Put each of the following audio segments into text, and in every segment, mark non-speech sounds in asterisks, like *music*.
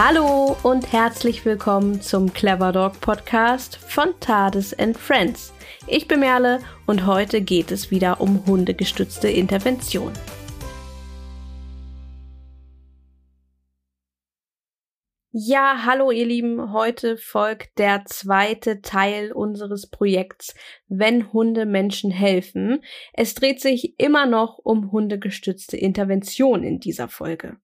Hallo und herzlich willkommen zum Clever Dog Podcast von Tades and Friends. Ich bin Merle und heute geht es wieder um hundegestützte Intervention. Ja, hallo ihr Lieben, heute folgt der zweite Teil unseres Projekts Wenn Hunde Menschen helfen. Es dreht sich immer noch um hundegestützte Intervention in dieser Folge.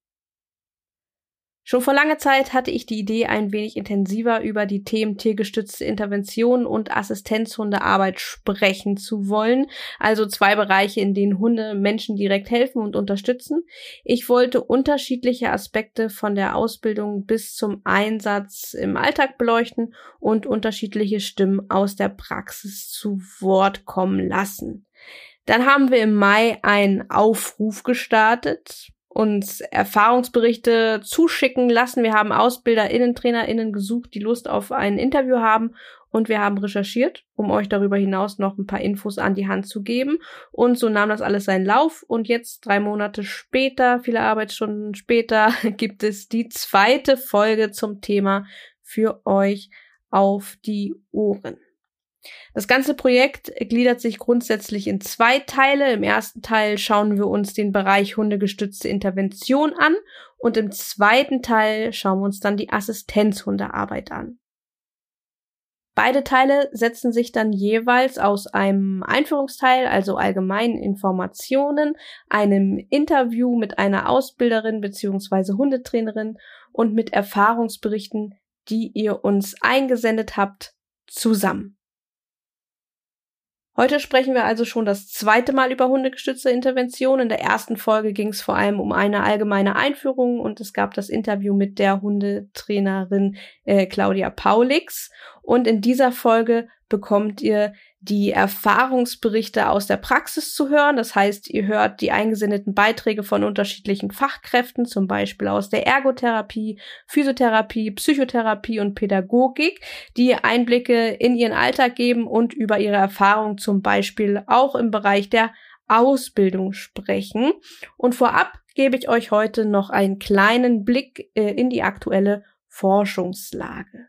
Schon vor langer Zeit hatte ich die Idee, ein wenig intensiver über die Themen tiergestützte Intervention und Assistenzhundearbeit sprechen zu wollen. Also zwei Bereiche, in denen Hunde Menschen direkt helfen und unterstützen. Ich wollte unterschiedliche Aspekte von der Ausbildung bis zum Einsatz im Alltag beleuchten und unterschiedliche Stimmen aus der Praxis zu Wort kommen lassen. Dann haben wir im Mai einen Aufruf gestartet uns Erfahrungsberichte zuschicken lassen. Wir haben AusbilderInnen, TrainerInnen gesucht, die Lust auf ein Interview haben und wir haben recherchiert, um euch darüber hinaus noch ein paar Infos an die Hand zu geben. Und so nahm das alles seinen Lauf und jetzt drei Monate später, viele Arbeitsstunden später, *laughs* gibt es die zweite Folge zum Thema für euch auf die Ohren. Das ganze Projekt gliedert sich grundsätzlich in zwei Teile. Im ersten Teil schauen wir uns den Bereich hundegestützte Intervention an und im zweiten Teil schauen wir uns dann die Assistenzhundearbeit an. Beide Teile setzen sich dann jeweils aus einem Einführungsteil, also allgemeinen Informationen, einem Interview mit einer Ausbilderin bzw. Hundetrainerin und mit Erfahrungsberichten, die ihr uns eingesendet habt, zusammen. Heute sprechen wir also schon das zweite Mal über hundegestützte Intervention. In der ersten Folge ging es vor allem um eine allgemeine Einführung und es gab das Interview mit der Hundetrainerin äh, Claudia Paulix. Und in dieser Folge bekommt ihr die Erfahrungsberichte aus der Praxis zu hören. Das heißt, ihr hört die eingesendeten Beiträge von unterschiedlichen Fachkräften, zum Beispiel aus der Ergotherapie, Physiotherapie, Psychotherapie und Pädagogik, die Einblicke in ihren Alltag geben und über ihre Erfahrungen zum Beispiel auch im Bereich der Ausbildung sprechen. Und vorab gebe ich euch heute noch einen kleinen Blick äh, in die aktuelle Forschungslage.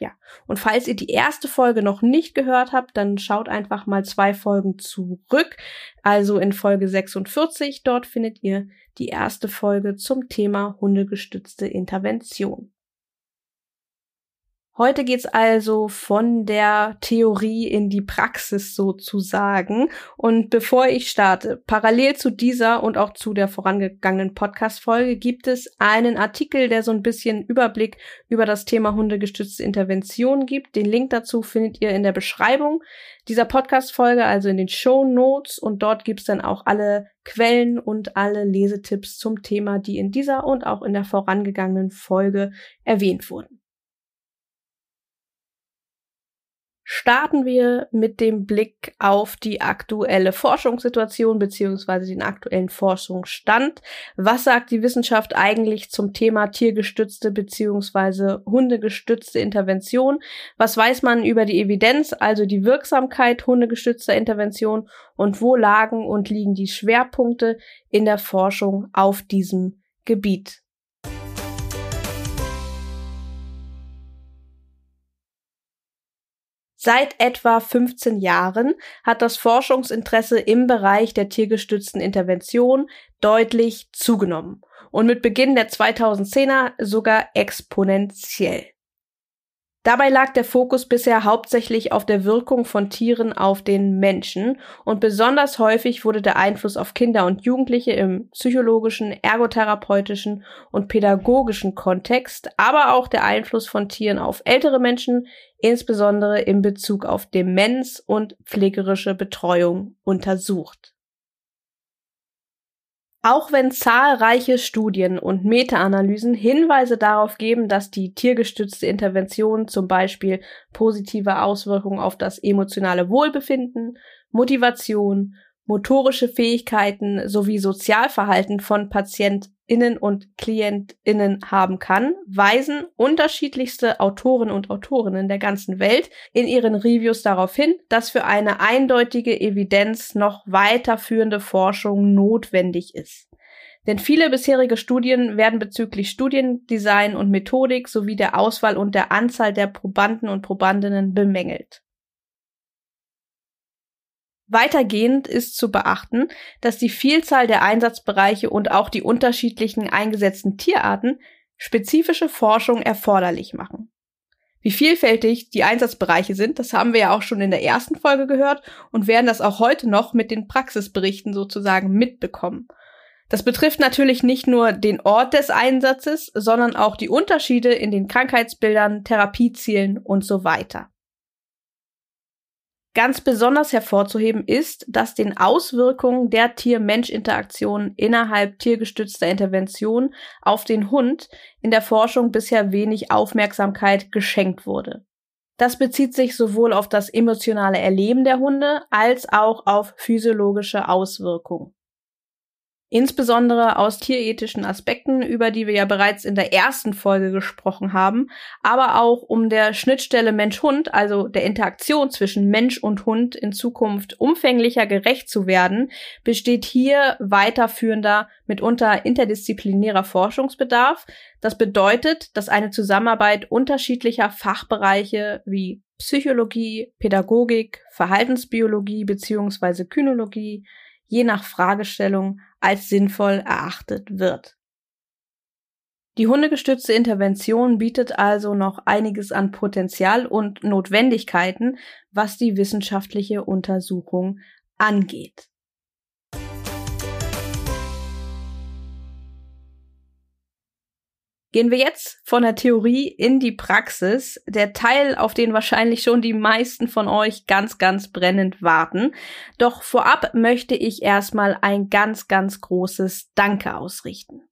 Ja, und falls ihr die erste Folge noch nicht gehört habt, dann schaut einfach mal zwei Folgen zurück. Also in Folge 46, dort findet ihr die erste Folge zum Thema hundegestützte Intervention. Heute geht's also von der Theorie in die Praxis sozusagen. Und bevor ich starte, parallel zu dieser und auch zu der vorangegangenen Podcast-Folge gibt es einen Artikel, der so ein bisschen Überblick über das Thema hundegestützte Intervention gibt. Den Link dazu findet ihr in der Beschreibung dieser Podcast-Folge, also in den Show Notes. Und dort gibt's dann auch alle Quellen und alle Lesetipps zum Thema, die in dieser und auch in der vorangegangenen Folge erwähnt wurden. Starten wir mit dem Blick auf die aktuelle Forschungssituation beziehungsweise den aktuellen Forschungsstand. Was sagt die Wissenschaft eigentlich zum Thema tiergestützte beziehungsweise hundegestützte Intervention? Was weiß man über die Evidenz, also die Wirksamkeit hundegestützter Intervention und wo lagen und liegen die Schwerpunkte in der Forschung auf diesem Gebiet? Seit etwa 15 Jahren hat das Forschungsinteresse im Bereich der tiergestützten Intervention deutlich zugenommen und mit Beginn der 2010er sogar exponentiell. Dabei lag der Fokus bisher hauptsächlich auf der Wirkung von Tieren auf den Menschen und besonders häufig wurde der Einfluss auf Kinder und Jugendliche im psychologischen, ergotherapeutischen und pädagogischen Kontext, aber auch der Einfluss von Tieren auf ältere Menschen, insbesondere in Bezug auf Demenz und pflegerische Betreuung untersucht. Auch wenn zahlreiche Studien und Meta-Analysen Hinweise darauf geben, dass die tiergestützte Intervention zum Beispiel positive Auswirkungen auf das emotionale Wohlbefinden, Motivation, motorische Fähigkeiten sowie Sozialverhalten von PatientInnen und KlientInnen haben kann, weisen unterschiedlichste Autoren und Autorinnen der ganzen Welt in ihren Reviews darauf hin, dass für eine eindeutige Evidenz noch weiterführende Forschung notwendig ist. Denn viele bisherige Studien werden bezüglich Studiendesign und Methodik sowie der Auswahl und der Anzahl der Probanden und Probandinnen bemängelt. Weitergehend ist zu beachten, dass die Vielzahl der Einsatzbereiche und auch die unterschiedlichen eingesetzten Tierarten spezifische Forschung erforderlich machen. Wie vielfältig die Einsatzbereiche sind, das haben wir ja auch schon in der ersten Folge gehört und werden das auch heute noch mit den Praxisberichten sozusagen mitbekommen. Das betrifft natürlich nicht nur den Ort des Einsatzes, sondern auch die Unterschiede in den Krankheitsbildern, Therapiezielen und so weiter. Ganz besonders hervorzuheben ist, dass den Auswirkungen der Tier-Mensch-Interaktion innerhalb tiergestützter Intervention auf den Hund in der Forschung bisher wenig Aufmerksamkeit geschenkt wurde. Das bezieht sich sowohl auf das emotionale Erleben der Hunde als auch auf physiologische Auswirkungen insbesondere aus tierethischen Aspekten, über die wir ja bereits in der ersten Folge gesprochen haben, aber auch um der Schnittstelle Mensch-Hund, also der Interaktion zwischen Mensch und Hund in Zukunft umfänglicher gerecht zu werden, besteht hier weiterführender, mitunter interdisziplinärer Forschungsbedarf. Das bedeutet, dass eine Zusammenarbeit unterschiedlicher Fachbereiche wie Psychologie, Pädagogik, Verhaltensbiologie bzw. Kynologie je nach Fragestellung als sinnvoll erachtet wird. Die hundegestützte Intervention bietet also noch einiges an Potenzial und Notwendigkeiten, was die wissenschaftliche Untersuchung angeht. Gehen wir jetzt von der Theorie in die Praxis, der Teil, auf den wahrscheinlich schon die meisten von euch ganz, ganz brennend warten. Doch vorab möchte ich erstmal ein ganz, ganz großes Danke ausrichten.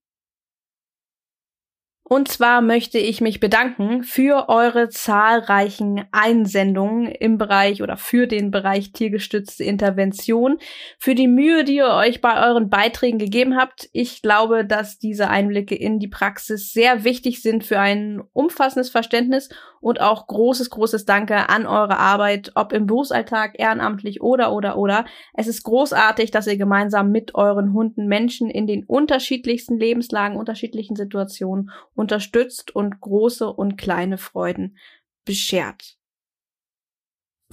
Und zwar möchte ich mich bedanken für eure zahlreichen Einsendungen im Bereich oder für den Bereich tiergestützte Intervention, für die Mühe, die ihr euch bei euren Beiträgen gegeben habt. Ich glaube, dass diese Einblicke in die Praxis sehr wichtig sind für ein umfassendes Verständnis und auch großes, großes Danke an eure Arbeit, ob im Berufsalltag, ehrenamtlich oder, oder, oder. Es ist großartig, dass ihr gemeinsam mit euren Hunden Menschen in den unterschiedlichsten Lebenslagen, unterschiedlichen Situationen unterstützt und große und kleine Freuden beschert.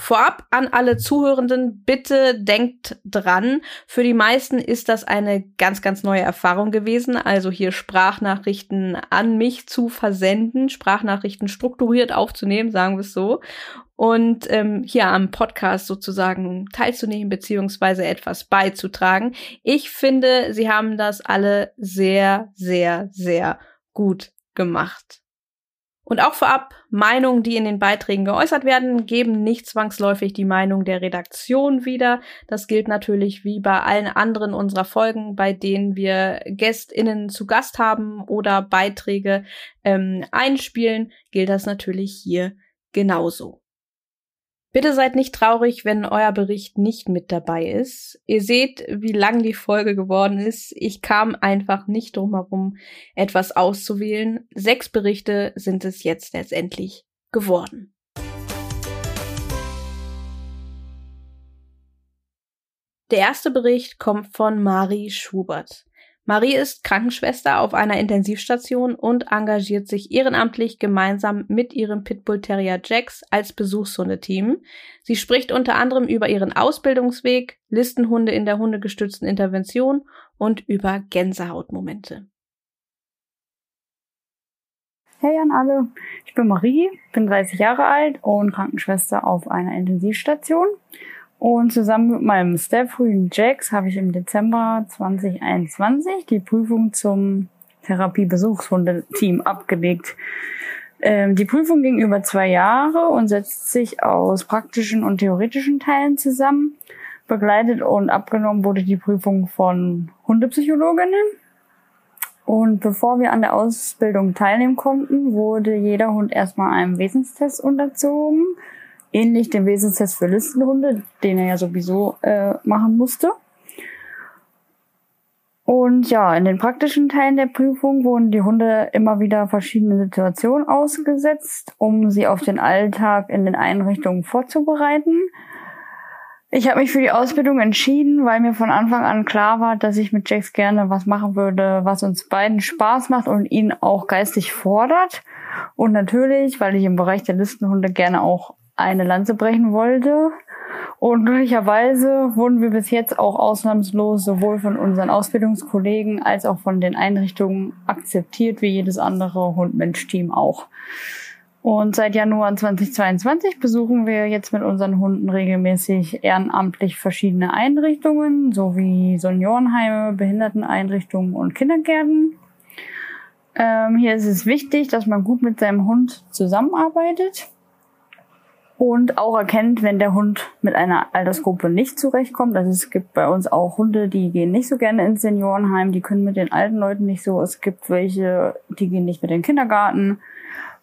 Vorab an alle Zuhörenden, bitte denkt dran, für die meisten ist das eine ganz, ganz neue Erfahrung gewesen, also hier Sprachnachrichten an mich zu versenden, Sprachnachrichten strukturiert aufzunehmen, sagen wir es so, und ähm, hier am Podcast sozusagen teilzunehmen beziehungsweise etwas beizutragen. Ich finde, sie haben das alle sehr, sehr, sehr gut gemacht. Und auch vorab, Meinungen, die in den Beiträgen geäußert werden, geben nicht zwangsläufig die Meinung der Redaktion wieder. Das gilt natürlich wie bei allen anderen unserer Folgen, bei denen wir GästInnen zu Gast haben oder Beiträge ähm, einspielen, gilt das natürlich hier genauso. Bitte seid nicht traurig, wenn euer Bericht nicht mit dabei ist. Ihr seht, wie lang die Folge geworden ist. Ich kam einfach nicht drum herum, etwas auszuwählen. Sechs Berichte sind es jetzt letztendlich geworden. Der erste Bericht kommt von Mari Schubert. Marie ist Krankenschwester auf einer Intensivstation und engagiert sich ehrenamtlich gemeinsam mit ihrem Pitbull Terrier Jax als Besuchshundeteam. Sie spricht unter anderem über ihren Ausbildungsweg, Listenhunde in der hundegestützten Intervention und über Gänsehautmomente. Hey an alle, ich bin Marie, bin 30 Jahre alt und Krankenschwester auf einer Intensivstation und zusammen mit meinem Steph-Frühen Jax habe ich im Dezember 2021 die Prüfung zum Therapiebesuchshundeteam abgelegt. Ähm, die Prüfung ging über zwei Jahre und setzt sich aus praktischen und theoretischen Teilen zusammen. Begleitet und abgenommen wurde die Prüfung von Hundepsychologinnen. Und bevor wir an der Ausbildung teilnehmen konnten, wurde jeder Hund erstmal einem Wesenstest unterzogen ähnlich dem Wesenstest für Listenhunde, den er ja sowieso äh, machen musste. Und ja, in den praktischen Teilen der Prüfung wurden die Hunde immer wieder verschiedene Situationen ausgesetzt, um sie auf den Alltag in den Einrichtungen vorzubereiten. Ich habe mich für die Ausbildung entschieden, weil mir von Anfang an klar war, dass ich mit Jax gerne was machen würde, was uns beiden Spaß macht und ihn auch geistig fordert. Und natürlich, weil ich im Bereich der Listenhunde gerne auch eine Lanze brechen wollte. Und glücklicherweise wurden wir bis jetzt auch ausnahmslos sowohl von unseren Ausbildungskollegen als auch von den Einrichtungen akzeptiert, wie jedes andere Hund-Mensch-Team auch. Und seit Januar 2022 besuchen wir jetzt mit unseren Hunden regelmäßig ehrenamtlich verschiedene Einrichtungen, sowie Seniorenheime, Behinderteneinrichtungen und Kindergärten. Ähm, hier ist es wichtig, dass man gut mit seinem Hund zusammenarbeitet und auch erkennt, wenn der Hund mit einer Altersgruppe nicht zurechtkommt. Also es gibt bei uns auch Hunde, die gehen nicht so gerne ins Seniorenheim, die können mit den alten Leuten nicht so. Es gibt welche, die gehen nicht mit den Kindergarten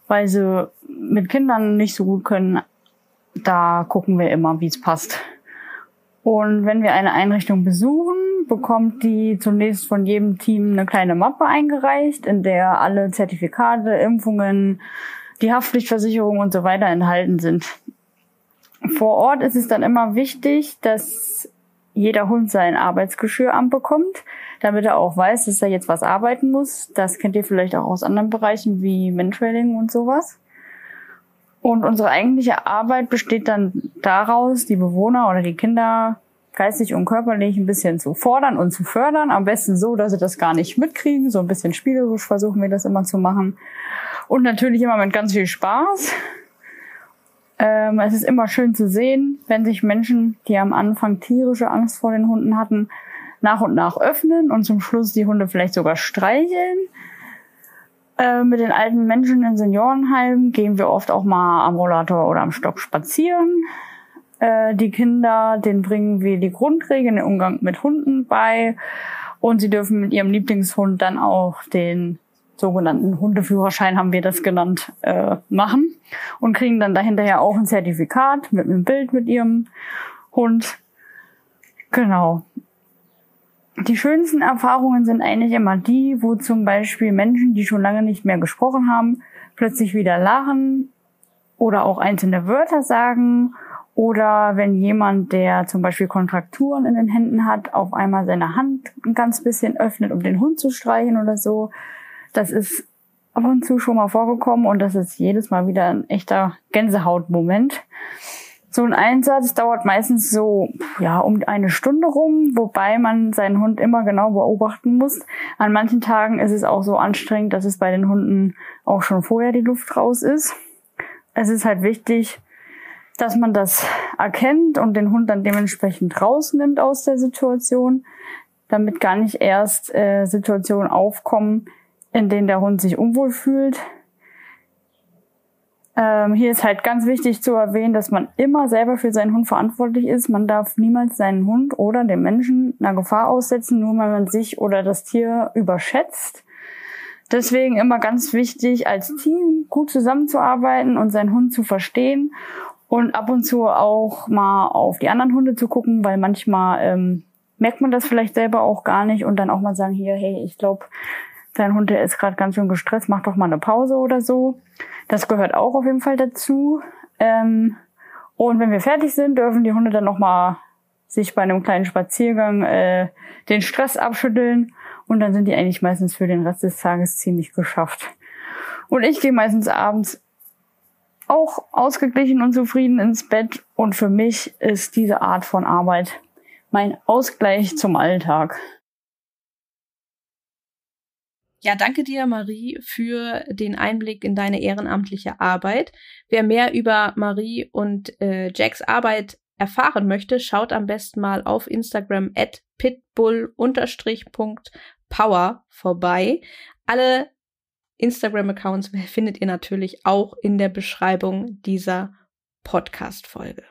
weil sie mit Kindern nicht so gut können. Da gucken wir immer, wie es passt. Und wenn wir eine Einrichtung besuchen, bekommt die zunächst von jedem Team eine kleine Mappe eingereicht, in der alle Zertifikate, Impfungen, die Haftpflichtversicherung und so weiter enthalten sind. Vor Ort ist es dann immer wichtig, dass jeder Hund sein Arbeitsgeschirr anbekommt, damit er auch weiß, dass er jetzt was arbeiten muss. Das kennt ihr vielleicht auch aus anderen Bereichen wie Mentrailing und sowas. Und unsere eigentliche Arbeit besteht dann daraus, die Bewohner oder die Kinder geistig und körperlich ein bisschen zu fordern und zu fördern. Am besten so, dass sie das gar nicht mitkriegen. So ein bisschen spielerisch versuchen wir das immer zu machen. Und natürlich immer mit ganz viel Spaß. Ähm, es ist immer schön zu sehen, wenn sich Menschen, die am Anfang tierische Angst vor den Hunden hatten, nach und nach öffnen und zum Schluss die Hunde vielleicht sogar streicheln. Äh, mit den alten Menschen in Seniorenheimen gehen wir oft auch mal am Rollator oder am Stock spazieren. Äh, die Kinder, denen bringen wir die Grundregeln im Umgang mit Hunden bei und sie dürfen mit ihrem Lieblingshund dann auch den sogenannten Hundeführerschein haben wir das genannt, äh, machen und kriegen dann dahinterher auch ein Zertifikat mit einem Bild mit ihrem Hund. Genau. Die schönsten Erfahrungen sind eigentlich immer die, wo zum Beispiel Menschen, die schon lange nicht mehr gesprochen haben, plötzlich wieder lachen oder auch einzelne Wörter sagen oder wenn jemand, der zum Beispiel Kontrakturen in den Händen hat, auf einmal seine Hand ein ganz bisschen öffnet, um den Hund zu streichen oder so. Das ist ab und zu schon mal vorgekommen und das ist jedes Mal wieder ein echter Gänsehautmoment. So ein Einsatz dauert meistens so, ja, um eine Stunde rum, wobei man seinen Hund immer genau beobachten muss. An manchen Tagen ist es auch so anstrengend, dass es bei den Hunden auch schon vorher die Luft raus ist. Es ist halt wichtig, dass man das erkennt und den Hund dann dementsprechend rausnimmt aus der Situation, damit gar nicht erst äh, Situationen aufkommen, in denen der Hund sich unwohl fühlt. Ähm, hier ist halt ganz wichtig zu erwähnen, dass man immer selber für seinen Hund verantwortlich ist. Man darf niemals seinen Hund oder den Menschen einer Gefahr aussetzen, nur weil man sich oder das Tier überschätzt. Deswegen immer ganz wichtig, als Team gut zusammenzuarbeiten und seinen Hund zu verstehen und ab und zu auch mal auf die anderen Hunde zu gucken, weil manchmal ähm, merkt man das vielleicht selber auch gar nicht und dann auch mal sagen, hier, hey, ich glaube, dein Hund, der ist gerade ganz schön gestresst, mach doch mal eine Pause oder so. Das gehört auch auf jeden Fall dazu. Ähm, und wenn wir fertig sind, dürfen die Hunde dann nochmal sich bei einem kleinen Spaziergang äh, den Stress abschütteln und dann sind die eigentlich meistens für den Rest des Tages ziemlich geschafft. Und ich gehe meistens abends auch ausgeglichen und zufrieden ins Bett und für mich ist diese Art von Arbeit mein Ausgleich zum Alltag. Ja, danke dir, Marie, für den Einblick in deine ehrenamtliche Arbeit. Wer mehr über Marie und äh, Jacks Arbeit erfahren möchte, schaut am besten mal auf Instagram at pitbull-power vorbei. Alle Instagram-Accounts *laughs* findet ihr natürlich auch in der Beschreibung dieser Podcast-Folge.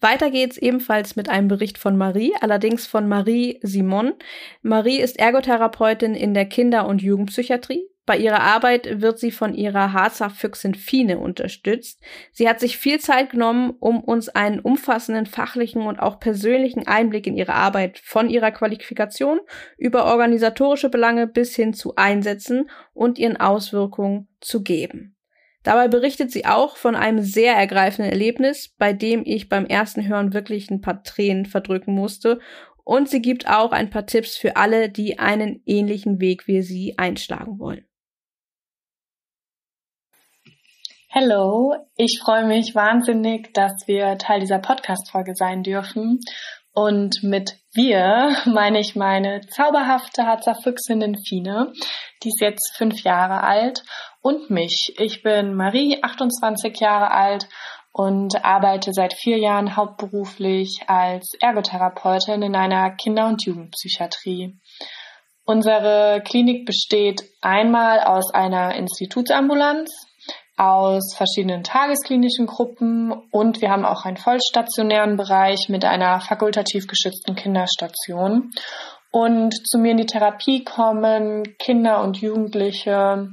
Weiter geht's ebenfalls mit einem Bericht von Marie, allerdings von Marie Simon. Marie ist Ergotherapeutin in der Kinder- und Jugendpsychiatrie. Bei ihrer Arbeit wird sie von ihrer Harzer Füchsin Fine unterstützt. Sie hat sich viel Zeit genommen, um uns einen umfassenden fachlichen und auch persönlichen Einblick in ihre Arbeit von ihrer Qualifikation über organisatorische Belange bis hin zu Einsätzen und ihren Auswirkungen zu geben. Dabei berichtet sie auch von einem sehr ergreifenden Erlebnis, bei dem ich beim ersten Hören wirklich ein paar Tränen verdrücken musste. Und sie gibt auch ein paar Tipps für alle, die einen ähnlichen Weg wie sie einschlagen wollen. Hallo, ich freue mich wahnsinnig, dass wir Teil dieser Podcast-Folge sein dürfen. Und mit wir *laughs* meine ich meine zauberhafte Harzer Füchsin Fine, die ist jetzt fünf Jahre alt, und mich. Ich bin Marie, 28 Jahre alt und arbeite seit vier Jahren hauptberuflich als Ergotherapeutin in einer Kinder- und Jugendpsychiatrie. Unsere Klinik besteht einmal aus einer Institutsambulanz, aus verschiedenen tagesklinischen Gruppen und wir haben auch einen vollstationären Bereich mit einer fakultativ geschützten Kinderstation. Und zu mir in die Therapie kommen Kinder und Jugendliche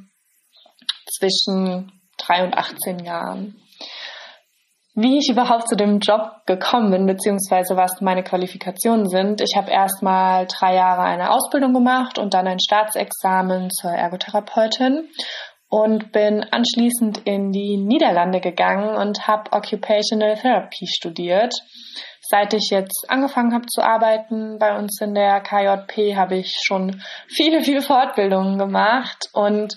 zwischen drei und 18 Jahren. Wie ich überhaupt zu dem Job gekommen bin, beziehungsweise was meine Qualifikationen sind. Ich habe erstmal drei Jahre eine Ausbildung gemacht und dann ein Staatsexamen zur Ergotherapeutin und bin anschließend in die Niederlande gegangen und habe Occupational Therapy studiert. Seit ich jetzt angefangen habe zu arbeiten bei uns in der KJP, habe ich schon viele, viele Fortbildungen gemacht und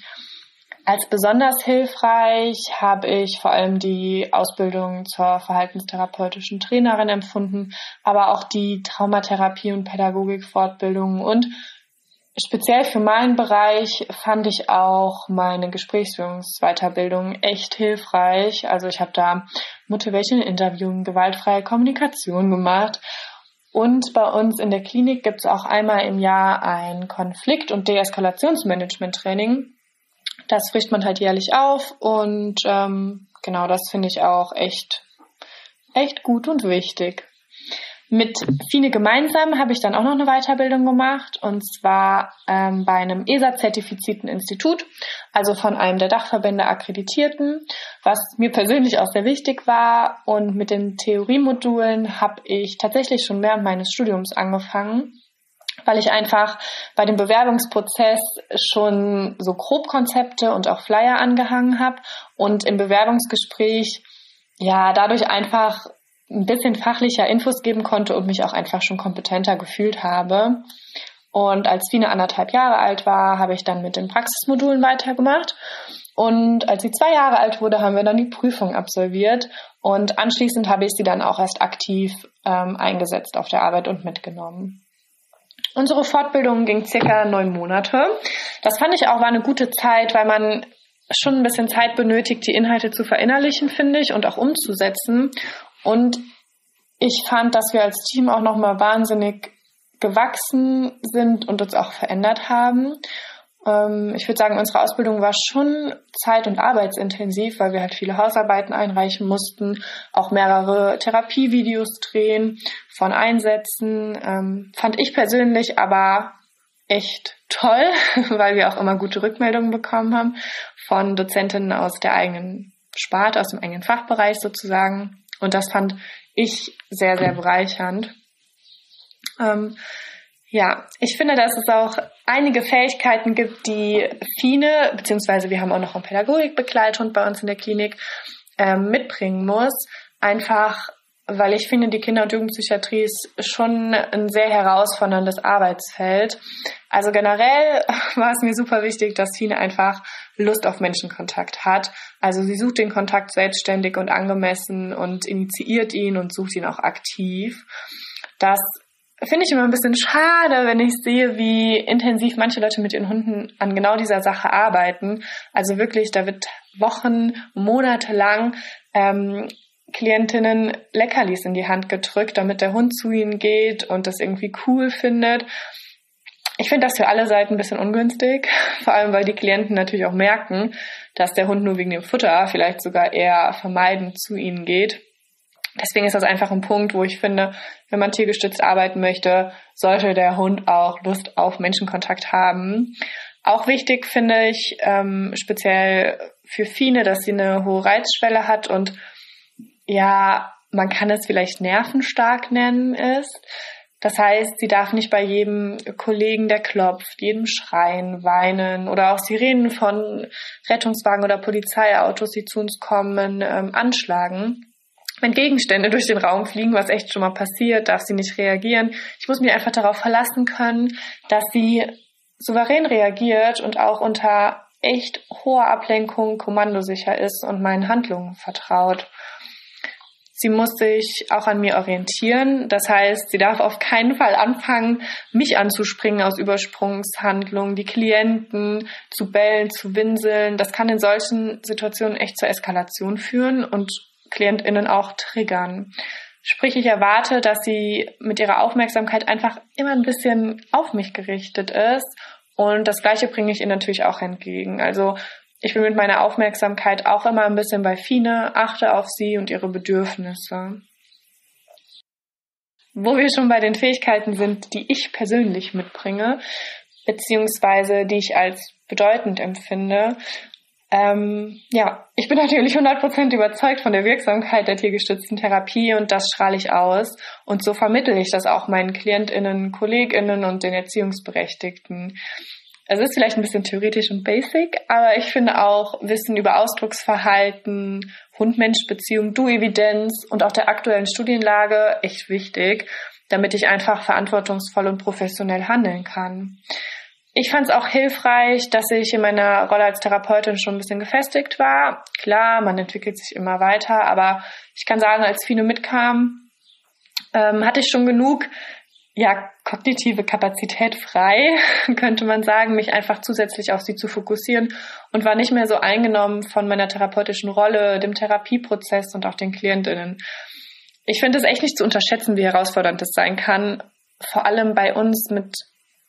als besonders hilfreich habe ich vor allem die Ausbildung zur verhaltenstherapeutischen Trainerin empfunden, aber auch die Traumatherapie und Pädagogikfortbildung und Speziell für meinen Bereich fand ich auch meine Gesprächsführungsweiterbildung echt hilfreich. Also ich habe da Motivation Interviewing, gewaltfreie Kommunikation gemacht. Und bei uns in der Klinik gibt es auch einmal im Jahr ein Konflikt- und Deeskalationsmanagement-Training. Das frischt man halt jährlich auf und ähm, genau das finde ich auch echt, echt gut und wichtig. Mit Fine gemeinsam habe ich dann auch noch eine Weiterbildung gemacht und zwar ähm, bei einem ESA-zertifizierten Institut, also von einem der Dachverbände akkreditierten, was mir persönlich auch sehr wichtig war. Und mit den Theoriemodulen habe ich tatsächlich schon während meines Studiums angefangen weil ich einfach bei dem Bewerbungsprozess schon so Grobkonzepte und auch Flyer angehangen habe und im Bewerbungsgespräch ja dadurch einfach ein bisschen fachlicher Infos geben konnte und mich auch einfach schon kompetenter gefühlt habe. Und als Fine anderthalb Jahre alt war, habe ich dann mit den Praxismodulen weitergemacht. Und als sie zwei Jahre alt wurde, haben wir dann die Prüfung absolviert. Und anschließend habe ich sie dann auch erst aktiv ähm, eingesetzt auf der Arbeit und mitgenommen. Unsere Fortbildung ging circa neun Monate. Das fand ich auch war eine gute Zeit, weil man schon ein bisschen Zeit benötigt, die Inhalte zu verinnerlichen, finde ich, und auch umzusetzen. Und ich fand, dass wir als Team auch nochmal wahnsinnig gewachsen sind und uns auch verändert haben. Ähm, ich würde sagen, unsere Ausbildung war schon zeit- und arbeitsintensiv, weil wir halt viele Hausarbeiten einreichen mussten, auch mehrere Therapievideos drehen von Einsätzen. Ähm, fand ich persönlich aber echt toll, *laughs* weil wir auch immer gute Rückmeldungen bekommen haben von Dozentinnen aus der eigenen Sparte, aus dem eigenen Fachbereich sozusagen. Und das fand ich sehr, sehr bereichernd. Ähm, ja, ich finde, dass es auch einige Fähigkeiten gibt, die Fine, beziehungsweise wir haben auch noch einen Pädagogikbegleithund bei uns in der Klinik, ähm, mitbringen muss. Einfach, weil ich finde, die Kinder- und Jugendpsychiatrie ist schon ein sehr herausforderndes Arbeitsfeld. Also generell *laughs* war es mir super wichtig, dass Fine einfach Lust auf Menschenkontakt hat. Also sie sucht den Kontakt selbstständig und angemessen und initiiert ihn und sucht ihn auch aktiv. Das finde ich immer ein bisschen schade, wenn ich sehe, wie intensiv manche Leute mit ihren Hunden an genau dieser Sache arbeiten. Also wirklich, da wird Wochen, Monate lang ähm, Klientinnen Leckerlis in die Hand gedrückt, damit der Hund zu ihnen geht und das irgendwie cool findet. Ich finde das für alle Seiten ein bisschen ungünstig, *laughs* vor allem weil die Klienten natürlich auch merken, dass der Hund nur wegen dem Futter vielleicht sogar eher vermeidend zu ihnen geht. Deswegen ist das einfach ein Punkt, wo ich finde, wenn man tiergestützt arbeiten möchte, sollte der Hund auch Lust auf Menschenkontakt haben. Auch wichtig finde ich ähm, speziell für Fine, dass sie eine hohe Reizschwelle hat und ja, man kann es vielleicht nervenstark nennen ist. Das heißt, sie darf nicht bei jedem Kollegen, der klopft, jedem schreien, weinen oder auch Sirenen von Rettungswagen oder Polizeiautos, die zu uns kommen, ähm, anschlagen. Wenn Gegenstände durch den Raum fliegen, was echt schon mal passiert, darf sie nicht reagieren. Ich muss mich einfach darauf verlassen können, dass sie souverän reagiert und auch unter echt hoher Ablenkung kommandosicher ist und meinen Handlungen vertraut. Sie muss sich auch an mir orientieren. Das heißt, sie darf auf keinen Fall anfangen, mich anzuspringen aus Übersprungshandlungen, die Klienten zu bellen, zu winseln. Das kann in solchen Situationen echt zur Eskalation führen und KlientInnen auch triggern. Sprich, ich erwarte, dass sie mit ihrer Aufmerksamkeit einfach immer ein bisschen auf mich gerichtet ist. Und das Gleiche bringe ich ihr natürlich auch entgegen. Also ich bin mit meiner Aufmerksamkeit auch immer ein bisschen bei Fine, achte auf sie und ihre Bedürfnisse. Wo wir schon bei den Fähigkeiten sind, die ich persönlich mitbringe, beziehungsweise die ich als bedeutend empfinde, ähm, ja, ich bin natürlich 100% überzeugt von der Wirksamkeit der tiergestützten Therapie und das strahle ich aus. Und so vermittle ich das auch meinen KlientInnen, KollegInnen und den Erziehungsberechtigten. Es ist vielleicht ein bisschen theoretisch und basic, aber ich finde auch Wissen über Ausdrucksverhalten, Hund-Mensch-Beziehung, Du-Evidenz und auch der aktuellen Studienlage echt wichtig, damit ich einfach verantwortungsvoll und professionell handeln kann. Ich fand es auch hilfreich, dass ich in meiner Rolle als Therapeutin schon ein bisschen gefestigt war. Klar, man entwickelt sich immer weiter, aber ich kann sagen, als Fino mitkam, ähm, hatte ich schon genug ja, kognitive Kapazität frei, *laughs* könnte man sagen, mich einfach zusätzlich auf sie zu fokussieren und war nicht mehr so eingenommen von meiner therapeutischen Rolle, dem Therapieprozess und auch den Klientinnen. Ich finde es echt nicht zu unterschätzen, wie herausfordernd es sein kann, vor allem bei uns mit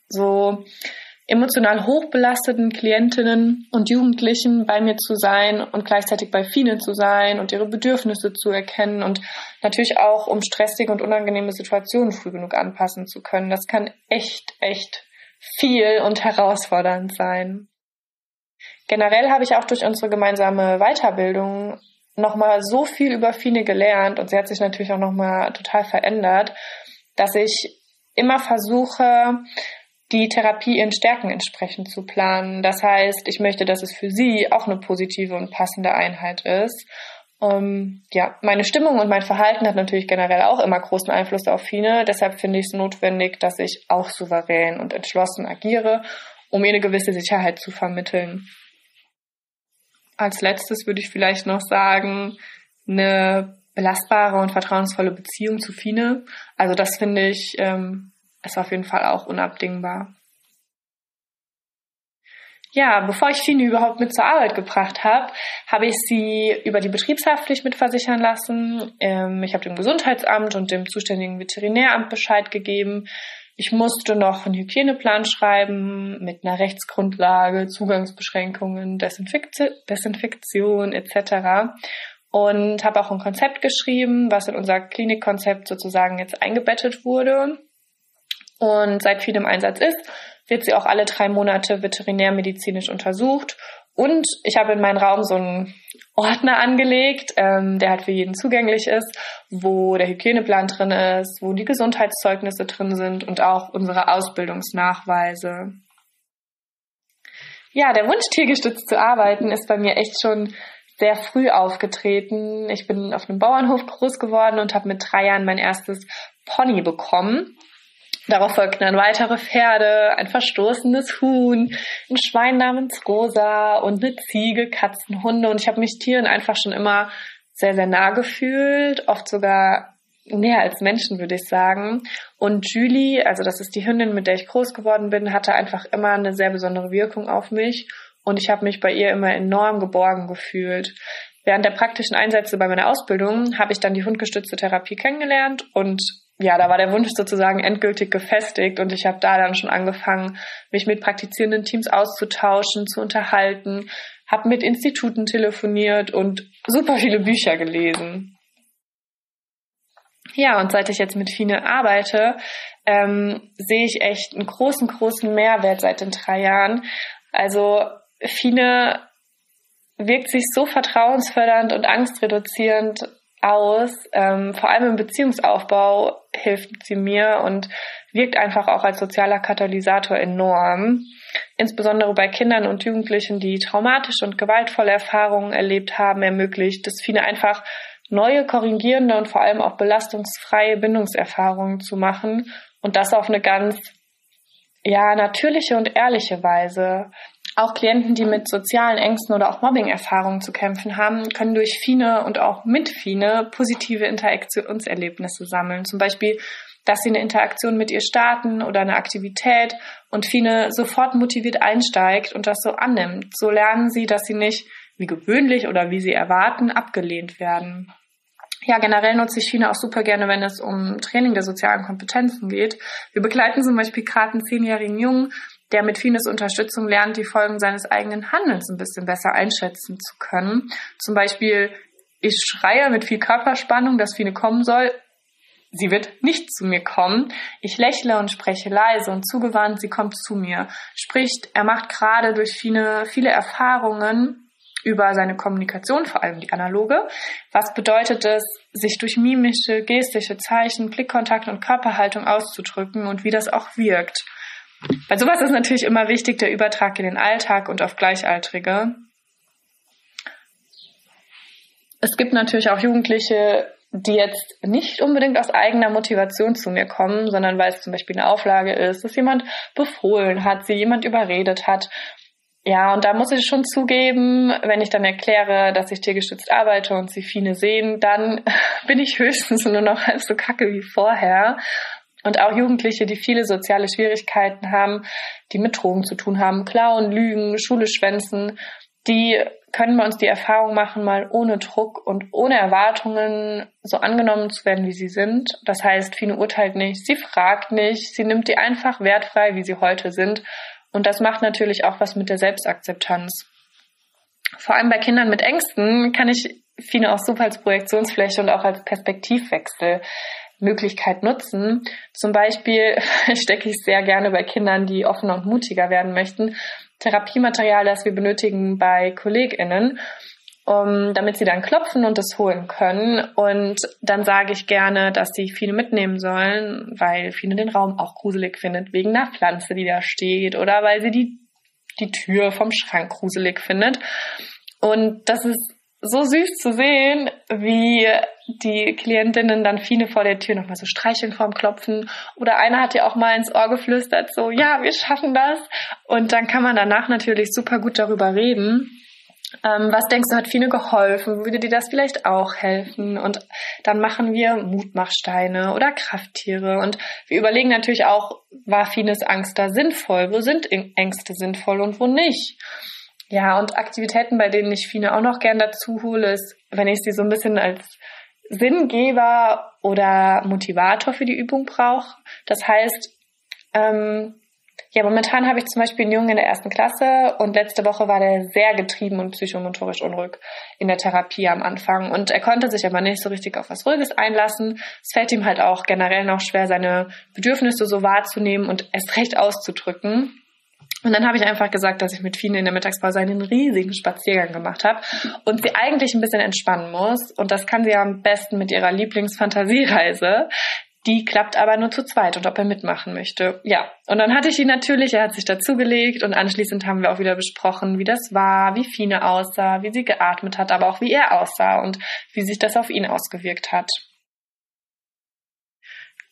so emotional hochbelasteten Klientinnen und Jugendlichen bei mir zu sein und gleichzeitig bei Fine zu sein und ihre Bedürfnisse zu erkennen und natürlich auch, um stressige und unangenehme Situationen früh genug anpassen zu können. Das kann echt, echt viel und herausfordernd sein. Generell habe ich auch durch unsere gemeinsame Weiterbildung nochmal so viel über Fine gelernt und sie hat sich natürlich auch nochmal total verändert, dass ich immer versuche, die Therapie ihren Stärken entsprechend zu planen. Das heißt, ich möchte, dass es für sie auch eine positive und passende Einheit ist. Ähm, ja, meine Stimmung und mein Verhalten hat natürlich generell auch immer großen Einfluss auf Fine. Deshalb finde ich es notwendig, dass ich auch souverän und entschlossen agiere, um ihr eine gewisse Sicherheit zu vermitteln. Als letztes würde ich vielleicht noch sagen, eine belastbare und vertrauensvolle Beziehung zu Fine. Also das finde ich ähm, ist auf jeden Fall auch unabdingbar. Ja, bevor ich Fine überhaupt mit zur Arbeit gebracht habe, habe ich sie über die Betriebshaftpflicht mitversichern lassen. Ähm, ich habe dem Gesundheitsamt und dem zuständigen Veterinäramt Bescheid gegeben. Ich musste noch einen Hygieneplan schreiben mit einer Rechtsgrundlage, Zugangsbeschränkungen, Desinfektion, Desinfektion etc. Und habe auch ein Konzept geschrieben, was in unser Klinikkonzept sozusagen jetzt eingebettet wurde und seit viel im Einsatz ist, wird sie auch alle drei Monate veterinärmedizinisch untersucht. Und ich habe in meinen Raum so einen Ordner angelegt, ähm, der halt für jeden zugänglich ist, wo der Hygieneplan drin ist, wo die Gesundheitszeugnisse drin sind und auch unsere Ausbildungsnachweise. Ja, der Wunsch, tiergestützt zu arbeiten, ist bei mir echt schon sehr früh aufgetreten. Ich bin auf einem Bauernhof groß geworden und habe mit drei Jahren mein erstes Pony bekommen. Darauf folgten dann weitere Pferde, ein verstoßenes Huhn, ein Schwein namens Rosa und eine Ziege, Katzen, Hunde. Und ich habe mich Tieren einfach schon immer sehr, sehr nah gefühlt, oft sogar mehr als Menschen, würde ich sagen. Und Julie, also das ist die Hündin, mit der ich groß geworden bin, hatte einfach immer eine sehr besondere Wirkung auf mich. Und ich habe mich bei ihr immer enorm geborgen gefühlt. Während der praktischen Einsätze bei meiner Ausbildung habe ich dann die hundgestützte Therapie kennengelernt und ja, da war der Wunsch sozusagen endgültig gefestigt und ich habe da dann schon angefangen, mich mit praktizierenden Teams auszutauschen, zu unterhalten, habe mit Instituten telefoniert und super viele Bücher gelesen. Ja, und seit ich jetzt mit Fine arbeite, ähm, sehe ich echt einen großen, großen Mehrwert seit den drei Jahren. Also Fine wirkt sich so vertrauensfördernd und angstreduzierend aus. Ähm, vor allem im Beziehungsaufbau hilft sie mir und wirkt einfach auch als sozialer Katalysator enorm. Insbesondere bei Kindern und Jugendlichen, die traumatische und gewaltvolle Erfahrungen erlebt haben, ermöglicht es Fine einfach neue, korrigierende und vor allem auch belastungsfreie Bindungserfahrungen zu machen und das auf eine ganz ja, natürliche und ehrliche Weise. Auch Klienten, die mit sozialen Ängsten oder auch Mobbing-Erfahrungen zu kämpfen haben, können durch Fine und auch mit Fine positive Interaktionserlebnisse sammeln. Zum Beispiel, dass sie eine Interaktion mit ihr starten oder eine Aktivität und Fine sofort motiviert einsteigt und das so annimmt. So lernen sie, dass sie nicht wie gewöhnlich oder wie sie erwarten abgelehnt werden. Ja, generell nutze ich Fine auch super gerne, wenn es um Training der sozialen Kompetenzen geht. Wir begleiten zum Beispiel gerade einen zehnjährigen Jungen, der mit Fines Unterstützung lernt, die Folgen seines eigenen Handelns ein bisschen besser einschätzen zu können. Zum Beispiel, ich schreie mit viel Körperspannung, dass Fine kommen soll. Sie wird nicht zu mir kommen. Ich lächle und spreche leise und zugewandt, sie kommt zu mir. Spricht, er macht gerade durch Fine viele Erfahrungen über seine Kommunikation, vor allem die analoge. Was bedeutet es, sich durch mimische, gestische Zeichen, Blickkontakt und Körperhaltung auszudrücken und wie das auch wirkt? Bei sowas ist natürlich immer wichtig der Übertrag in den Alltag und auf Gleichaltrige. Es gibt natürlich auch Jugendliche, die jetzt nicht unbedingt aus eigener Motivation zu mir kommen, sondern weil es zum Beispiel eine Auflage ist, dass jemand befohlen hat, sie jemand überredet hat. Ja, und da muss ich schon zugeben, wenn ich dann erkläre, dass ich tiergestützt arbeite und sie Fine sehen, dann *laughs* bin ich höchstens nur noch halb so kacke wie vorher. Und auch Jugendliche, die viele soziale Schwierigkeiten haben, die mit Drogen zu tun haben, klauen, lügen, Schule schwänzen, die können bei uns die Erfahrung machen, mal ohne Druck und ohne Erwartungen so angenommen zu werden, wie sie sind. Das heißt, Fine urteilt nicht, sie fragt nicht, sie nimmt die einfach wertfrei, wie sie heute sind. Und das macht natürlich auch was mit der Selbstakzeptanz. Vor allem bei Kindern mit Ängsten kann ich Fine auch super als Projektionsfläche und auch als Perspektivwechsel Möglichkeit nutzen. Zum Beispiel *laughs* stecke ich sehr gerne bei Kindern, die offener und mutiger werden möchten, Therapiematerial, das wir benötigen bei KollegInnen, um, damit sie dann klopfen und es holen können. Und dann sage ich gerne, dass sie viele mitnehmen sollen, weil viele den Raum auch gruselig findet, wegen einer Pflanze, die da steht, oder weil sie die, die Tür vom Schrank gruselig findet. Und das ist so süß zu sehen, wie die Klientinnen dann viele vor der Tür nochmal so streicheln vorm Klopfen. Oder einer hat ja auch mal ins Ohr geflüstert, so, ja, wir schaffen das. Und dann kann man danach natürlich super gut darüber reden. Ähm, was denkst du, hat Fine geholfen? Würde dir das vielleicht auch helfen? Und dann machen wir Mutmachsteine oder Krafttiere. Und wir überlegen natürlich auch, war Fines Angst da sinnvoll? Wo sind Ängste sinnvoll und wo nicht? Ja, und Aktivitäten, bei denen ich Fine auch noch gern dazu hole, ist, wenn ich sie so ein bisschen als Sinngeber oder Motivator für die Übung brauche. Das heißt, ähm, ja, momentan habe ich zum Beispiel einen Jungen in der ersten Klasse und letzte Woche war der sehr getrieben und psychomotorisch unruhig in der Therapie am Anfang. Und er konnte sich aber nicht so richtig auf was Ruhiges einlassen. Es fällt ihm halt auch generell noch schwer, seine Bedürfnisse so wahrzunehmen und erst recht auszudrücken. Und dann habe ich einfach gesagt, dass ich mit Fine in der Mittagspause einen riesigen Spaziergang gemacht habe und sie eigentlich ein bisschen entspannen muss. Und das kann sie am besten mit ihrer Lieblingsfantasiereise. Die klappt aber nur zu zweit und ob er mitmachen möchte. Ja, und dann hatte ich ihn natürlich, er hat sich dazugelegt und anschließend haben wir auch wieder besprochen, wie das war, wie Fine aussah, wie sie geatmet hat, aber auch wie er aussah und wie sich das auf ihn ausgewirkt hat.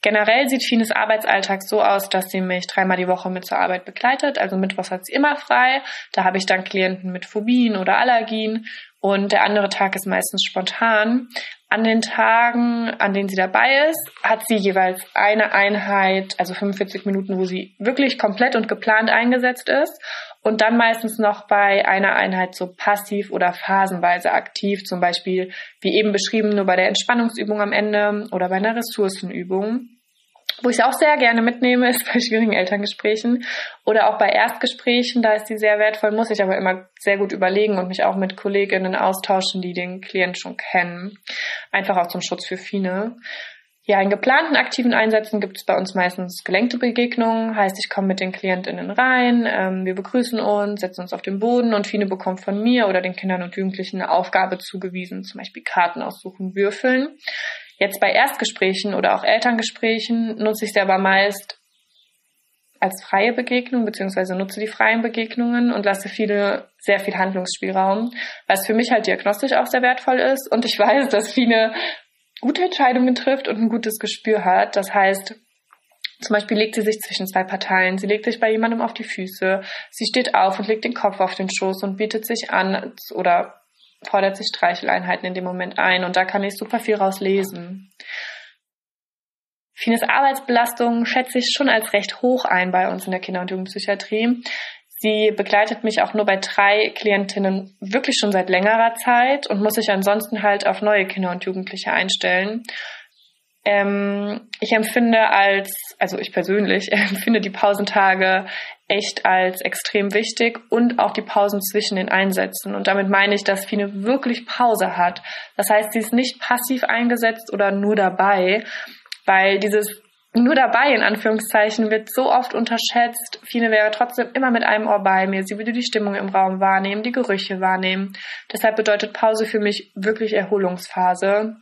Generell sieht Fines Arbeitsalltag so aus, dass sie mich dreimal die Woche mit zur Arbeit begleitet. Also Mittwochs hat sie immer frei. Da habe ich dann Klienten mit Phobien oder Allergien. Und der andere Tag ist meistens spontan. An den Tagen, an denen sie dabei ist, hat sie jeweils eine Einheit, also 45 Minuten, wo sie wirklich komplett und geplant eingesetzt ist. Und dann meistens noch bei einer Einheit so passiv oder phasenweise aktiv, zum Beispiel, wie eben beschrieben, nur bei der Entspannungsübung am Ende oder bei einer Ressourcenübung. Wo ich auch sehr gerne mitnehme, *laughs* ist bei schwierigen Elterngesprächen oder auch bei Erstgesprächen. Da ist die sehr wertvoll, muss ich aber immer sehr gut überlegen und mich auch mit Kolleginnen austauschen, die den Klient schon kennen. Einfach auch zum Schutz für Fine. Ja, in geplanten aktiven Einsätzen gibt es bei uns meistens gelenkte Begegnungen. Heißt, ich komme mit den KlientInnen rein, ähm, wir begrüßen uns, setzen uns auf den Boden und Fine bekommt von mir oder den Kindern und Jugendlichen eine Aufgabe zugewiesen, zum Beispiel Karten aussuchen, würfeln. Jetzt bei Erstgesprächen oder auch Elterngesprächen nutze ich sie aber meist als freie Begegnung, beziehungsweise nutze die freien Begegnungen und lasse viele sehr viel Handlungsspielraum, was für mich halt diagnostisch auch sehr wertvoll ist. Und ich weiß, dass viele gute Entscheidungen trifft und ein gutes Gespür hat. Das heißt, zum Beispiel legt sie sich zwischen zwei Parteien, sie legt sich bei jemandem auf die Füße, sie steht auf und legt den Kopf auf den Schoß und bietet sich an oder fordert sich Streicheleinheiten in dem Moment ein und da kann ich super viel rauslesen. Fines Arbeitsbelastung schätze ich schon als recht hoch ein bei uns in der Kinder- und Jugendpsychiatrie. Sie begleitet mich auch nur bei drei Klientinnen wirklich schon seit längerer Zeit und muss sich ansonsten halt auf neue Kinder und Jugendliche einstellen. Ähm, ich empfinde als, also ich persönlich *laughs* empfinde die Pausentage echt als extrem wichtig und auch die Pausen zwischen den Einsätzen. Und damit meine ich, dass Fine wirklich Pause hat. Das heißt, sie ist nicht passiv eingesetzt oder nur dabei, weil dieses nur dabei, in Anführungszeichen, wird so oft unterschätzt. Fine wäre trotzdem immer mit einem Ohr bei mir. Sie würde die Stimmung im Raum wahrnehmen, die Gerüche wahrnehmen. Deshalb bedeutet Pause für mich wirklich Erholungsphase.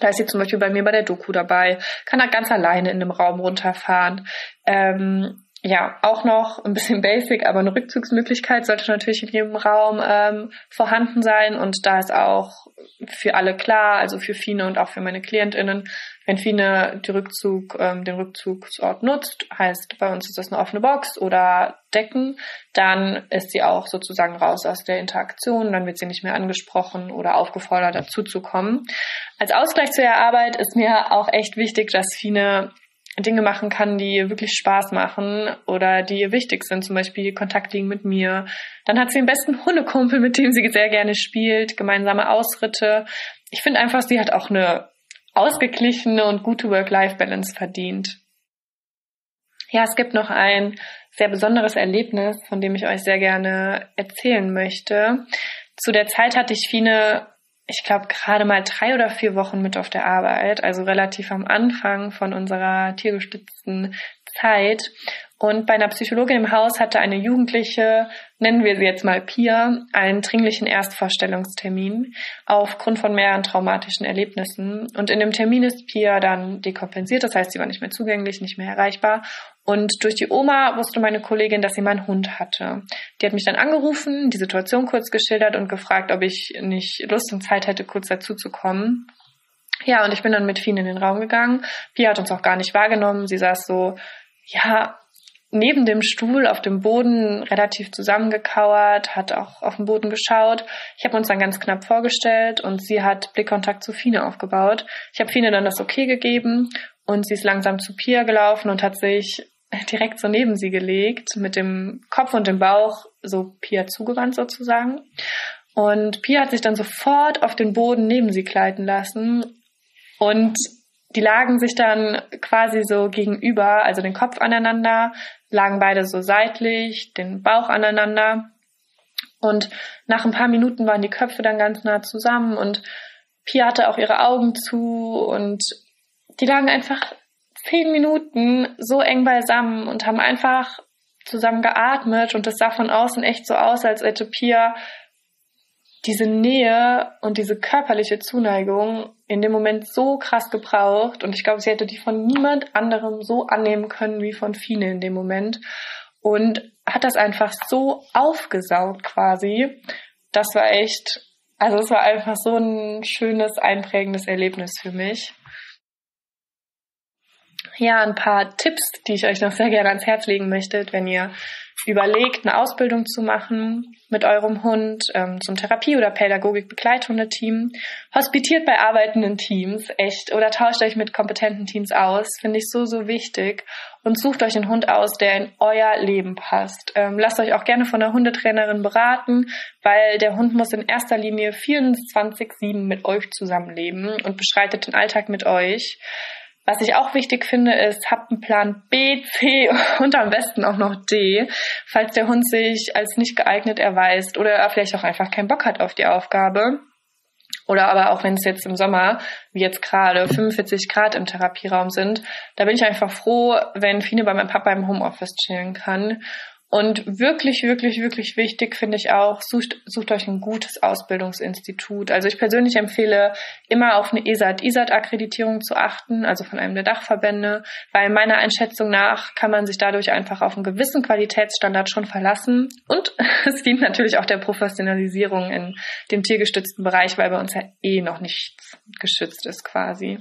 Da ist sie zum Beispiel bei mir bei der Doku dabei, kann da ganz alleine in dem Raum runterfahren. Ähm, ja, auch noch ein bisschen *laughs* basic, aber eine Rückzugsmöglichkeit sollte natürlich in jedem Raum ähm, vorhanden sein. Und da ist auch für alle klar, also für Fine und auch für meine KlientInnen, wenn Fine die Rückzug, ähm, den Rückzugsort nutzt, heißt bei uns ist das eine offene Box oder Decken, dann ist sie auch sozusagen raus aus der Interaktion, dann wird sie nicht mehr angesprochen oder aufgefordert, dazu zu kommen. Als Ausgleich zu ihrer Arbeit ist mir auch echt wichtig, dass Fine Dinge machen kann, die ihr wirklich Spaß machen oder die ihr wichtig sind, zum Beispiel Kontakt liegen mit mir. Dann hat sie den besten *laughs* Hundekumpel, mit dem sie sehr gerne spielt, gemeinsame Ausritte. Ich finde einfach, sie hat auch eine ausgeglichene und gute Work-Life-Balance verdient. Ja, es gibt noch ein sehr besonderes Erlebnis, von dem ich euch sehr gerne erzählen möchte. Zu der Zeit hatte ich Fine ich glaube, gerade mal drei oder vier Wochen mit auf der Arbeit, also relativ am Anfang von unserer tiergestützten Zeit. Und bei einer Psychologin im Haus hatte eine Jugendliche, nennen wir sie jetzt mal Pia, einen dringlichen Erstvorstellungstermin aufgrund von mehreren traumatischen Erlebnissen. Und in dem Termin ist Pia dann dekompensiert, das heißt, sie war nicht mehr zugänglich, nicht mehr erreichbar. Und durch die Oma wusste meine Kollegin, dass sie meinen Hund hatte. Die hat mich dann angerufen, die Situation kurz geschildert und gefragt, ob ich nicht Lust und Zeit hätte, kurz dazu zu kommen. Ja, und ich bin dann mit Fien in den Raum gegangen. Pia hat uns auch gar nicht wahrgenommen. Sie saß so, ja, neben dem Stuhl auf dem Boden relativ zusammengekauert, hat auch auf den Boden geschaut. Ich habe uns dann ganz knapp vorgestellt und sie hat Blickkontakt zu Fine aufgebaut. Ich habe Fine dann das Okay gegeben und sie ist langsam zu Pia gelaufen und hat sich direkt so neben sie gelegt, mit dem Kopf und dem Bauch so Pia zugewandt sozusagen. Und Pia hat sich dann sofort auf den Boden neben sie gleiten lassen und die lagen sich dann quasi so gegenüber, also den Kopf aneinander, lagen beide so seitlich, den Bauch aneinander. Und nach ein paar Minuten waren die Köpfe dann ganz nah zusammen und Pia hatte auch ihre Augen zu und die lagen einfach zehn Minuten so eng beisammen und haben einfach zusammen geatmet und es sah von außen echt so aus, als hätte Pia diese Nähe und diese körperliche Zuneigung in dem Moment so krass gebraucht und ich glaube, sie hätte die von niemand anderem so annehmen können wie von Fine in dem Moment und hat das einfach so aufgesaugt quasi. Das war echt, also es war einfach so ein schönes, einprägendes Erlebnis für mich. Ja, ein paar Tipps, die ich euch noch sehr gerne ans Herz legen möchte, wenn ihr überlegt, eine Ausbildung zu machen mit eurem Hund ähm, zum Therapie- oder Pädagogik-Begleithundeteam. Hospitiert bei arbeitenden Teams, echt, oder tauscht euch mit kompetenten Teams aus, finde ich so, so wichtig. Und sucht euch einen Hund aus, der in euer Leben passt. Ähm, lasst euch auch gerne von einer Hundetrainerin beraten, weil der Hund muss in erster Linie 24-7 mit euch zusammenleben und beschreitet den Alltag mit euch. Was ich auch wichtig finde, ist, habt einen Plan B, C *laughs* und am besten auch noch D, falls der Hund sich als nicht geeignet erweist oder er vielleicht auch einfach keinen Bock hat auf die Aufgabe. Oder aber auch wenn es jetzt im Sommer, wie jetzt gerade, 45 Grad im Therapieraum sind, da bin ich einfach froh, wenn Fine bei meinem Papa im Homeoffice chillen kann. Und wirklich, wirklich, wirklich wichtig finde ich auch, sucht, sucht euch ein gutes Ausbildungsinstitut. Also ich persönlich empfehle immer auf eine ESAT-ISAT-Akkreditierung zu achten, also von einem der Dachverbände, weil meiner Einschätzung nach kann man sich dadurch einfach auf einen gewissen Qualitätsstandard schon verlassen. Und *laughs* es dient natürlich auch der Professionalisierung in dem tiergestützten Bereich, weil bei uns ja eh noch nichts geschützt ist quasi.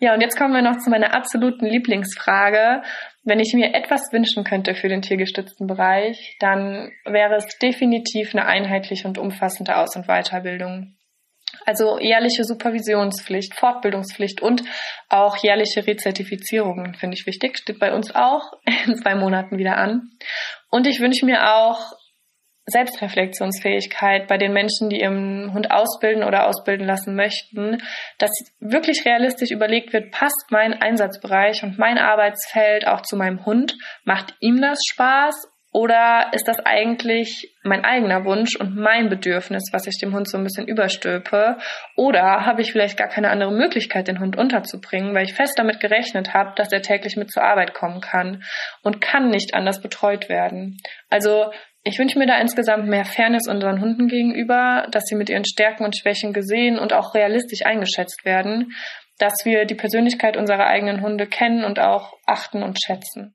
Ja, und jetzt kommen wir noch zu meiner absoluten Lieblingsfrage. Wenn ich mir etwas wünschen könnte für den tiergestützten Bereich, dann wäre es definitiv eine einheitliche und umfassende Aus- und Weiterbildung. Also jährliche Supervisionspflicht, Fortbildungspflicht und auch jährliche Rezertifizierungen finde ich wichtig. Steht bei uns auch *laughs* in zwei Monaten wieder an. Und ich wünsche mir auch Selbstreflexionsfähigkeit bei den Menschen, die ihren Hund ausbilden oder ausbilden lassen möchten, dass wirklich realistisch überlegt wird, passt mein Einsatzbereich und mein Arbeitsfeld auch zu meinem Hund? Macht ihm das Spaß? Oder ist das eigentlich mein eigener Wunsch und mein Bedürfnis, was ich dem Hund so ein bisschen überstülpe? Oder habe ich vielleicht gar keine andere Möglichkeit, den Hund unterzubringen, weil ich fest damit gerechnet habe, dass er täglich mit zur Arbeit kommen kann und kann nicht anders betreut werden? Also ich wünsche mir da insgesamt mehr Fairness unseren Hunden gegenüber, dass sie mit ihren Stärken und Schwächen gesehen und auch realistisch eingeschätzt werden, dass wir die Persönlichkeit unserer eigenen Hunde kennen und auch achten und schätzen.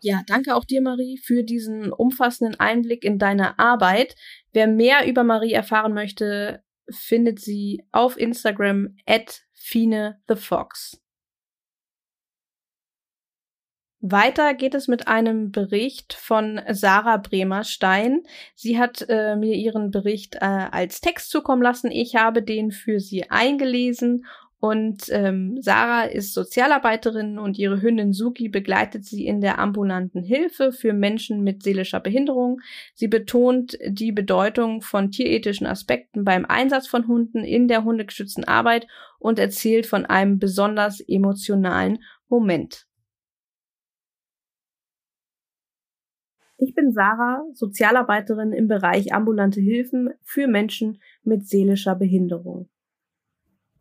Ja, danke auch dir, Marie, für diesen umfassenden Einblick in deine Arbeit. Wer mehr über Marie erfahren möchte, findet sie auf Instagram at Fine the Fox. Weiter geht es mit einem Bericht von Sarah Bremer-Stein. Sie hat äh, mir ihren Bericht äh, als Text zukommen lassen. Ich habe den für sie eingelesen und ähm, Sarah ist Sozialarbeiterin und ihre Hündin Suki begleitet sie in der ambulanten Hilfe für Menschen mit seelischer Behinderung. Sie betont die Bedeutung von tierethischen Aspekten beim Einsatz von Hunden in der hundegestützten Arbeit und erzählt von einem besonders emotionalen Moment. Ich bin Sarah, Sozialarbeiterin im Bereich ambulante Hilfen für Menschen mit seelischer Behinderung.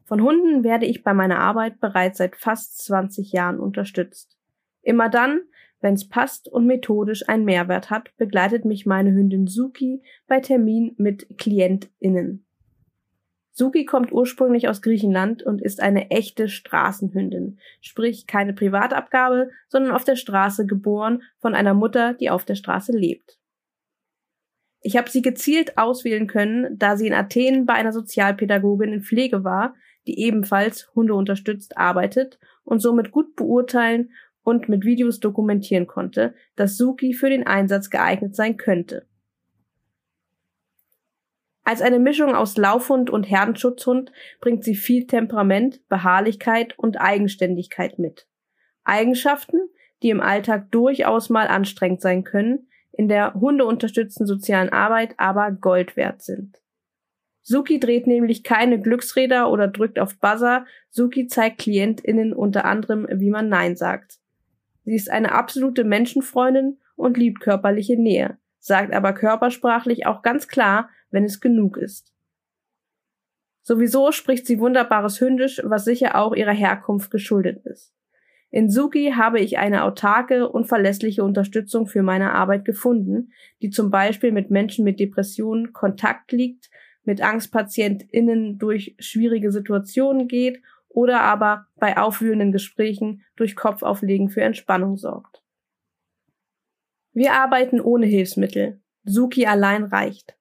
Von Hunden werde ich bei meiner Arbeit bereits seit fast 20 Jahren unterstützt. Immer dann, wenn es passt und methodisch einen Mehrwert hat, begleitet mich meine Hündin Suki bei Termin mit KlientInnen. Suki kommt ursprünglich aus Griechenland und ist eine echte Straßenhündin, sprich keine Privatabgabe, sondern auf der Straße geboren von einer Mutter, die auf der Straße lebt. Ich habe sie gezielt auswählen können, da sie in Athen bei einer Sozialpädagogin in Pflege war, die ebenfalls hundeunterstützt arbeitet und somit gut beurteilen und mit Videos dokumentieren konnte, dass Suki für den Einsatz geeignet sein könnte. Als eine Mischung aus Laufhund und Herdenschutzhund bringt sie viel Temperament, Beharrlichkeit und Eigenständigkeit mit. Eigenschaften, die im Alltag durchaus mal anstrengend sein können, in der hundeunterstützten sozialen Arbeit aber Gold wert sind. Suki dreht nämlich keine Glücksräder oder drückt auf Buzzer. Suki zeigt KlientInnen unter anderem, wie man Nein sagt. Sie ist eine absolute Menschenfreundin und liebt körperliche Nähe, sagt aber körpersprachlich auch ganz klar, wenn es genug ist. Sowieso spricht sie wunderbares Hündisch, was sicher auch ihrer Herkunft geschuldet ist. In Suki habe ich eine autarke und verlässliche Unterstützung für meine Arbeit gefunden, die zum Beispiel mit Menschen mit Depressionen Kontakt liegt, mit AngstpatientInnen durch schwierige Situationen geht oder aber bei aufwühlenden Gesprächen durch Kopfauflegen für Entspannung sorgt. Wir arbeiten ohne Hilfsmittel. Suki allein reicht.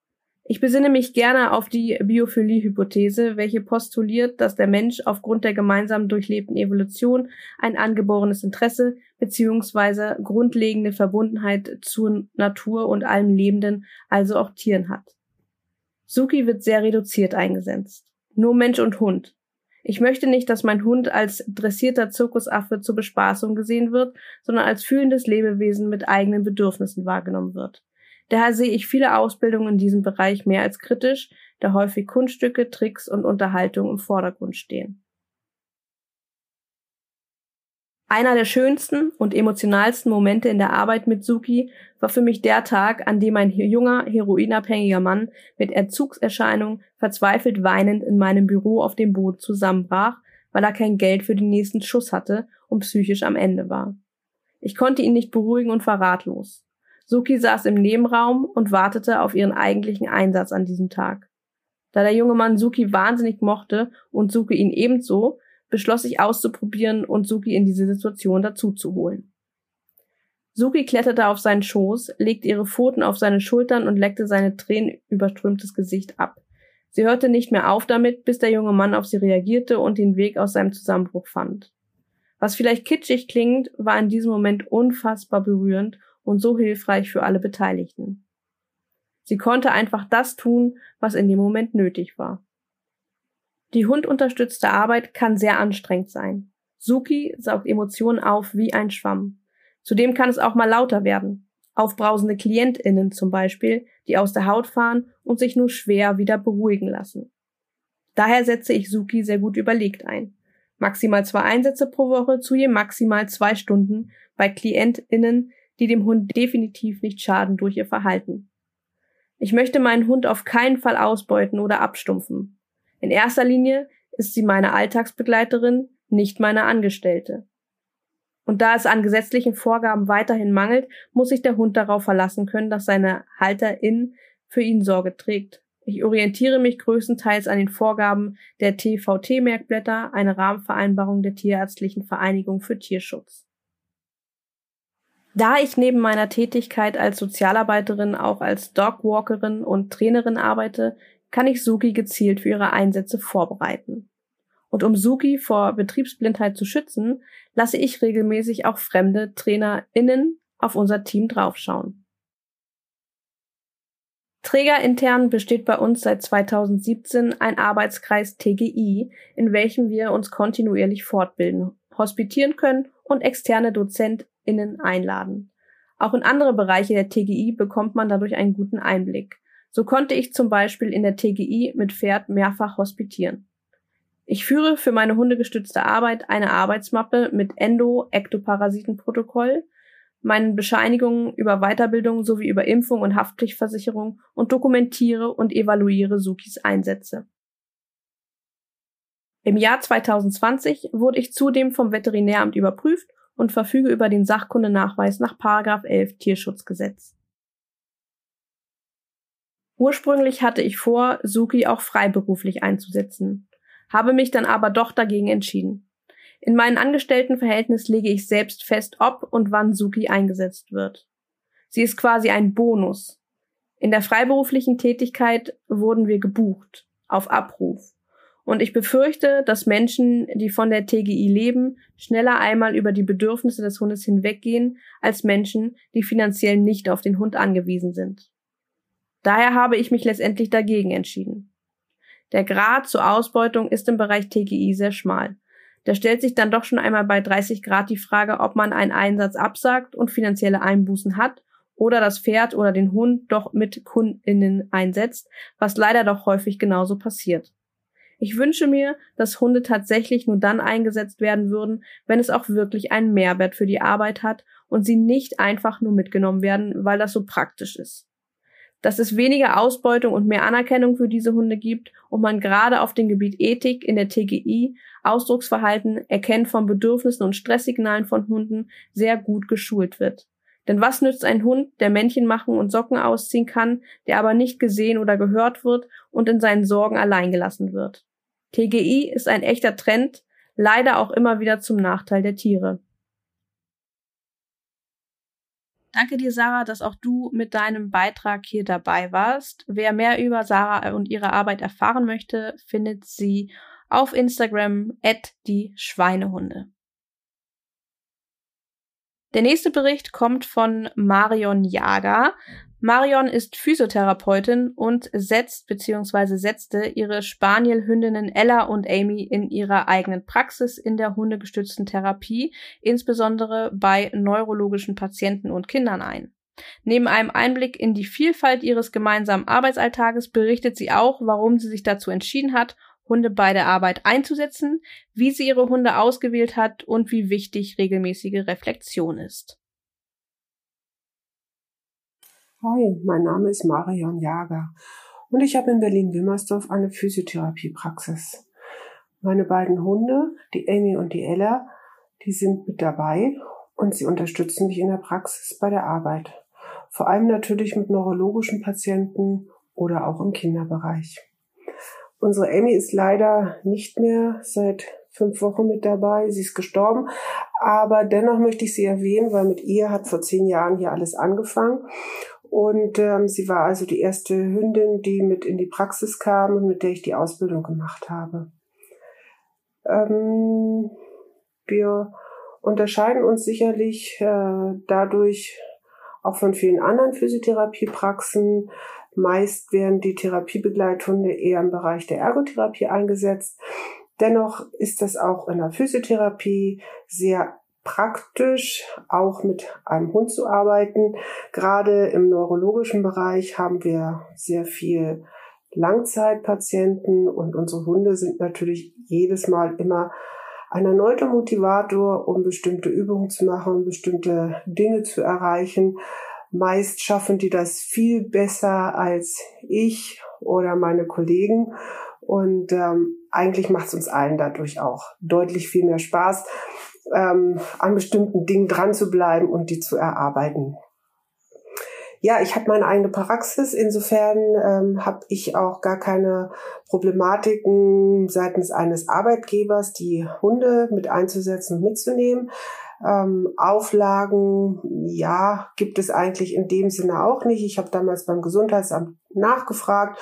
Ich besinne mich gerne auf die Biophilie-Hypothese, welche postuliert, dass der Mensch aufgrund der gemeinsam durchlebten Evolution ein angeborenes Interesse bzw. grundlegende Verbundenheit zur Natur und allem Lebenden, also auch Tieren hat. Suki wird sehr reduziert eingesetzt. Nur Mensch und Hund. Ich möchte nicht, dass mein Hund als dressierter Zirkusaffe zur Bespaßung gesehen wird, sondern als fühlendes Lebewesen mit eigenen Bedürfnissen wahrgenommen wird. Daher sehe ich viele Ausbildungen in diesem Bereich mehr als kritisch, da häufig Kunststücke, Tricks und Unterhaltung im Vordergrund stehen. Einer der schönsten und emotionalsten Momente in der Arbeit mit Suki war für mich der Tag, an dem ein junger, heroinabhängiger Mann mit Entzugserscheinungen verzweifelt weinend in meinem Büro auf dem Boot zusammenbrach, weil er kein Geld für den nächsten Schuss hatte und psychisch am Ende war. Ich konnte ihn nicht beruhigen und war ratlos. Suki saß im Nebenraum und wartete auf ihren eigentlichen Einsatz an diesem Tag. Da der junge Mann Suki wahnsinnig mochte und Suki ihn ebenso, beschloss ich auszuprobieren und Suki in diese Situation dazuzuholen. Suki kletterte auf seinen Schoß, legte ihre Pfoten auf seine Schultern und leckte seine tränenüberströmtes Gesicht ab. Sie hörte nicht mehr auf damit, bis der junge Mann auf sie reagierte und den Weg aus seinem Zusammenbruch fand. Was vielleicht kitschig klingt, war in diesem Moment unfassbar berührend und so hilfreich für alle Beteiligten. Sie konnte einfach das tun, was in dem Moment nötig war. Die hundunterstützte Arbeit kann sehr anstrengend sein. Suki saugt Emotionen auf wie ein Schwamm. Zudem kann es auch mal lauter werden. Aufbrausende KlientInnen zum Beispiel, die aus der Haut fahren und sich nur schwer wieder beruhigen lassen. Daher setze ich Suki sehr gut überlegt ein. Maximal zwei Einsätze pro Woche zu je maximal zwei Stunden bei KlientInnen, die dem Hund definitiv nicht schaden durch ihr Verhalten. Ich möchte meinen Hund auf keinen Fall ausbeuten oder abstumpfen. In erster Linie ist sie meine Alltagsbegleiterin, nicht meine Angestellte. Und da es an gesetzlichen Vorgaben weiterhin mangelt, muss sich der Hund darauf verlassen können, dass seine Halterin für ihn Sorge trägt. Ich orientiere mich größtenteils an den Vorgaben der TVT-Merkblätter, eine Rahmenvereinbarung der Tierärztlichen Vereinigung für Tierschutz. Da ich neben meiner Tätigkeit als Sozialarbeiterin auch als Dogwalkerin und Trainerin arbeite, kann ich Suki gezielt für ihre Einsätze vorbereiten. Und um Suki vor Betriebsblindheit zu schützen, lasse ich regelmäßig auch fremde TrainerInnen auf unser Team draufschauen. Trägerintern besteht bei uns seit 2017 ein Arbeitskreis TGI, in welchem wir uns kontinuierlich fortbilden, hospitieren können und externe DozentInnen einladen. Auch in andere Bereiche der TGI bekommt man dadurch einen guten Einblick. So konnte ich zum Beispiel in der TGI mit Pferd mehrfach hospitieren. Ich führe für meine hundegestützte Arbeit eine Arbeitsmappe mit Endo-Ektoparasitenprotokoll, meinen Bescheinigungen über Weiterbildung sowie über Impfung und Haftpflichtversicherung und dokumentiere und evaluiere Sukis Einsätze. Im Jahr 2020 wurde ich zudem vom Veterinäramt überprüft und verfüge über den Sachkundenachweis nach 11 Tierschutzgesetz. Ursprünglich hatte ich vor, Suki auch freiberuflich einzusetzen, habe mich dann aber doch dagegen entschieden. In meinem Angestelltenverhältnis lege ich selbst fest, ob und wann Suki eingesetzt wird. Sie ist quasi ein Bonus. In der freiberuflichen Tätigkeit wurden wir gebucht, auf Abruf. Und ich befürchte, dass Menschen, die von der TGI leben, schneller einmal über die Bedürfnisse des Hundes hinweggehen, als Menschen, die finanziell nicht auf den Hund angewiesen sind. Daher habe ich mich letztendlich dagegen entschieden. Der Grad zur Ausbeutung ist im Bereich TGI sehr schmal. Da stellt sich dann doch schon einmal bei 30 Grad die Frage, ob man einen Einsatz absagt und finanzielle Einbußen hat oder das Pferd oder den Hund doch mit KundInnen einsetzt, was leider doch häufig genauso passiert. Ich wünsche mir, dass Hunde tatsächlich nur dann eingesetzt werden würden, wenn es auch wirklich einen Mehrwert für die Arbeit hat und sie nicht einfach nur mitgenommen werden, weil das so praktisch ist dass es weniger Ausbeutung und mehr Anerkennung für diese Hunde gibt und man gerade auf dem Gebiet Ethik in der TGI Ausdrucksverhalten, Erkennen von Bedürfnissen und Stresssignalen von Hunden sehr gut geschult wird. Denn was nützt ein Hund, der Männchen machen und Socken ausziehen kann, der aber nicht gesehen oder gehört wird und in seinen Sorgen allein gelassen wird? TGI ist ein echter Trend, leider auch immer wieder zum Nachteil der Tiere. Danke dir, Sarah, dass auch du mit deinem Beitrag hier dabei warst. Wer mehr über Sarah und ihre Arbeit erfahren möchte, findet sie auf Instagram at die Schweinehunde. Der nächste Bericht kommt von Marion Jager. Marion ist Physiotherapeutin und setzt bzw. setzte ihre Spanielhündinnen Ella und Amy in ihrer eigenen Praxis in der hundegestützten Therapie, insbesondere bei neurologischen Patienten und Kindern ein. Neben einem Einblick in die Vielfalt ihres gemeinsamen Arbeitsalltages berichtet sie auch, warum sie sich dazu entschieden hat Hunde bei der Arbeit einzusetzen, wie sie ihre Hunde ausgewählt hat und wie wichtig regelmäßige Reflexion ist. Hi, mein Name ist Marion Jager und ich habe in Berlin-Wilmersdorf eine Physiotherapiepraxis. Meine beiden Hunde, die Amy und die Ella, die sind mit dabei und sie unterstützen mich in der Praxis bei der Arbeit. Vor allem natürlich mit neurologischen Patienten oder auch im Kinderbereich. Unsere Amy ist leider nicht mehr seit fünf Wochen mit dabei. Sie ist gestorben. Aber dennoch möchte ich sie erwähnen, weil mit ihr hat vor zehn Jahren hier alles angefangen. Und ähm, sie war also die erste Hündin, die mit in die Praxis kam und mit der ich die Ausbildung gemacht habe. Ähm, wir unterscheiden uns sicherlich äh, dadurch auch von vielen anderen Physiotherapiepraxen. Meist werden die Therapiebegleithunde eher im Bereich der Ergotherapie eingesetzt. Dennoch ist das auch in der Physiotherapie sehr praktisch, auch mit einem Hund zu arbeiten. Gerade im neurologischen Bereich haben wir sehr viel Langzeitpatienten und unsere Hunde sind natürlich jedes Mal immer ein erneuter Motivator, um bestimmte Übungen zu machen, bestimmte Dinge zu erreichen. Meist schaffen die das viel besser als ich oder meine Kollegen. Und ähm, eigentlich macht es uns allen dadurch auch deutlich viel mehr Spaß, ähm, an bestimmten Dingen dran zu bleiben und die zu erarbeiten ja, ich habe meine eigene Praxis. Insofern ähm, habe ich auch gar keine Problematiken seitens eines Arbeitgebers, die Hunde mit einzusetzen und mitzunehmen. Ähm, Auflagen, ja, gibt es eigentlich in dem Sinne auch nicht. Ich habe damals beim Gesundheitsamt nachgefragt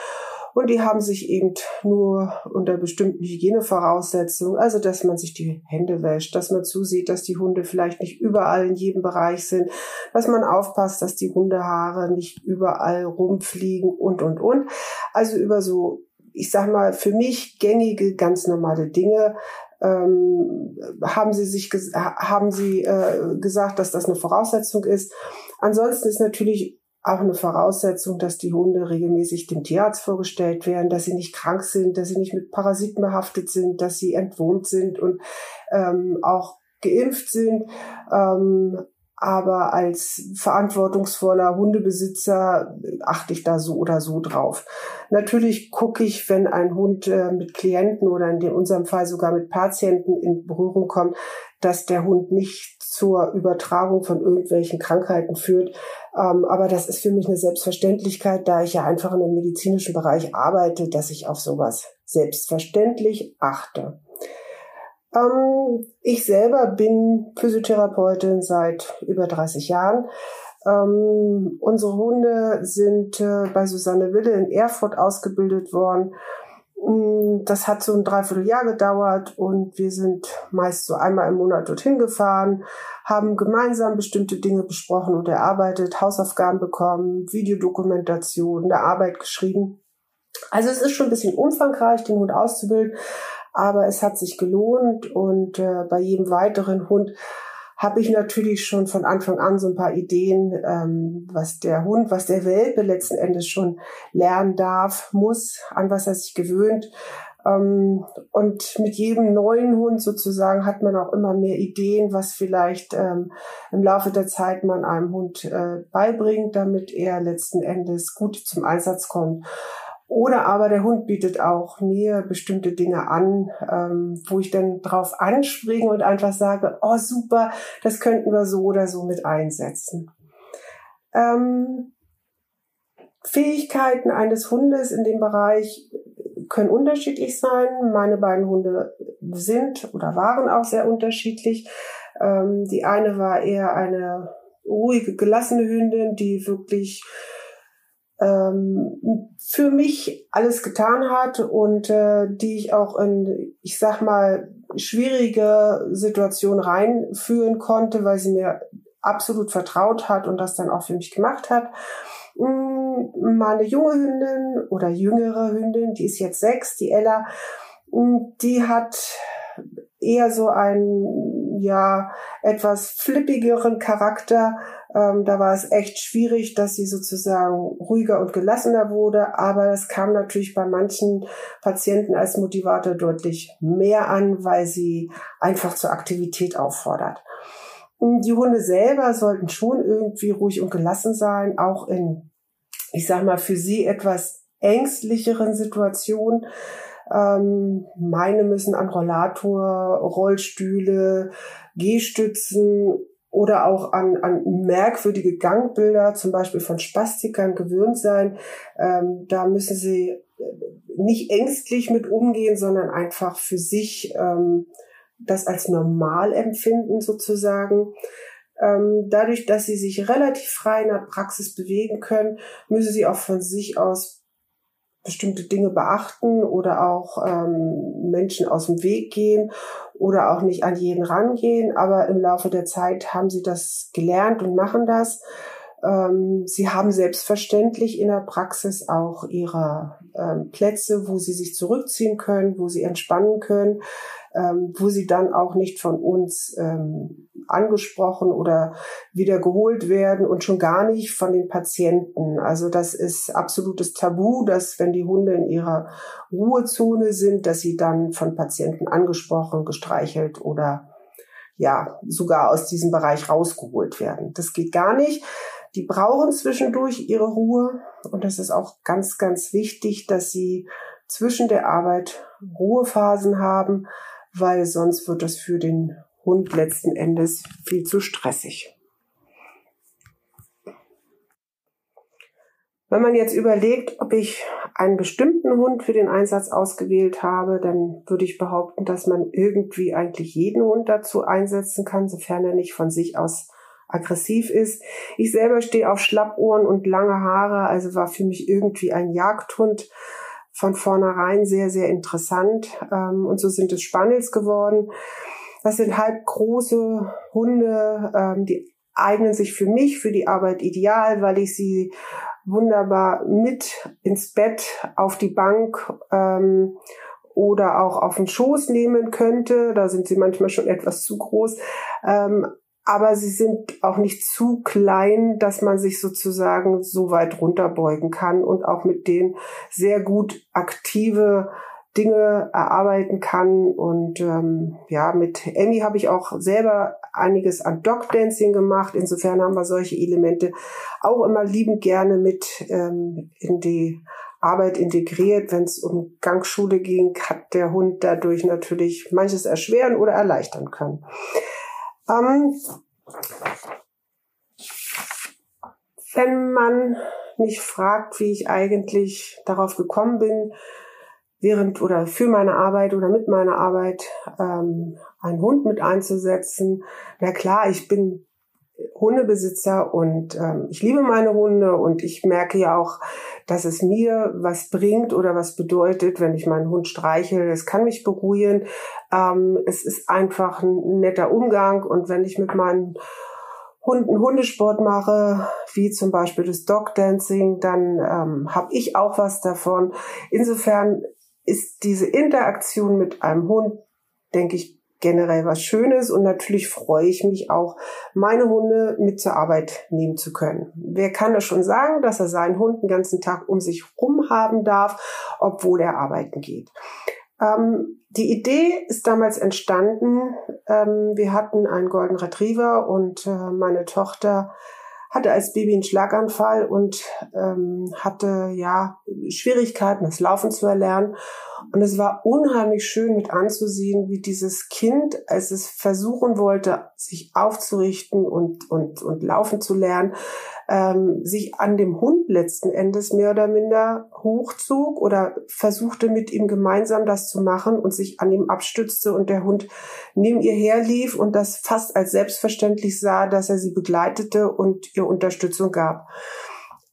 und die haben sich eben nur unter bestimmten Hygienevoraussetzungen, also dass man sich die Hände wäscht, dass man zusieht, dass die Hunde vielleicht nicht überall in jedem Bereich sind, dass man aufpasst, dass die Hundehaare nicht überall rumfliegen und, und, und. Also über so, ich sag mal, für mich gängige, ganz normale Dinge ähm, haben sie sich haben sie äh, gesagt, dass das eine Voraussetzung ist. Ansonsten ist natürlich auch eine Voraussetzung, dass die Hunde regelmäßig dem Tierarzt vorgestellt werden, dass sie nicht krank sind, dass sie nicht mit Parasiten behaftet sind, dass sie entwurmt sind und ähm, auch geimpft sind. Ähm, aber als verantwortungsvoller Hundebesitzer achte ich da so oder so drauf. Natürlich gucke ich, wenn ein Hund äh, mit Klienten oder in unserem Fall sogar mit Patienten in Berührung kommt, dass der Hund nicht zur Übertragung von irgendwelchen Krankheiten führt. Ähm, aber das ist für mich eine Selbstverständlichkeit, da ich ja einfach in dem medizinischen Bereich arbeite, dass ich auf sowas selbstverständlich achte. Ähm, ich selber bin Physiotherapeutin seit über 30 Jahren. Ähm, unsere Hunde sind äh, bei Susanne Wille in Erfurt ausgebildet worden. Mm, das hat so ein Dreivierteljahr gedauert und wir sind meist so einmal im Monat dorthin gefahren, haben gemeinsam bestimmte Dinge besprochen und erarbeitet, Hausaufgaben bekommen, Videodokumentation, eine Arbeit geschrieben. Also es ist schon ein bisschen umfangreich, den Hund auszubilden, aber es hat sich gelohnt und äh, bei jedem weiteren Hund habe ich natürlich schon von Anfang an so ein paar Ideen, ähm, was der Hund, was der Welpe letzten Endes schon lernen darf, muss, an was er sich gewöhnt. Ähm, und mit jedem neuen Hund sozusagen hat man auch immer mehr Ideen, was vielleicht ähm, im Laufe der Zeit man einem Hund äh, beibringt, damit er letzten Endes gut zum Einsatz kommt. Oder aber der Hund bietet auch mir bestimmte Dinge an, ähm, wo ich dann drauf anspringe und einfach sage, oh super, das könnten wir so oder so mit einsetzen. Ähm, Fähigkeiten eines Hundes in dem Bereich können unterschiedlich sein. Meine beiden Hunde sind oder waren auch sehr unterschiedlich. Ähm, die eine war eher eine ruhige, gelassene Hündin, die wirklich ähm, für mich alles getan hat und äh, die ich auch in, ich sag mal, schwierige Situationen reinführen konnte, weil sie mir absolut vertraut hat und das dann auch für mich gemacht hat. Mm, meine junge Hündin oder jüngere Hündin, die ist jetzt sechs, die Ella, mm, die hat eher so einen ja etwas flippigeren Charakter Ähm, da war es echt schwierig, dass sie sozusagen ruhiger und gelassener wurde, aber das kam natürlich bei manchen Patienten als Motivator deutlich mehr an, weil sie einfach zur Aktivität auffordert. Die Hunde selber sollten schon irgendwie ruhig und gelassen sein, auch in, ich sag mal, für sie etwas ängstlicheren Situationen. Ähm, meine müssen an Rollator, Rollstühle, Gehstützen oder auch an, an merkwürdige Gangbilder, zum Beispiel von Spastikern, gewöhnt sein. Ähm, da müssen sie äh, nicht ängstlich mit umgehen, sondern einfach für sich ähm, das als normal empfinden sozusagen. Ähm, dadurch, dass sie sich relativ frei in der Praxis bewegen können, müssen sie auch von sich aus bestimmte Dinge beachten oder auch ähm, Menschen aus dem Weg gehen oder auch nicht an jeden rangehen. Aber im Laufe der Zeit haben sie das gelernt und machen das. Ähm, sie haben selbstverständlich in der Praxis auch ihre ähm, Plätze, wo sie sich zurückziehen können, wo sie entspannen können, ähm, wo sie dann auch nicht von uns ähm, angesprochen oder wieder geholt werden und schon gar nicht von den Patienten. Also das ist absolutes Tabu, dass wenn die Hunde in ihrer Ruhezone sind, dass sie dann von Patienten angesprochen, gestreichelt oder ja, sogar aus diesem Bereich rausgeholt werden. Das geht gar nicht. Die brauchen zwischendurch ihre Ruhe und das ist auch ganz, ganz wichtig, dass sie zwischen der Arbeit Ruhephasen haben, weil sonst wird das für den Hund letzten Endes viel zu stressig. Wenn man jetzt überlegt, ob ich einen bestimmten Hund für den Einsatz ausgewählt habe, dann würde ich behaupten, dass man irgendwie eigentlich jeden Hund dazu einsetzen kann, sofern er nicht von sich aus aggressiv ist. Ich selber stehe auf Schlappohren und lange Haare, also war für mich irgendwie ein Jagdhund von vornherein sehr, sehr interessant. Ähm, und so sind es Spaniels geworden. Das sind halb große Hunde, ähm, die eignen sich für mich, für die Arbeit ideal, weil ich sie wunderbar mit ins Bett, auf die Bank ähm, oder auch auf den Schoß nehmen könnte. Da sind sie manchmal schon etwas zu groß. Ähm, aber sie sind auch nicht zu klein, dass man sich sozusagen so weit runterbeugen kann und auch mit denen sehr gut aktive Dinge erarbeiten kann. Und ähm, ja, mit Emmy habe ich auch selber einiges an Dog Dancing gemacht. Insofern haben wir solche Elemente auch immer liebend gerne mit ähm, in die Arbeit integriert. Wenn es um Gangschule ging, hat der Hund dadurch natürlich manches erschweren oder erleichtern können. Ähm, wenn man mich fragt, wie ich eigentlich darauf gekommen bin, während oder für meine Arbeit oder mit meiner Arbeit ähm, einen Hund mit einzusetzen, na klar, ich bin Hundebesitzer und ähm, ich liebe meine Hunde und ich merke ja auch, dass es mir was bringt oder was bedeutet, wenn ich meinen Hund streichel. Es kann mich beruhigen. Ähm, es ist einfach ein netter Umgang und wenn ich mit meinen Hunden Hundesport mache, wie zum Beispiel das Dog Dancing, dann ähm, habe ich auch was davon. Insofern ist diese Interaktion mit einem Hund, denke ich, generell was Schönes und natürlich freue ich mich auch, meine Hunde mit zur Arbeit nehmen zu können. Wer kann das schon sagen, dass er seinen Hund den ganzen Tag um sich rum haben darf, obwohl er arbeiten geht? Ähm, die Idee ist damals entstanden. Ähm, wir hatten einen Golden Retriever und äh, meine Tochter hatte als Baby einen Schlaganfall und ähm, hatte ja Schwierigkeiten, das Laufen zu erlernen. Und es war unheimlich schön mit anzusehen, wie dieses Kind, als es versuchen wollte, sich aufzurichten und, und, und laufen zu lernen, ähm, sich an dem Hund letzten Endes mehr oder minder hochzog oder versuchte mit ihm gemeinsam das zu machen und sich an ihm abstützte und der Hund neben ihr herlief und das fast als selbstverständlich sah, dass er sie begleitete und ihr Unterstützung gab.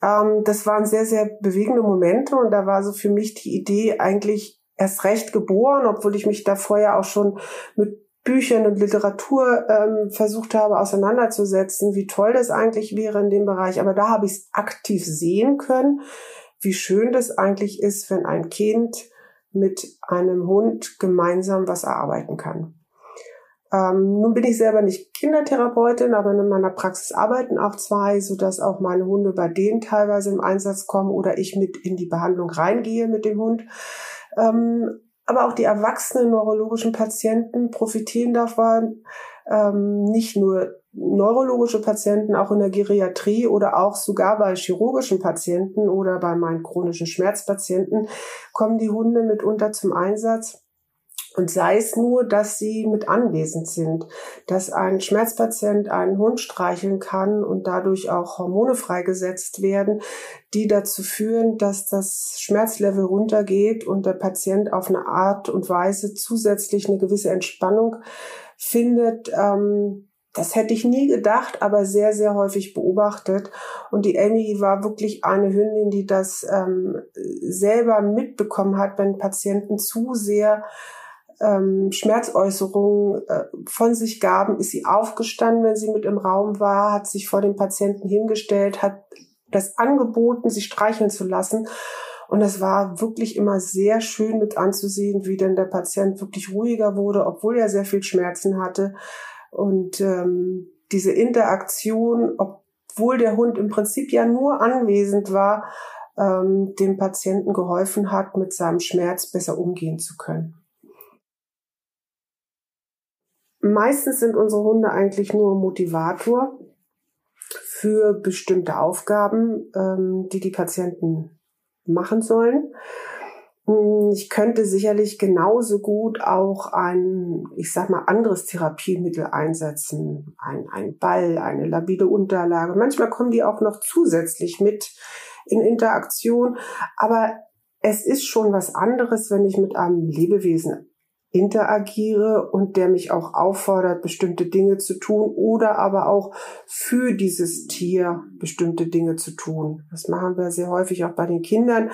Ähm, das waren sehr, sehr bewegende Momente und da war so für mich die Idee eigentlich erst recht geboren, obwohl ich mich da vorher auch schon mit Büchern und Literatur ähm, versucht habe auseinanderzusetzen, wie toll das eigentlich wäre in dem Bereich. Aber da habe ich es aktiv sehen können, wie schön das eigentlich ist, wenn ein Kind mit einem Hund gemeinsam was erarbeiten kann. Ähm, nun bin ich selber nicht Kindertherapeutin, aber in meiner Praxis arbeiten auch zwei, sodass auch meine Hunde bei denen teilweise im Einsatz kommen oder ich mit in die Behandlung reingehe mit dem Hund. Ähm, aber auch die erwachsenen neurologischen Patienten profitieren davon, ähm, nicht nur neurologische Patienten, auch in der Geriatrie oder auch sogar bei chirurgischen Patienten oder bei meinen chronischen Schmerzpatienten kommen die Hunde mitunter zum Einsatz und sei es nur, dass sie mit anwesend sind, dass ein Schmerzpatient einen Hund streicheln kann und dadurch auch Hormone freigesetzt werden, die dazu führen, dass das Schmerzlevel runtergeht und der Patient auf eine Art und Weise zusätzlich eine gewisse Entspannung findet. Ähm, das hätte ich nie gedacht, aber sehr, sehr häufig beobachtet. Und die Amy war wirklich eine Hündin, die das ähm, selber mitbekommen hat, wenn Patienten zu sehr ähm, Schmerzäußerungen äh, von sich gaben, ist sie aufgestanden, wenn sie mit im Raum war, hat sich vor dem Patienten hingestellt, hat das angeboten, sie streicheln zu lassen. Und es war wirklich immer sehr schön mit anzusehen, wie denn der Patient wirklich ruhiger wurde, obwohl er sehr viel Schmerzen hatte. Und ähm, diese Interaktion, obwohl der Hund im Prinzip ja nur anwesend war, ähm, dem Patienten geholfen hat, mit seinem Schmerz besser umgehen zu können. Meistens sind unsere Hunde eigentlich nur Motivator für bestimmte Aufgaben, ähm, die die Patienten machen sollen. Hm, ich könnte sicherlich genauso gut auch ein, ich sag mal, anderes Therapiemittel einsetzen. Ein, ein Ball, eine labile Unterlage. Manchmal kommen die auch noch zusätzlich mit in Interaktion. Aber es ist schon was anderes, wenn ich mit einem Lebewesen interagiere und der mich auch auffordert, bestimmte Dinge zu tun oder aber auch für dieses Tier bestimmte Dinge zu tun. Das machen wir sehr häufig auch bei den Kindern,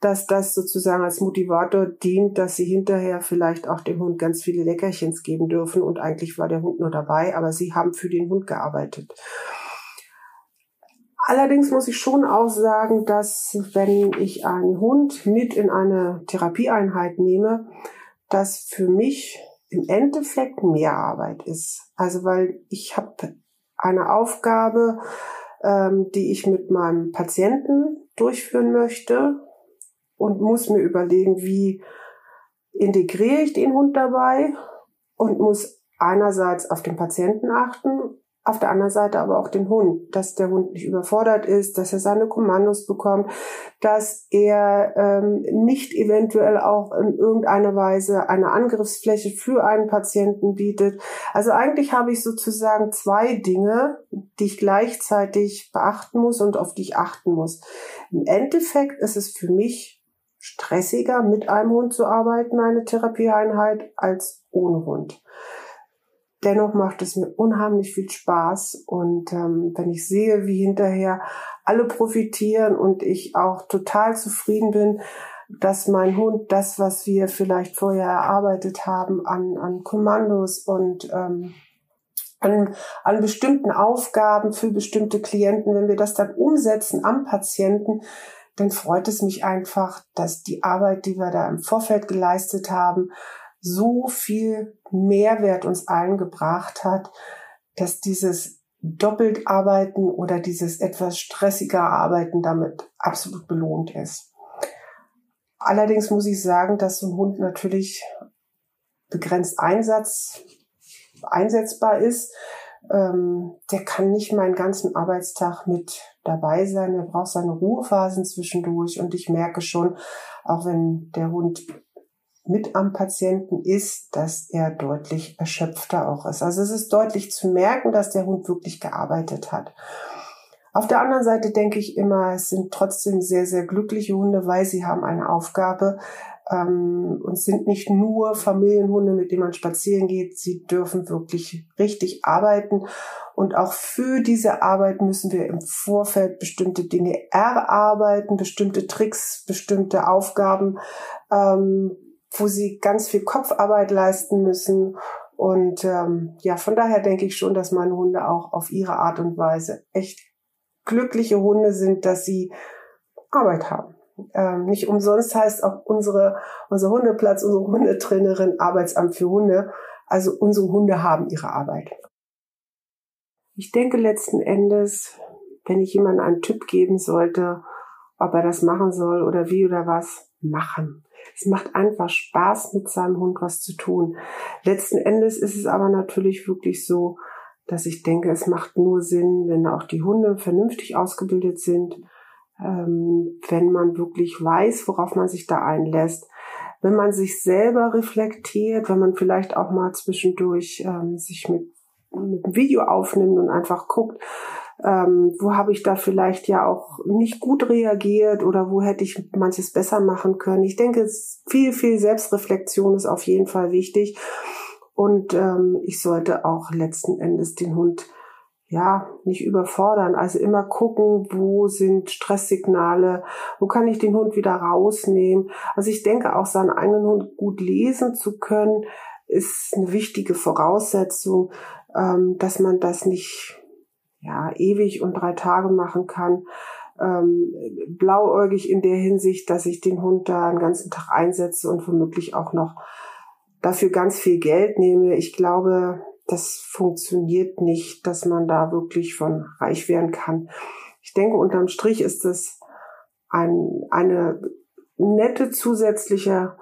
dass das sozusagen als Motivator dient, dass sie hinterher vielleicht auch dem Hund ganz viele Leckerchens geben dürfen und eigentlich war der Hund nur dabei, aber sie haben für den Hund gearbeitet. Allerdings muss ich schon auch sagen, dass wenn ich einen Hund mit in eine Therapieeinheit nehme, das für mich im Endeffekt mehr Arbeit ist. Also weil ich habe eine Aufgabe, ähm, die ich mit meinem Patienten durchführen möchte und muss mir überlegen, wie integriere ich den Hund dabei und muss einerseits auf den Patienten achten auf der anderen Seite aber auch den Hund, dass der Hund nicht überfordert ist, dass er seine Kommandos bekommt, dass er ähm, nicht eventuell auch in irgendeiner Weise eine Angriffsfläche für einen Patienten bietet. Also eigentlich habe ich sozusagen zwei Dinge, die ich gleichzeitig beachten muss und auf die ich achten muss. Im Endeffekt ist es für mich stressiger, mit einem Hund zu arbeiten, eine Therapieeinheit, als ohne Hund dennoch macht es mir unheimlich viel Spaß. Und ähm, wenn ich sehe, wie hinterher alle profitieren und ich auch total zufrieden bin, dass mein Hund das, was wir vielleicht vorher erarbeitet haben an, an Kommandos und ähm, an, an bestimmten Aufgaben für bestimmte Klienten, wenn wir das dann umsetzen am Patienten, dann freut es mich einfach, dass die Arbeit, die wir da im Vorfeld geleistet haben, so viel Mehrwert uns allen gebracht hat, dass dieses doppelt arbeiten oder dieses etwas stressiger Arbeiten damit absolut belohnt ist. Allerdings muss ich sagen, dass so ein Hund natürlich begrenzt Einsatz, einsetzbar ist. Ähm, der kann nicht meinen ganzen Arbeitstag mit dabei sein. Er braucht seine Ruhephasen zwischendurch. Und ich merke schon, auch wenn der Hund mit am Patienten ist, dass er deutlich erschöpfter auch ist. Also es ist deutlich zu merken, dass der Hund wirklich gearbeitet hat. Auf der anderen Seite denke ich immer, es sind trotzdem sehr, sehr glückliche Hunde, weil sie haben eine Aufgabe ähm, und sind nicht nur Familienhunde, mit denen man spazieren geht. Sie dürfen wirklich richtig arbeiten. Und auch für diese Arbeit müssen wir im Vorfeld bestimmte Dinge erarbeiten, bestimmte Tricks, bestimmte Aufgaben ähm, wo sie ganz viel Kopfarbeit leisten müssen. Und ähm, ja, von daher denke ich schon, dass meine Hunde auch auf ihre Art und Weise echt glückliche Hunde sind, dass sie Arbeit haben. Ähm, nicht umsonst heißt auch unsere, unser Hundeplatz, unsere Hundetrainerin Arbeitsamt für Hunde. Also unsere Hunde haben ihre Arbeit. Ich denke letzten Endes, wenn ich jemandem einen Tipp geben sollte, ob er das machen soll oder wie oder was, machen. Es macht einfach Spaß, mit seinem Hund was zu tun. Letzten Endes ist es aber natürlich wirklich so, dass ich denke, es macht nur Sinn, wenn auch die Hunde vernünftig ausgebildet sind, ähm, wenn man wirklich weiß, worauf man sich da einlässt, wenn man sich selber reflektiert, wenn man vielleicht auch mal zwischendurch ähm, sich mit, mit einem Video aufnimmt und einfach guckt, ähm, wo habe ich da vielleicht ja auch nicht gut reagiert oder wo hätte ich manches besser machen können. Ich denke, viel, viel Selbstreflexion ist auf jeden Fall wichtig. Und ähm, ich sollte auch letzten Endes den Hund ja nicht überfordern. Also immer gucken, wo sind Stresssignale, wo kann ich den Hund wieder rausnehmen. Also ich denke auch seinen eigenen Hund gut lesen zu können, ist eine wichtige Voraussetzung, ähm, dass man das nicht ja, ewig und drei Tage machen kann. Ähm, blauäugig in der Hinsicht, dass ich den Hund da einen ganzen Tag einsetze und womöglich auch noch dafür ganz viel Geld nehme. Ich glaube, das funktioniert nicht, dass man da wirklich von reich werden kann. Ich denke, unterm Strich ist es ein, eine nette zusätzliche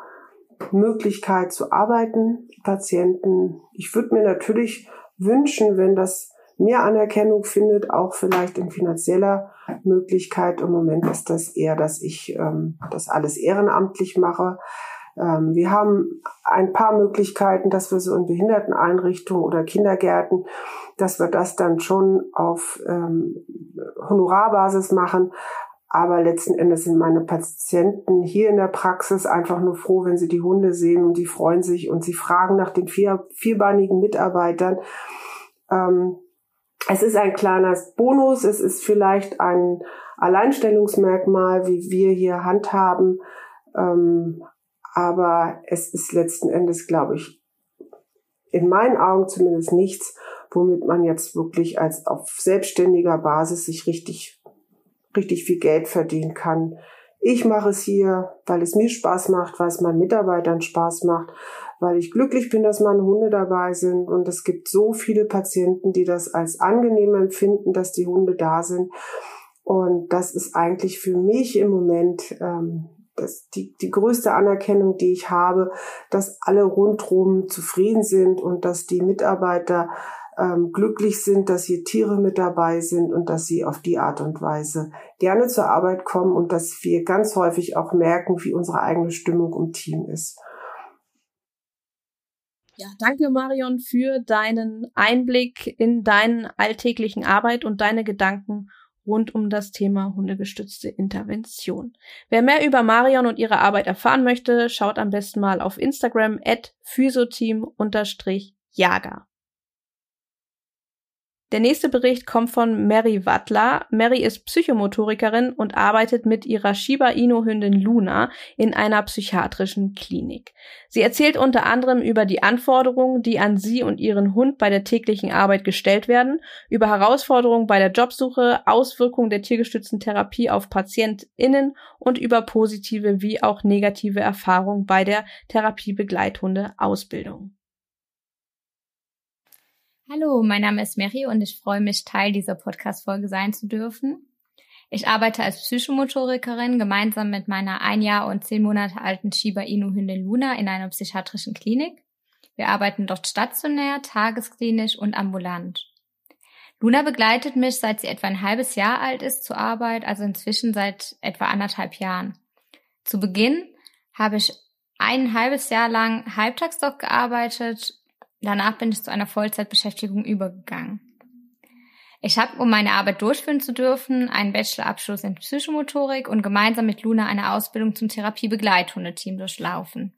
Möglichkeit zu arbeiten. Patienten, ich würde mir natürlich wünschen, wenn das mehr Anerkennung findet, auch vielleicht in finanzieller Möglichkeit. Im Moment ist das eher, dass ich ähm, das alles ehrenamtlich mache. Ähm, wir haben ein paar Möglichkeiten, dass wir so in Behinderteneinrichtungen oder Kindergärten, dass wir das dann schon auf ähm, Honorarbasis machen. Aber letzten Endes sind meine Patienten hier in der Praxis einfach nur froh, wenn sie die Hunde sehen und die freuen sich und sie fragen nach den vier, vierbeinigen Mitarbeitern. Ähm, es ist ein kleiner Bonus, es ist vielleicht ein Alleinstellungsmerkmal, wie wir hier handhaben, ähm, aber es ist letzten Endes, glaube ich, in meinen Augen zumindest nichts, womit man jetzt wirklich als auf selbstständiger Basis sich richtig, richtig viel Geld verdienen kann. Ich mache es hier, weil es mir Spaß macht, weil es meinen Mitarbeitern Spaß macht, weil ich glücklich bin, dass meine Hunde dabei sind. Und es gibt so viele Patienten, die das als angenehm empfinden, dass die Hunde da sind. Und das ist eigentlich für mich im Moment ähm, das, die, die größte Anerkennung, die ich habe, dass alle rundherum zufrieden sind und dass die Mitarbeiter ähm, glücklich sind, dass hier Tiere mit dabei sind und dass sie auf die Art und Weise gerne zur Arbeit kommen und dass wir ganz häufig auch merken, wie unsere eigene Stimmung im Team ist. Ja, danke Marion für deinen Einblick in deinen alltäglichen Arbeit und deine Gedanken rund um das Thema hundegestützte Intervention. Wer mehr über Marion und ihre Arbeit erfahren möchte, schaut am besten mal auf Instagram at physoteam-jager. Der nächste Bericht kommt von Mary Wattler. Mary ist Psychomotorikerin und arbeitet mit ihrer Shiba Inu Hündin Luna in einer psychiatrischen Klinik. Sie erzählt unter anderem über die Anforderungen, die an sie und ihren Hund bei der täglichen Arbeit gestellt werden, über Herausforderungen bei der Jobsuche, Auswirkungen der tiergestützten Therapie auf PatientInnen und über positive wie auch negative Erfahrungen bei der Therapiebegleithunde-Ausbildung. Hallo, mein Name ist Mary und ich freue mich, Teil dieser Podcast-Folge sein zu dürfen. Ich arbeite als Psychomotorikerin gemeinsam mit meiner ein Jahr und zehn Monate alten Shiba Inu Hündin Luna in einer psychiatrischen Klinik. Wir arbeiten dort stationär, tagesklinisch und ambulant. Luna begleitet mich, seit sie etwa ein halbes Jahr alt ist, zur Arbeit, also inzwischen seit etwa anderthalb Jahren. Zu Beginn habe ich ein halbes Jahr lang halbtags dort gearbeitet Danach bin ich zu einer Vollzeitbeschäftigung übergegangen. Ich habe, um meine Arbeit durchführen zu dürfen, einen Bachelorabschluss in Psychomotorik und gemeinsam mit Luna eine Ausbildung zum Therapiebegleithundeteam durchlaufen.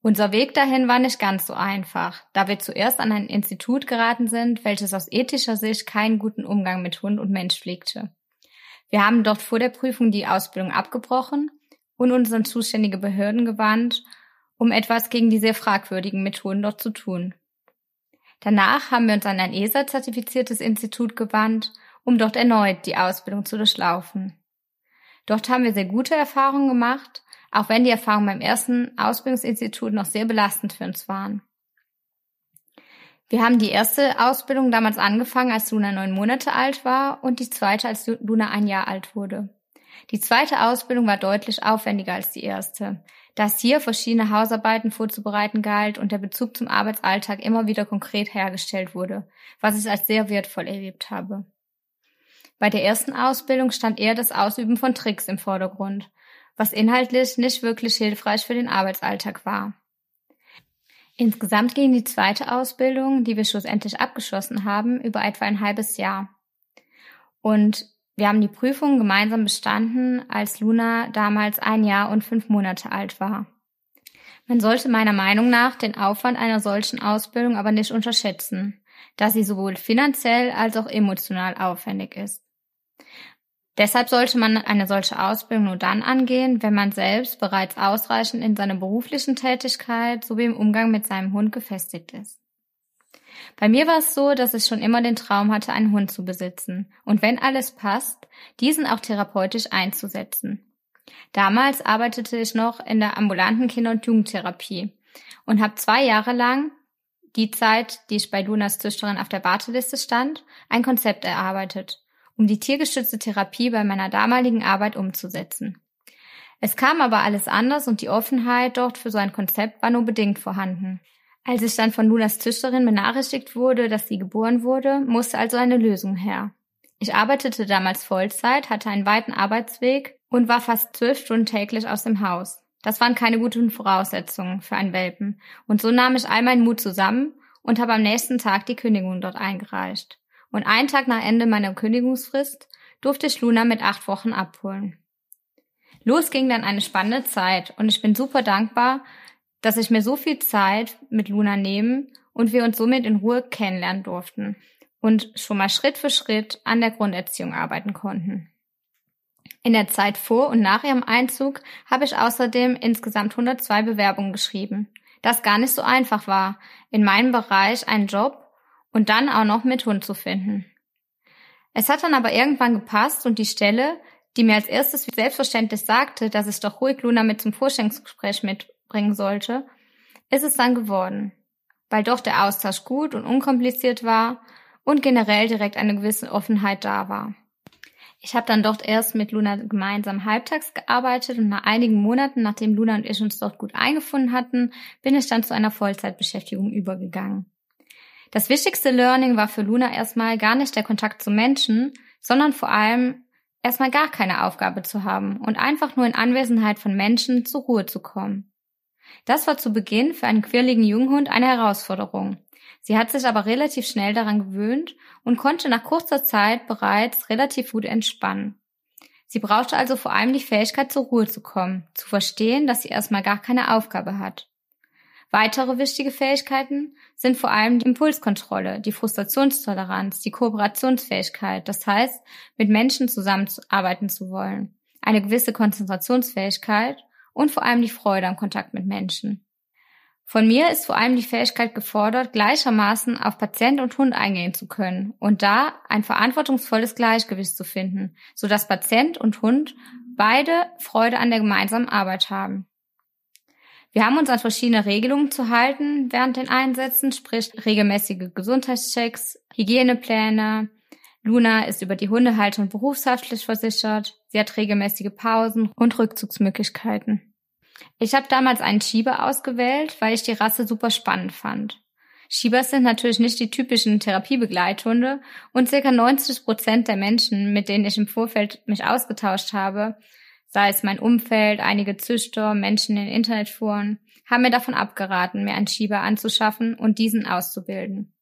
Unser Weg dahin war nicht ganz so einfach, da wir zuerst an ein Institut geraten sind, welches aus ethischer Sicht keinen guten Umgang mit Hund und Mensch pflegte. Wir haben dort vor der Prüfung die Ausbildung abgebrochen und uns an zuständige Behörden gewandt um etwas gegen die sehr fragwürdigen Methoden dort zu tun. Danach haben wir uns an ein ESA-zertifiziertes Institut gewandt, um dort erneut die Ausbildung zu durchlaufen. Dort haben wir sehr gute Erfahrungen gemacht, auch wenn die Erfahrungen beim ersten Ausbildungsinstitut noch sehr belastend für uns waren. Wir haben die erste Ausbildung damals angefangen, als Luna neun Monate alt war und die zweite, als Luna ein Jahr alt wurde. Die zweite Ausbildung war deutlich aufwendiger als die erste, da es hier verschiedene Hausarbeiten vorzubereiten galt und der Bezug zum Arbeitsalltag immer wieder konkret hergestellt wurde, was ich als sehr wertvoll erlebt habe. Bei der ersten Ausbildung stand eher das Ausüben von Tricks im Vordergrund, was inhaltlich nicht wirklich hilfreich für den Arbeitsalltag war. Insgesamt ging die zweite Ausbildung, die wir schlussendlich abgeschlossen haben, über etwa ein halbes Jahr. Und wir haben die Prüfung gemeinsam bestanden, als Luna damals ein Jahr und fünf Monate alt war. Man sollte meiner Meinung nach den Aufwand einer solchen Ausbildung aber nicht unterschätzen, da sie sowohl finanziell als auch emotional aufwendig ist. Deshalb sollte man eine solche Ausbildung nur dann angehen, wenn man selbst bereits ausreichend in seiner beruflichen Tätigkeit sowie im Umgang mit seinem Hund gefestigt ist. Bei mir war es so, dass ich schon immer den Traum hatte, einen Hund zu besitzen und wenn alles passt, diesen auch therapeutisch einzusetzen. Damals arbeitete ich noch in der ambulanten Kinder- und Jugendtherapie und habe zwei Jahre lang, die Zeit, die ich bei Lunas Züchterin auf der Warteliste stand, ein Konzept erarbeitet, um die tiergestützte Therapie bei meiner damaligen Arbeit umzusetzen. Es kam aber alles anders und die Offenheit dort für so ein Konzept war nur bedingt vorhanden. Als ich dann von Lunas Züchterin benachrichtigt wurde, dass sie geboren wurde, musste also eine Lösung her. Ich arbeitete damals Vollzeit, hatte einen weiten Arbeitsweg und war fast zwölf Stunden täglich aus dem Haus. Das waren keine guten Voraussetzungen für einen Welpen. Und so nahm ich all meinen Mut zusammen und habe am nächsten Tag die Kündigung dort eingereicht. Und einen Tag nach Ende meiner Kündigungsfrist durfte ich Luna mit acht Wochen abholen. Los ging dann eine spannende Zeit und ich bin super dankbar, dass ich mir so viel Zeit mit Luna nehmen und wir uns somit in Ruhe kennenlernen durften und schon mal Schritt für Schritt an der Grunderziehung arbeiten konnten. In der Zeit vor und nach ihrem Einzug habe ich außerdem insgesamt 102 Bewerbungen geschrieben, das gar nicht so einfach war, in meinem Bereich einen Job und dann auch noch mit Hund zu finden. Es hat dann aber irgendwann gepasst und die Stelle, die mir als erstes selbstverständlich sagte, dass ich doch ruhig Luna mit zum Vorstellungsgespräch mit bringen sollte, ist es dann geworden, weil doch der Austausch gut und unkompliziert war und generell direkt eine gewisse Offenheit da war. Ich habe dann dort erst mit Luna gemeinsam halbtags gearbeitet und nach einigen Monaten, nachdem Luna und ich uns dort gut eingefunden hatten, bin ich dann zu einer Vollzeitbeschäftigung übergegangen. Das wichtigste Learning war für Luna erstmal gar nicht der Kontakt zu Menschen, sondern vor allem erstmal gar keine Aufgabe zu haben und einfach nur in Anwesenheit von Menschen zur Ruhe zu kommen. Das war zu Beginn für einen quirligen Junghund eine Herausforderung. Sie hat sich aber relativ schnell daran gewöhnt und konnte nach kurzer Zeit bereits relativ gut entspannen. Sie brauchte also vor allem die Fähigkeit zur Ruhe zu kommen, zu verstehen, dass sie erstmal gar keine Aufgabe hat. Weitere wichtige Fähigkeiten sind vor allem die Impulskontrolle, die Frustrationstoleranz, die Kooperationsfähigkeit, das heißt, mit Menschen zusammenarbeiten zu wollen, eine gewisse Konzentrationsfähigkeit und vor allem die Freude am Kontakt mit Menschen. Von mir ist vor allem die Fähigkeit gefordert, gleichermaßen auf Patient und Hund eingehen zu können und da ein verantwortungsvolles Gleichgewicht zu finden, so dass Patient und Hund beide Freude an der gemeinsamen Arbeit haben. Wir haben uns an verschiedene Regelungen zu halten während den Einsätzen, sprich regelmäßige Gesundheitschecks, Hygienepläne. Luna ist über die Hundehaltung berufshaftlich versichert. Sie hat regelmäßige Pausen und Rückzugsmöglichkeiten. Ich habe damals einen Schieber ausgewählt, weil ich die Rasse super spannend fand. Schiebers sind natürlich nicht die typischen Therapiebegleithunde und circa 90 Prozent der Menschen, mit denen ich im Vorfeld mich ausgetauscht habe, sei es mein Umfeld, einige Züchter, Menschen in Internetforen, haben mir davon abgeraten, mir einen Schieber anzuschaffen und diesen auszubilden.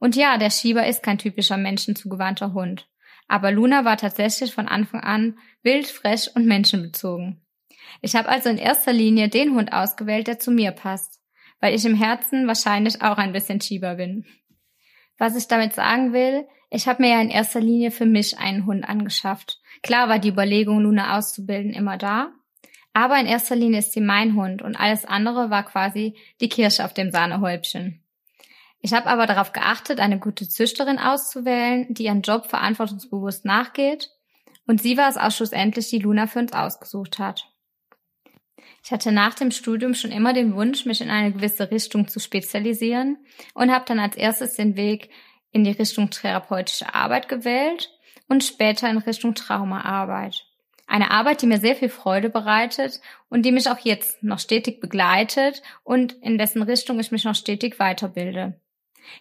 Und ja, der Schieber ist kein typischer menschenzugewandter Hund. Aber Luna war tatsächlich von Anfang an wild, frech und menschenbezogen. Ich habe also in erster Linie den Hund ausgewählt, der zu mir passt, weil ich im Herzen wahrscheinlich auch ein bisschen Schieber bin. Was ich damit sagen will, ich habe mir ja in erster Linie für mich einen Hund angeschafft. Klar war die Überlegung, Luna auszubilden, immer da, aber in erster Linie ist sie mein Hund und alles andere war quasi die Kirsche auf dem Sahnehäubchen. Ich habe aber darauf geachtet, eine gute Züchterin auszuwählen, die ihren Job verantwortungsbewusst nachgeht Und sie war es auch schlussendlich, die Luna für uns ausgesucht hat. Ich hatte nach dem Studium schon immer den Wunsch, mich in eine gewisse Richtung zu spezialisieren und habe dann als erstes den Weg in die Richtung therapeutische Arbeit gewählt und später in Richtung Traumaarbeit. Eine Arbeit, die mir sehr viel Freude bereitet und die mich auch jetzt noch stetig begleitet und in dessen Richtung ich mich noch stetig weiterbilde.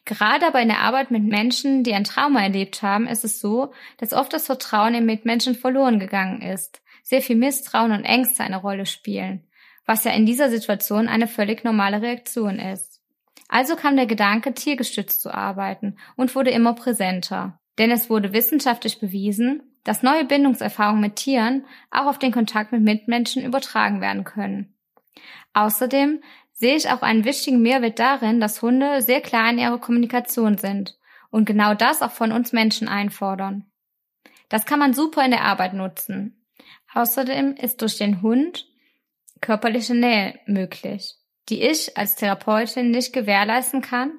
Gerade aber in der Arbeit mit Menschen, die ein Trauma erlebt haben, ist es so, dass oft das Vertrauen in Mitmenschen verloren gegangen ist, sehr viel Misstrauen und Ängste eine Rolle spielen, was ja in dieser Situation eine völlig normale Reaktion ist. Also kam der Gedanke, tiergestützt zu arbeiten und wurde immer präsenter. Denn es wurde wissenschaftlich bewiesen, dass neue Bindungserfahrungen mit Tieren auch auf den Kontakt mit Mitmenschen übertragen werden können. Außerdem sehe ich auch einen wichtigen Mehrwert darin, dass Hunde sehr klar in ihrer Kommunikation sind und genau das auch von uns Menschen einfordern. Das kann man super in der Arbeit nutzen. Außerdem ist durch den Hund körperliche Nähe möglich, die ich als Therapeutin nicht gewährleisten kann,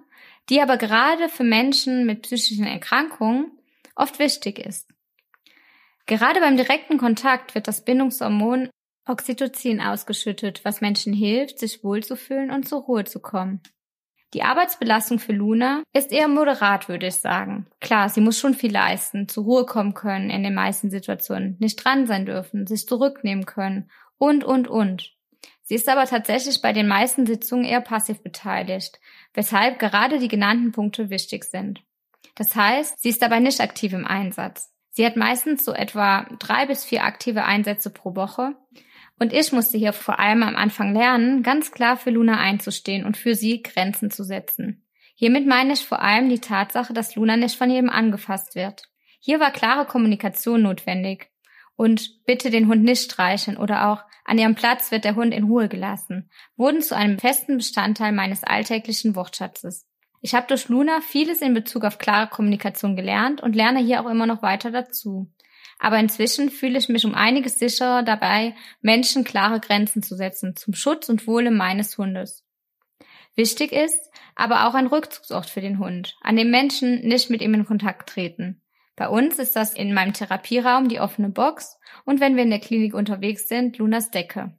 die aber gerade für Menschen mit psychischen Erkrankungen oft wichtig ist. Gerade beim direkten Kontakt wird das Bindungshormon Oxytocin ausgeschüttet, was Menschen hilft, sich wohlzufühlen und zur Ruhe zu kommen. Die Arbeitsbelastung für Luna ist eher moderat, würde ich sagen. Klar, sie muss schon viel leisten, zur Ruhe kommen können in den meisten Situationen, nicht dran sein dürfen, sich zurücknehmen können und, und, und. Sie ist aber tatsächlich bei den meisten Sitzungen eher passiv beteiligt, weshalb gerade die genannten Punkte wichtig sind. Das heißt, sie ist dabei nicht aktiv im Einsatz. Sie hat meistens so etwa drei bis vier aktive Einsätze pro Woche und ich musste hier vor allem am Anfang lernen, ganz klar für Luna einzustehen und für sie Grenzen zu setzen. Hiermit meine ich vor allem die Tatsache, dass Luna nicht von jedem angefasst wird. Hier war klare Kommunikation notwendig. Und bitte den Hund nicht streicheln oder auch an ihrem Platz wird der Hund in Ruhe gelassen, wurden zu einem festen Bestandteil meines alltäglichen Wortschatzes. Ich habe durch Luna vieles in Bezug auf klare Kommunikation gelernt und lerne hier auch immer noch weiter dazu aber inzwischen fühle ich mich um einiges sicherer dabei, Menschen klare Grenzen zu setzen zum Schutz und Wohle meines Hundes. Wichtig ist aber auch ein Rückzugsort für den Hund, an dem Menschen nicht mit ihm in Kontakt treten. Bei uns ist das in meinem Therapieraum die offene Box und wenn wir in der Klinik unterwegs sind, Lunas Decke.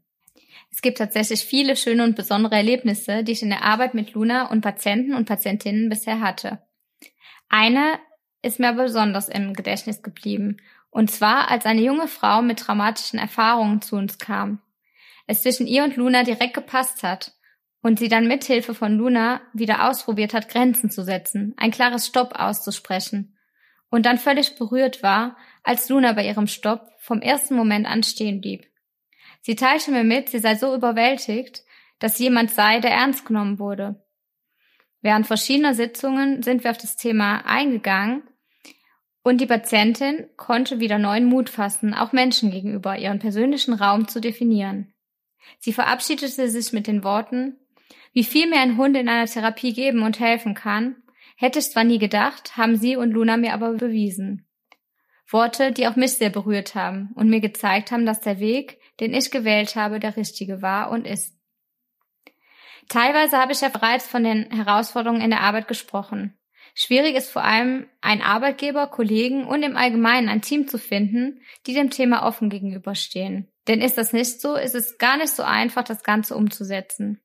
Es gibt tatsächlich viele schöne und besondere Erlebnisse, die ich in der Arbeit mit Luna und Patienten und Patientinnen bisher hatte. Eine ist mir besonders im Gedächtnis geblieben und zwar, als eine junge Frau mit traumatischen Erfahrungen zu uns kam. Es zwischen ihr und Luna direkt gepasst hat und sie dann mithilfe von Luna wieder ausprobiert hat, Grenzen zu setzen, ein klares Stopp auszusprechen. Und dann völlig berührt war, als Luna bei ihrem Stopp vom ersten Moment an stehen blieb. Sie teilte mir mit, sie sei so überwältigt, dass jemand sei, der ernst genommen wurde. Während verschiedener Sitzungen sind wir auf das Thema eingegangen und die Patientin konnte wieder neuen Mut fassen, auch Menschen gegenüber ihren persönlichen Raum zu definieren. Sie verabschiedete sich mit den Worten, wie viel mir ein Hund in einer Therapie geben und helfen kann, hätte ich zwar nie gedacht, haben Sie und Luna mir aber bewiesen. Worte, die auch mich sehr berührt haben und mir gezeigt haben, dass der Weg, den ich gewählt habe, der richtige war und ist. Teilweise habe ich ja bereits von den Herausforderungen in der Arbeit gesprochen. Schwierig ist vor allem, einen Arbeitgeber, Kollegen und im Allgemeinen ein Team zu finden, die dem Thema offen gegenüberstehen. Denn ist das nicht so, ist es gar nicht so einfach, das Ganze umzusetzen.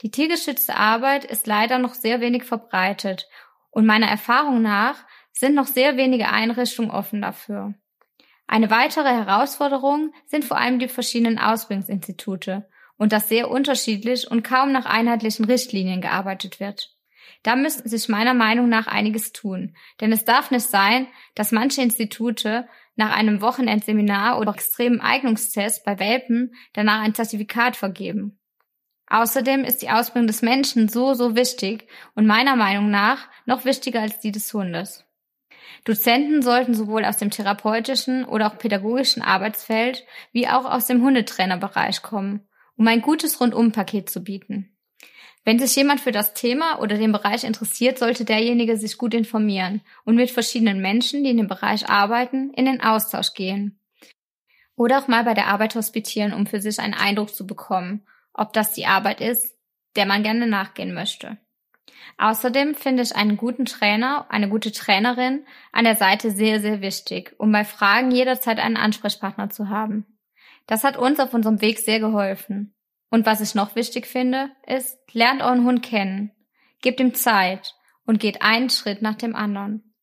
Die tiergeschützte Arbeit ist leider noch sehr wenig verbreitet und meiner Erfahrung nach sind noch sehr wenige Einrichtungen offen dafür. Eine weitere Herausforderung sind vor allem die verschiedenen Ausbildungsinstitute und dass sehr unterschiedlich und kaum nach einheitlichen Richtlinien gearbeitet wird. Da müsste sich meiner Meinung nach einiges tun. Denn es darf nicht sein, dass manche Institute nach einem Wochenendseminar oder extremen Eignungstest bei Welpen danach ein Zertifikat vergeben. Außerdem ist die Ausbildung des Menschen so, so wichtig und meiner Meinung nach noch wichtiger als die des Hundes. Dozenten sollten sowohl aus dem therapeutischen oder auch pädagogischen Arbeitsfeld wie auch aus dem Hundetrainerbereich kommen, um ein gutes Rundumpaket zu bieten. Wenn sich jemand für das Thema oder den Bereich interessiert, sollte derjenige sich gut informieren und mit verschiedenen Menschen, die in dem Bereich arbeiten, in den Austausch gehen. Oder auch mal bei der Arbeit hospitieren, um für sich einen Eindruck zu bekommen, ob das die Arbeit ist, der man gerne nachgehen möchte. Außerdem finde ich einen guten Trainer, eine gute Trainerin an der Seite sehr, sehr wichtig, um bei Fragen jederzeit einen Ansprechpartner zu haben. Das hat uns auf unserem Weg sehr geholfen. Und was ich noch wichtig finde, ist, lernt euren Hund kennen, gebt ihm Zeit und geht einen Schritt nach dem anderen.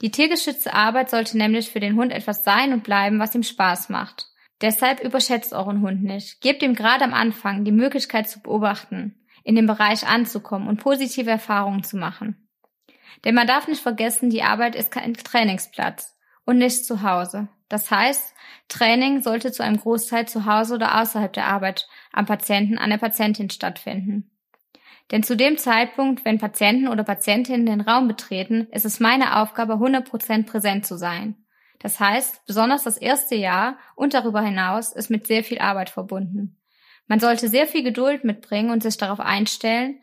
Die tiergeschützte Arbeit sollte nämlich für den Hund etwas sein und bleiben, was ihm Spaß macht. Deshalb überschätzt euren Hund nicht. Gebt ihm gerade am Anfang die Möglichkeit zu beobachten, in dem Bereich anzukommen und positive Erfahrungen zu machen. Denn man darf nicht vergessen, die Arbeit ist kein Trainingsplatz und nicht zu Hause. Das heißt, Training sollte zu einem Großteil zu Hause oder außerhalb der Arbeit am Patienten, an der Patientin stattfinden. Denn zu dem Zeitpunkt, wenn Patienten oder Patientinnen den Raum betreten, ist es meine Aufgabe, 100% präsent zu sein. Das heißt, besonders das erste Jahr und darüber hinaus ist mit sehr viel Arbeit verbunden. Man sollte sehr viel Geduld mitbringen und sich darauf einstellen,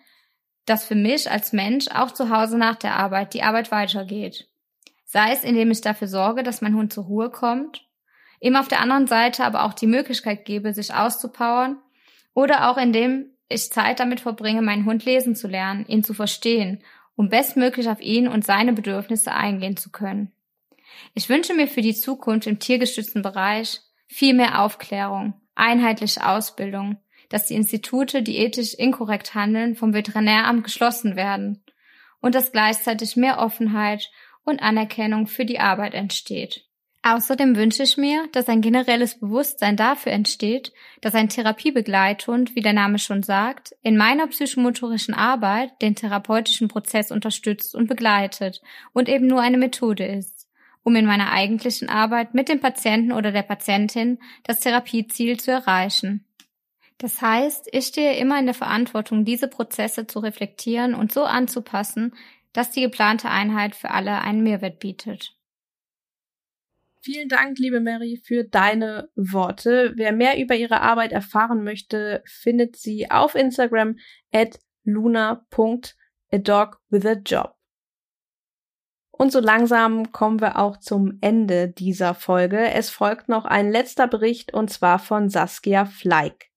dass für mich als Mensch auch zu Hause nach der Arbeit die Arbeit weitergeht. Sei es, indem ich dafür sorge, dass mein Hund zur Ruhe kommt, ihm auf der anderen Seite aber auch die Möglichkeit gebe, sich auszupowern, oder auch indem ich Zeit damit verbringe, meinen Hund lesen zu lernen, ihn zu verstehen, um bestmöglich auf ihn und seine Bedürfnisse eingehen zu können. Ich wünsche mir für die Zukunft im tiergestützten Bereich viel mehr Aufklärung, einheitliche Ausbildung, dass die Institute, die ethisch inkorrekt handeln, vom Veterinäramt geschlossen werden und dass gleichzeitig mehr Offenheit und Anerkennung für die Arbeit entsteht. Außerdem wünsche ich mir, dass ein generelles Bewusstsein dafür entsteht, dass ein Therapiebegleithund, wie der Name schon sagt, in meiner psychomotorischen Arbeit den therapeutischen Prozess unterstützt und begleitet und eben nur eine Methode ist um in meiner eigentlichen Arbeit mit dem Patienten oder der Patientin das Therapieziel zu erreichen. Das heißt, ich stehe immer in der Verantwortung, diese Prozesse zu reflektieren und so anzupassen, dass die geplante Einheit für alle einen Mehrwert bietet. Vielen Dank, liebe Mary, für deine Worte. Wer mehr über ihre Arbeit erfahren möchte, findet sie auf Instagram at luna.adogwithajob. Und so langsam kommen wir auch zum Ende dieser Folge. Es folgt noch ein letzter Bericht und zwar von Saskia Fleig.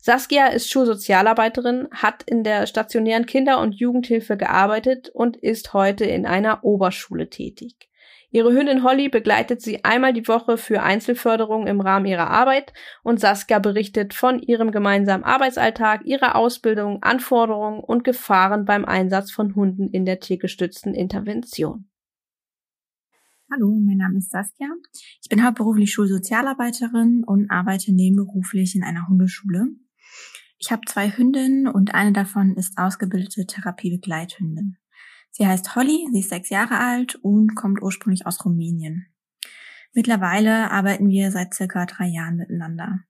Saskia ist Schulsozialarbeiterin, hat in der stationären Kinder- und Jugendhilfe gearbeitet und ist heute in einer Oberschule tätig. Ihre Hündin Holly begleitet sie einmal die Woche für Einzelförderung im Rahmen ihrer Arbeit und Saskia berichtet von ihrem gemeinsamen Arbeitsalltag, ihrer Ausbildung, Anforderungen und Gefahren beim Einsatz von Hunden in der tiergestützten Intervention. Hallo, mein Name ist Saskia. Ich bin hauptberuflich Schulsozialarbeiterin und arbeite nebenberuflich in einer Hundeschule. Ich habe zwei Hündinnen und eine davon ist ausgebildete Therapiebegleithündin. Sie heißt Holly, sie ist sechs Jahre alt und kommt ursprünglich aus Rumänien. Mittlerweile arbeiten wir seit circa drei Jahren miteinander.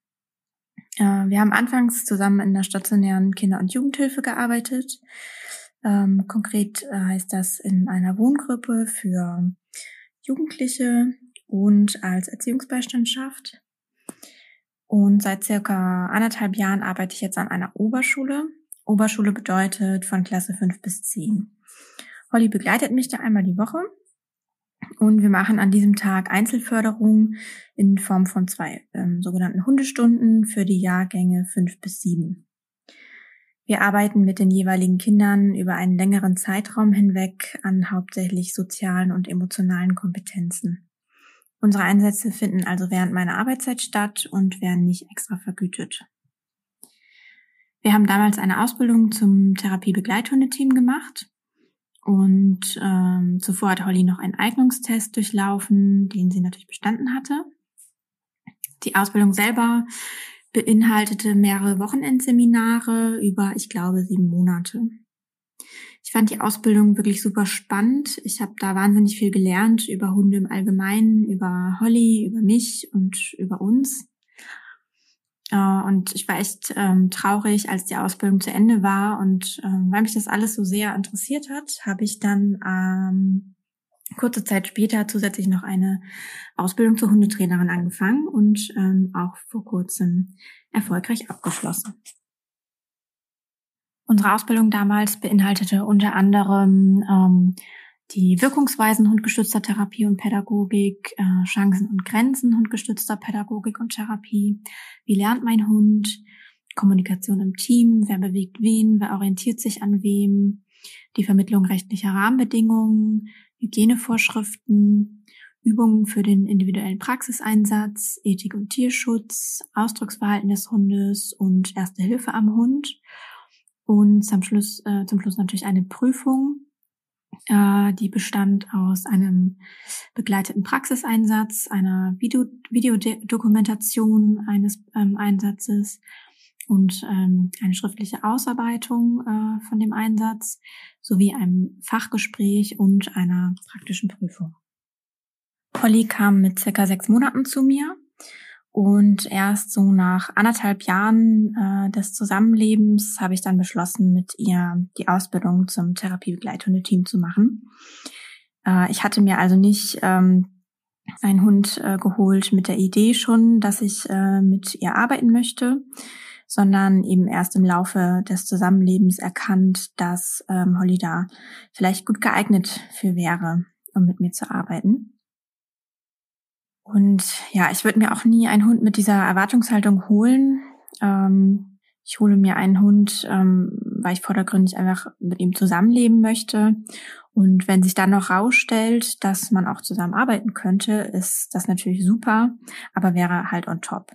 Äh, wir haben anfangs zusammen in der stationären Kinder- und Jugendhilfe gearbeitet. Ähm, konkret äh, heißt das in einer Wohngruppe für Jugendliche und als Erziehungsbeistandschaft. Und seit circa anderthalb Jahren arbeite ich jetzt an einer Oberschule. Oberschule bedeutet von Klasse 5 bis 10. Holly begleitet mich da einmal die Woche und wir machen an diesem Tag Einzelförderung in Form von zwei ähm, sogenannten Hundestunden für die Jahrgänge 5 bis 7. Wir arbeiten mit den jeweiligen Kindern über einen längeren Zeitraum hinweg an hauptsächlich sozialen und emotionalen Kompetenzen. Unsere Einsätze finden also während meiner Arbeitszeit statt und werden nicht extra vergütet. Wir haben damals eine Ausbildung zum Therapiebegleithundeteam gemacht und ähm, zuvor hat Holly noch einen Eignungstest durchlaufen, den sie natürlich bestanden hatte. Die Ausbildung selber beinhaltete mehrere Wochenendseminare über, ich glaube, sieben Monate. Ich fand die Ausbildung wirklich super spannend. Ich habe da wahnsinnig viel gelernt über Hunde im Allgemeinen, über Holly, über mich und über uns. Äh, und ich war echt ähm, traurig, als die Ausbildung zu Ende war. Und ähm, weil mich das alles so sehr interessiert hat, habe ich dann ähm, kurze Zeit später zusätzlich noch eine Ausbildung zur Hundetrainerin angefangen und ähm, auch vor kurzem erfolgreich abgeschlossen. Unsere Ausbildung damals beinhaltete unter anderem ähm, die Wirkungsweisen hundgestützter Therapie und Pädagogik, äh, Chancen und Grenzen hundgestützter Pädagogik und Therapie. Wie lernt mein Hund? Kommunikation im Team, wer bewegt wen, wer orientiert sich an wem, die Vermittlung rechtlicher Rahmenbedingungen, Hygienevorschriften, Übungen für den individuellen Praxiseinsatz, Ethik und Tierschutz, Ausdrucksverhalten des Hundes und Erste Hilfe am Hund. Und zum Schluss, äh, zum Schluss natürlich eine Prüfung, äh, die bestand aus einem begleiteten Praxiseinsatz, einer Video Videodokumentation eines ähm, Einsatzes und ähm, eine schriftliche Ausarbeitung äh, von dem Einsatz sowie einem Fachgespräch und einer praktischen Prüfung. Polly kam mit circa sechs Monaten zu mir und erst so nach anderthalb Jahren äh, des Zusammenlebens habe ich dann beschlossen, mit ihr die Ausbildung zum Therapiebegleithundeteam zu machen. Äh, ich hatte mir also nicht ähm, einen Hund äh, geholt mit der Idee schon, dass ich äh, mit ihr arbeiten möchte, sondern eben erst im Laufe des Zusammenlebens erkannt, dass ähm, Holly da vielleicht gut geeignet für wäre, um mit mir zu arbeiten. Und ja, ich würde mir auch nie einen Hund mit dieser Erwartungshaltung holen. Ähm, ich hole mir einen Hund, ähm, weil ich vordergründig einfach mit ihm zusammenleben möchte. Und wenn sich dann noch rausstellt, dass man auch zusammen arbeiten könnte, ist das natürlich super, aber wäre halt on top.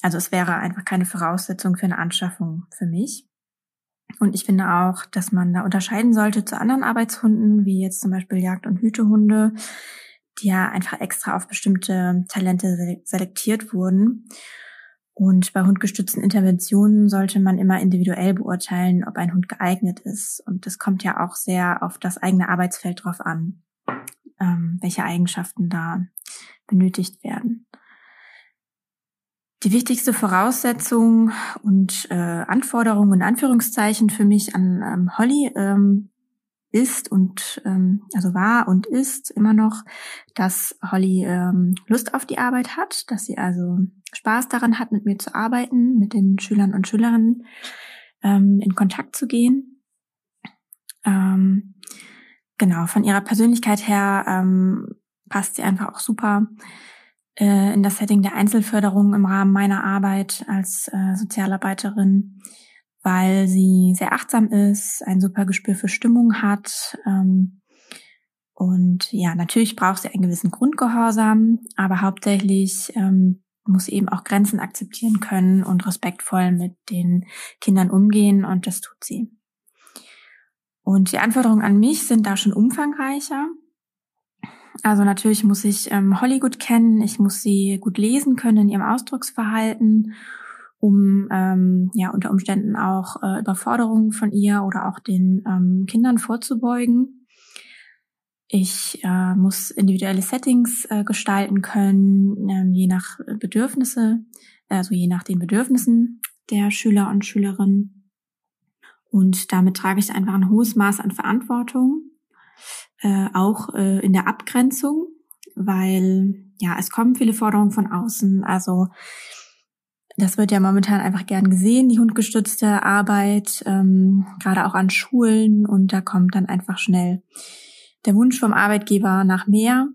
Also es wäre einfach keine Voraussetzung für eine Anschaffung für mich. Und ich finde auch, dass man da unterscheiden sollte zu anderen Arbeitshunden, wie jetzt zum Beispiel Jagd- und Hütehunde, die ja einfach extra auf bestimmte Talente selektiert wurden. Und bei hundgestützten Interventionen sollte man immer individuell beurteilen, ob ein Hund geeignet ist. Und das kommt ja auch sehr auf das eigene Arbeitsfeld drauf an, ähm, welche Eigenschaften da benötigt werden. Die wichtigste Voraussetzung und äh, Anforderung in Anführungszeichen für mich an ähm, Holly ähm, ist und ähm, also war und ist immer noch, dass Holly ähm, Lust auf die Arbeit hat, dass sie also Spaß daran hat, mit mir zu arbeiten, mit den Schülern und Schülerinnen ähm, in Kontakt zu gehen. Ähm, genau, von ihrer Persönlichkeit her ähm, passt sie einfach auch super äh, in das Setting der Einzelförderung im Rahmen meiner Arbeit als äh, Sozialarbeiterin, weil sie sehr achtsam ist, ein super Gespür für Stimmung hat. Ähm, und ja, natürlich braucht sie einen gewissen Grundgehorsam, aber hauptsächlich ähm, muss sie eben auch Grenzen akzeptieren können und respektvoll mit den Kindern umgehen und das tut sie. Und die Anforderungen an mich sind da schon umfangreicher. Also natürlich muss ich ähm, Holly gut kennen, ich muss sie gut lesen können in ihrem Ausdrucksverhalten, um ähm, ja unter Umständen auch äh, Überforderungen von ihr oder auch den ähm, Kindern vorzubeugen. Ich äh, muss individuelle Settings äh, gestalten können, äh, je nach Bedürfnisse, also je nach den Bedürfnissen der Schüler und Schülerinnen. Und damit trage ich einfach ein hohes Maß an Verantwortung äh, auch äh, in der Abgrenzung, weil ja, es kommen viele Forderungen von außen. Also das wird ja momentan einfach gern gesehen, die hundgestützte Arbeit, ähm, gerade auch an Schulen. Und da kommt dann einfach schnell der Wunsch vom Arbeitgeber nach mehr.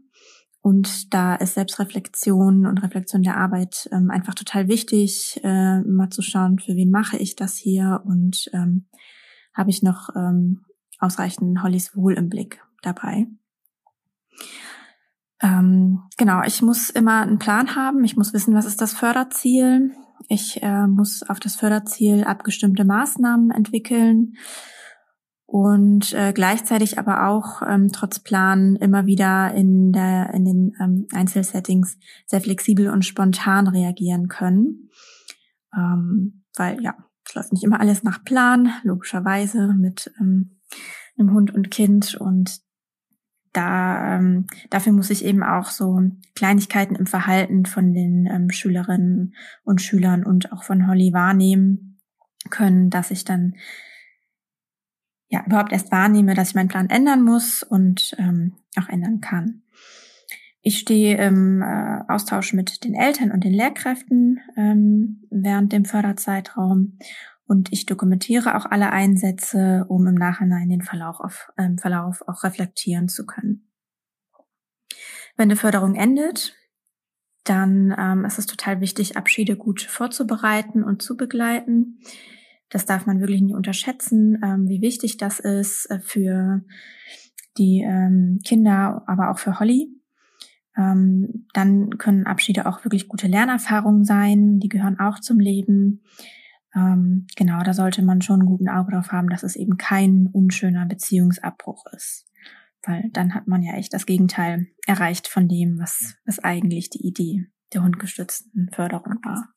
Und da ist Selbstreflexion und Reflexion der Arbeit ähm, einfach total wichtig, äh, mal zu schauen, für wen mache ich das hier und ähm, habe ich noch ähm, ausreichend Hollys Wohl im Blick dabei. Ähm, genau, ich muss immer einen Plan haben. Ich muss wissen, was ist das Förderziel. Ich äh, muss auf das Förderziel abgestimmte Maßnahmen entwickeln und äh, gleichzeitig aber auch ähm, trotz Plan immer wieder in der in den ähm, Einzelsettings sehr flexibel und spontan reagieren können, ähm, weil ja es läuft nicht immer alles nach Plan logischerweise mit ähm, einem Hund und Kind und da ähm, dafür muss ich eben auch so Kleinigkeiten im Verhalten von den ähm, Schülerinnen und Schülern und auch von Holly wahrnehmen können, dass ich dann ja überhaupt erst wahrnehme, dass ich meinen Plan ändern muss und ähm, auch ändern kann. Ich stehe im äh, Austausch mit den Eltern und den Lehrkräften ähm, während dem Förderzeitraum und ich dokumentiere auch alle Einsätze, um im Nachhinein den Verlauf, auf, ähm, Verlauf auch reflektieren zu können. Wenn die Förderung endet, dann ähm, ist es total wichtig, Abschiede gut vorzubereiten und zu begleiten. Das darf man wirklich nicht unterschätzen, ähm, wie wichtig das ist äh, für die ähm, Kinder, aber auch für Holly. Ähm, dann können Abschiede auch wirklich gute Lernerfahrungen sein. Die gehören auch zum Leben. Ähm, genau, da sollte man schon einen guten Auge drauf haben, dass es eben kein unschöner Beziehungsabbruch ist. Weil dann hat man ja echt das Gegenteil erreicht von dem, was, was eigentlich die Idee der hundgestützten Förderung war.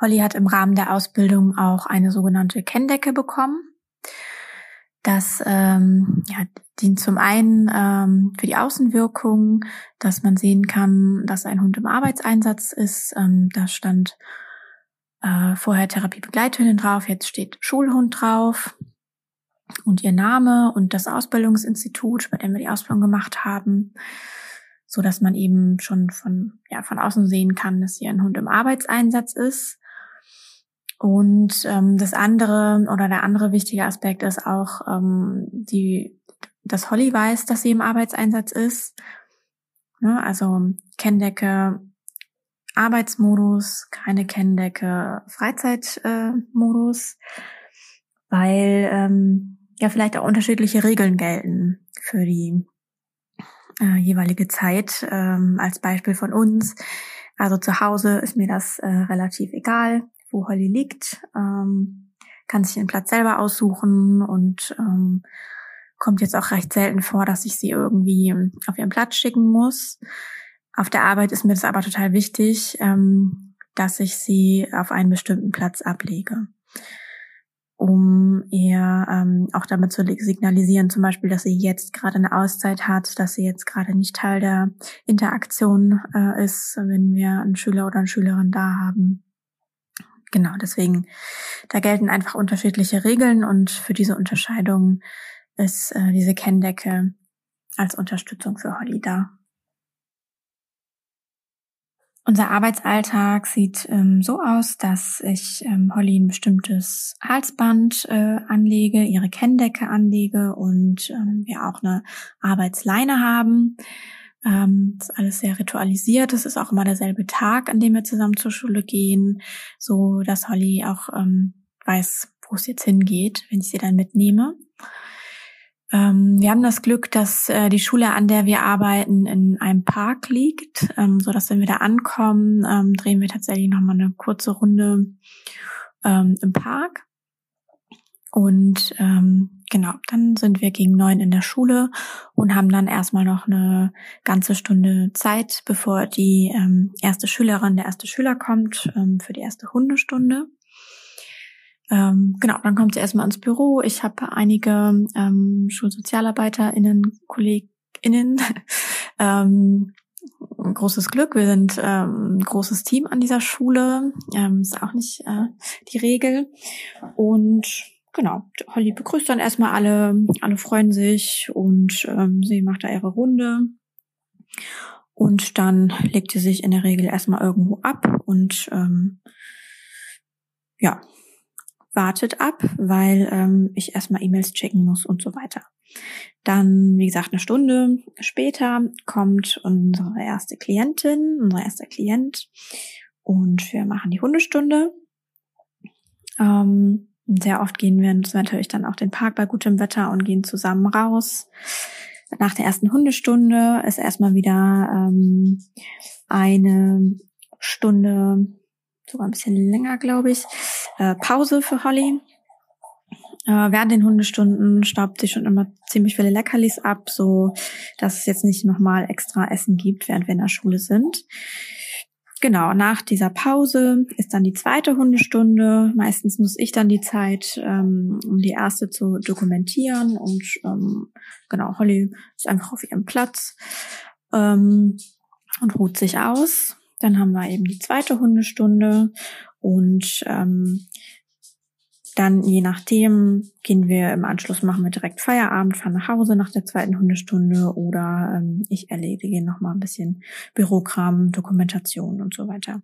Holly hat im Rahmen der Ausbildung auch eine sogenannte Kenndecke bekommen. Das ähm, ja, dient zum einen ähm, für die Außenwirkung, dass man sehen kann, dass ein Hund im Arbeitseinsatz ist. Ähm, da stand äh, vorher Therapiebegleithündin drauf, jetzt steht Schulhund drauf und ihr Name und das Ausbildungsinstitut, bei dem wir die Ausbildung gemacht haben, so dass man eben schon von ja von außen sehen kann, dass hier ein Hund im Arbeitseinsatz ist. Und ähm, das andere oder der andere wichtige Aspekt ist auch ähm, die, dass Holly weiß, dass sie im Arbeitseinsatz ist. Ne? Also Kenndecke, Arbeitsmodus, keine Kenndecke, Freizeitmodus, äh, weil ähm, ja vielleicht auch unterschiedliche Regeln gelten für die äh, jeweilige Zeit. Ähm, als Beispiel von uns. Also zu Hause ist mir das äh, relativ egal wo Holly liegt, ähm, kann sich den Platz selber aussuchen und ähm, kommt jetzt auch recht selten vor, dass ich sie irgendwie auf ihren Platz schicken muss. Auf der Arbeit ist mir das aber total wichtig, ähm, dass ich sie auf einen bestimmten Platz ablege, um ihr ähm, auch damit zu signalisieren, zum Beispiel, dass sie jetzt gerade eine Auszeit hat, dass sie jetzt gerade nicht Teil der Interaktion äh, ist, wenn wir einen Schüler oder eine Schülerin da haben. Genau, deswegen, da gelten einfach unterschiedliche Regeln und für diese Unterscheidung ist äh, diese Kenndecke als Unterstützung für Holly da. Unser Arbeitsalltag sieht ähm, so aus, dass ich ähm, Holly ein bestimmtes Halsband äh, anlege, ihre Kenndecke anlege und ähm, wir auch eine Arbeitsleine haben. Ähm, ist alles sehr ritualisiert. Es ist auch immer derselbe Tag, an dem wir zusammen zur Schule gehen, so dass Holly auch ähm, weiß, wo es jetzt hingeht, wenn ich sie dann mitnehme. Ähm, wir haben das Glück, dass äh, die Schule, an der wir arbeiten, in einem Park liegt, ähm, so dass wenn wir da ankommen, ähm, drehen wir tatsächlich noch mal eine kurze Runde ähm, im Park. Und ähm, genau, dann sind wir gegen neun in der Schule und haben dann erstmal noch eine ganze Stunde Zeit, bevor die ähm, erste Schülerin, der erste Schüler kommt ähm, für die erste Hundestunde. Ähm, genau, dann kommt sie erstmal ins Büro. Ich habe einige ähm, SchulsozialarbeiterInnen, KollegInnen. *laughs* ähm, großes Glück. Wir sind ähm, ein großes Team an dieser Schule. Ähm, ist auch nicht äh, die Regel. Und genau, Holly begrüßt dann erstmal alle, alle freuen sich und ähm, sie macht da ihre Runde. Und dann legt sie sich in der Regel erstmal irgendwo ab und ähm, ja, wartet ab, weil ähm, ich erstmal E-Mails checken muss und so weiter. Dann, wie gesagt, eine Stunde später kommt unsere erste Klientin, unser erster Klient und wir machen die Hundestunde. Ähm, sehr oft gehen wir natürlich dann auch den Park bei gutem Wetter und gehen zusammen raus. Nach der ersten Hundestunde ist erstmal wieder ähm, eine Stunde, sogar ein bisschen länger, glaube ich, äh, Pause für Holly. Äh, während den Hundestunden staubt sie schon immer ziemlich viele Leckerlis ab, so dass es jetzt nicht nochmal extra Essen gibt, während wir in der Schule sind. Genau, nach dieser Pause ist dann die zweite Hundestunde. Meistens muss ich dann die Zeit, ähm, um die erste zu dokumentieren. Und ähm, genau, Holly ist einfach auf ihrem Platz ähm, und ruht sich aus. Dann haben wir eben die zweite Hundestunde und ähm, dann, je nachdem, gehen wir im Anschluss, machen wir direkt Feierabend, fahren nach Hause nach der zweiten Hundestunde oder ähm, ich erledige noch mal ein bisschen Bürokram, Dokumentation und so weiter.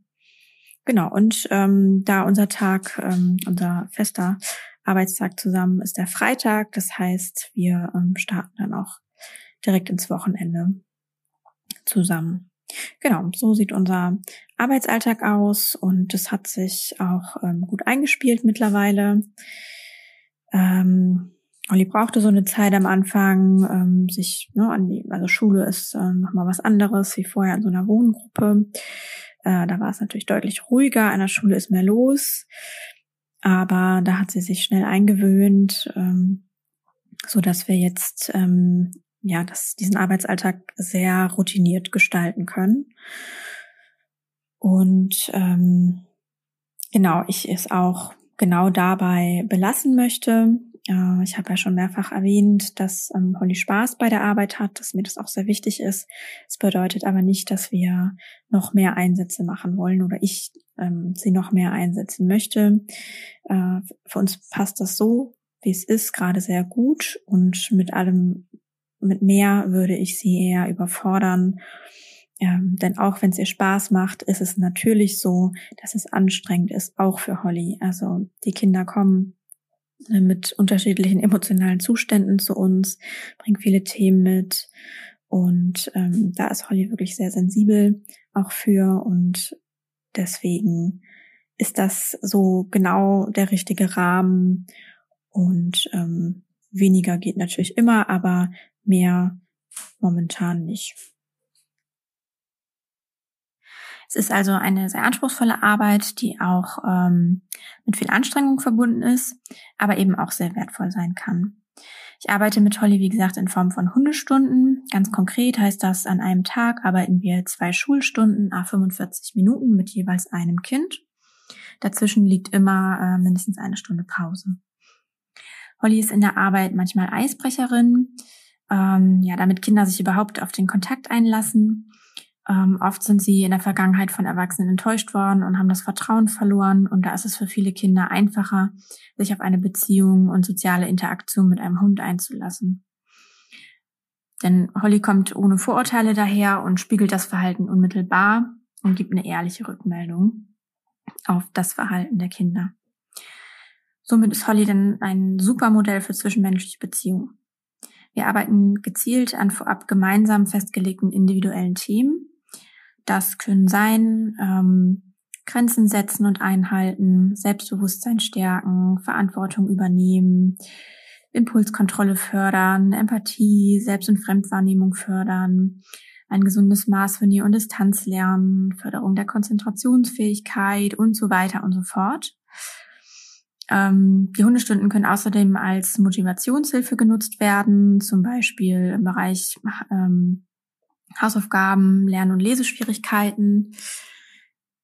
Genau, und ähm, da unser Tag, ähm, unser fester Arbeitstag zusammen ist der Freitag, das heißt, wir ähm, starten dann auch direkt ins Wochenende zusammen. Genau, so sieht unser Arbeitsalltag aus und es hat sich auch ähm, gut eingespielt mittlerweile. Ähm, Olli brauchte so eine Zeit am Anfang, ähm, sich ne, an die, also Schule ist äh, nochmal was anderes wie vorher in so einer Wohngruppe. Äh, da war es natürlich deutlich ruhiger, an der Schule ist mehr los, aber da hat sie sich schnell eingewöhnt, ähm, so dass wir jetzt ähm, ja, dass diesen Arbeitsalltag sehr routiniert gestalten können. Und ähm, genau, ich es auch genau dabei belassen möchte. Äh, ich habe ja schon mehrfach erwähnt, dass ähm, Holly Spaß bei der Arbeit hat, dass mir das auch sehr wichtig ist. Es bedeutet aber nicht, dass wir noch mehr Einsätze machen wollen oder ich ähm, sie noch mehr einsetzen möchte. Äh, für uns passt das so, wie es ist, gerade sehr gut und mit allem mit mehr würde ich sie eher überfordern. Ähm, denn auch wenn es ihr Spaß macht, ist es natürlich so, dass es anstrengend ist, auch für Holly. Also die Kinder kommen äh, mit unterschiedlichen emotionalen Zuständen zu uns, bringen viele Themen mit. Und ähm, da ist Holly wirklich sehr sensibel auch für. Und deswegen ist das so genau der richtige Rahmen. Und ähm, weniger geht natürlich immer, aber mehr momentan nicht. Es ist also eine sehr anspruchsvolle Arbeit, die auch ähm, mit viel Anstrengung verbunden ist, aber eben auch sehr wertvoll sein kann. Ich arbeite mit Holly, wie gesagt, in Form von Hundestunden. Ganz konkret heißt das, an einem Tag arbeiten wir zwei Schulstunden, a 45 Minuten mit jeweils einem Kind. Dazwischen liegt immer äh, mindestens eine Stunde Pause. Holly ist in der Arbeit manchmal Eisbrecherin ähm, ja, damit Kinder sich überhaupt auf den Kontakt einlassen. Ähm, oft sind sie in der Vergangenheit von Erwachsenen enttäuscht worden und haben das Vertrauen verloren. Und da ist es für viele Kinder einfacher, sich auf eine Beziehung und soziale Interaktion mit einem Hund einzulassen. Denn Holly kommt ohne Vorurteile daher und spiegelt das Verhalten unmittelbar und gibt eine ehrliche Rückmeldung auf das Verhalten der Kinder. Somit ist Holly dann ein super Modell für zwischenmenschliche Beziehungen. Wir arbeiten gezielt an vorab gemeinsam festgelegten individuellen Themen. Das können sein ähm, Grenzen setzen und einhalten, Selbstbewusstsein stärken, Verantwortung übernehmen, Impulskontrolle fördern, Empathie, Selbst- und Fremdwahrnehmung fördern, ein gesundes Maß von Nähe und Distanz lernen, Förderung der Konzentrationsfähigkeit und so weiter und so fort. Ähm, die Hundestunden können außerdem als Motivationshilfe genutzt werden, zum Beispiel im Bereich ähm, Hausaufgaben, Lern- und Leseschwierigkeiten.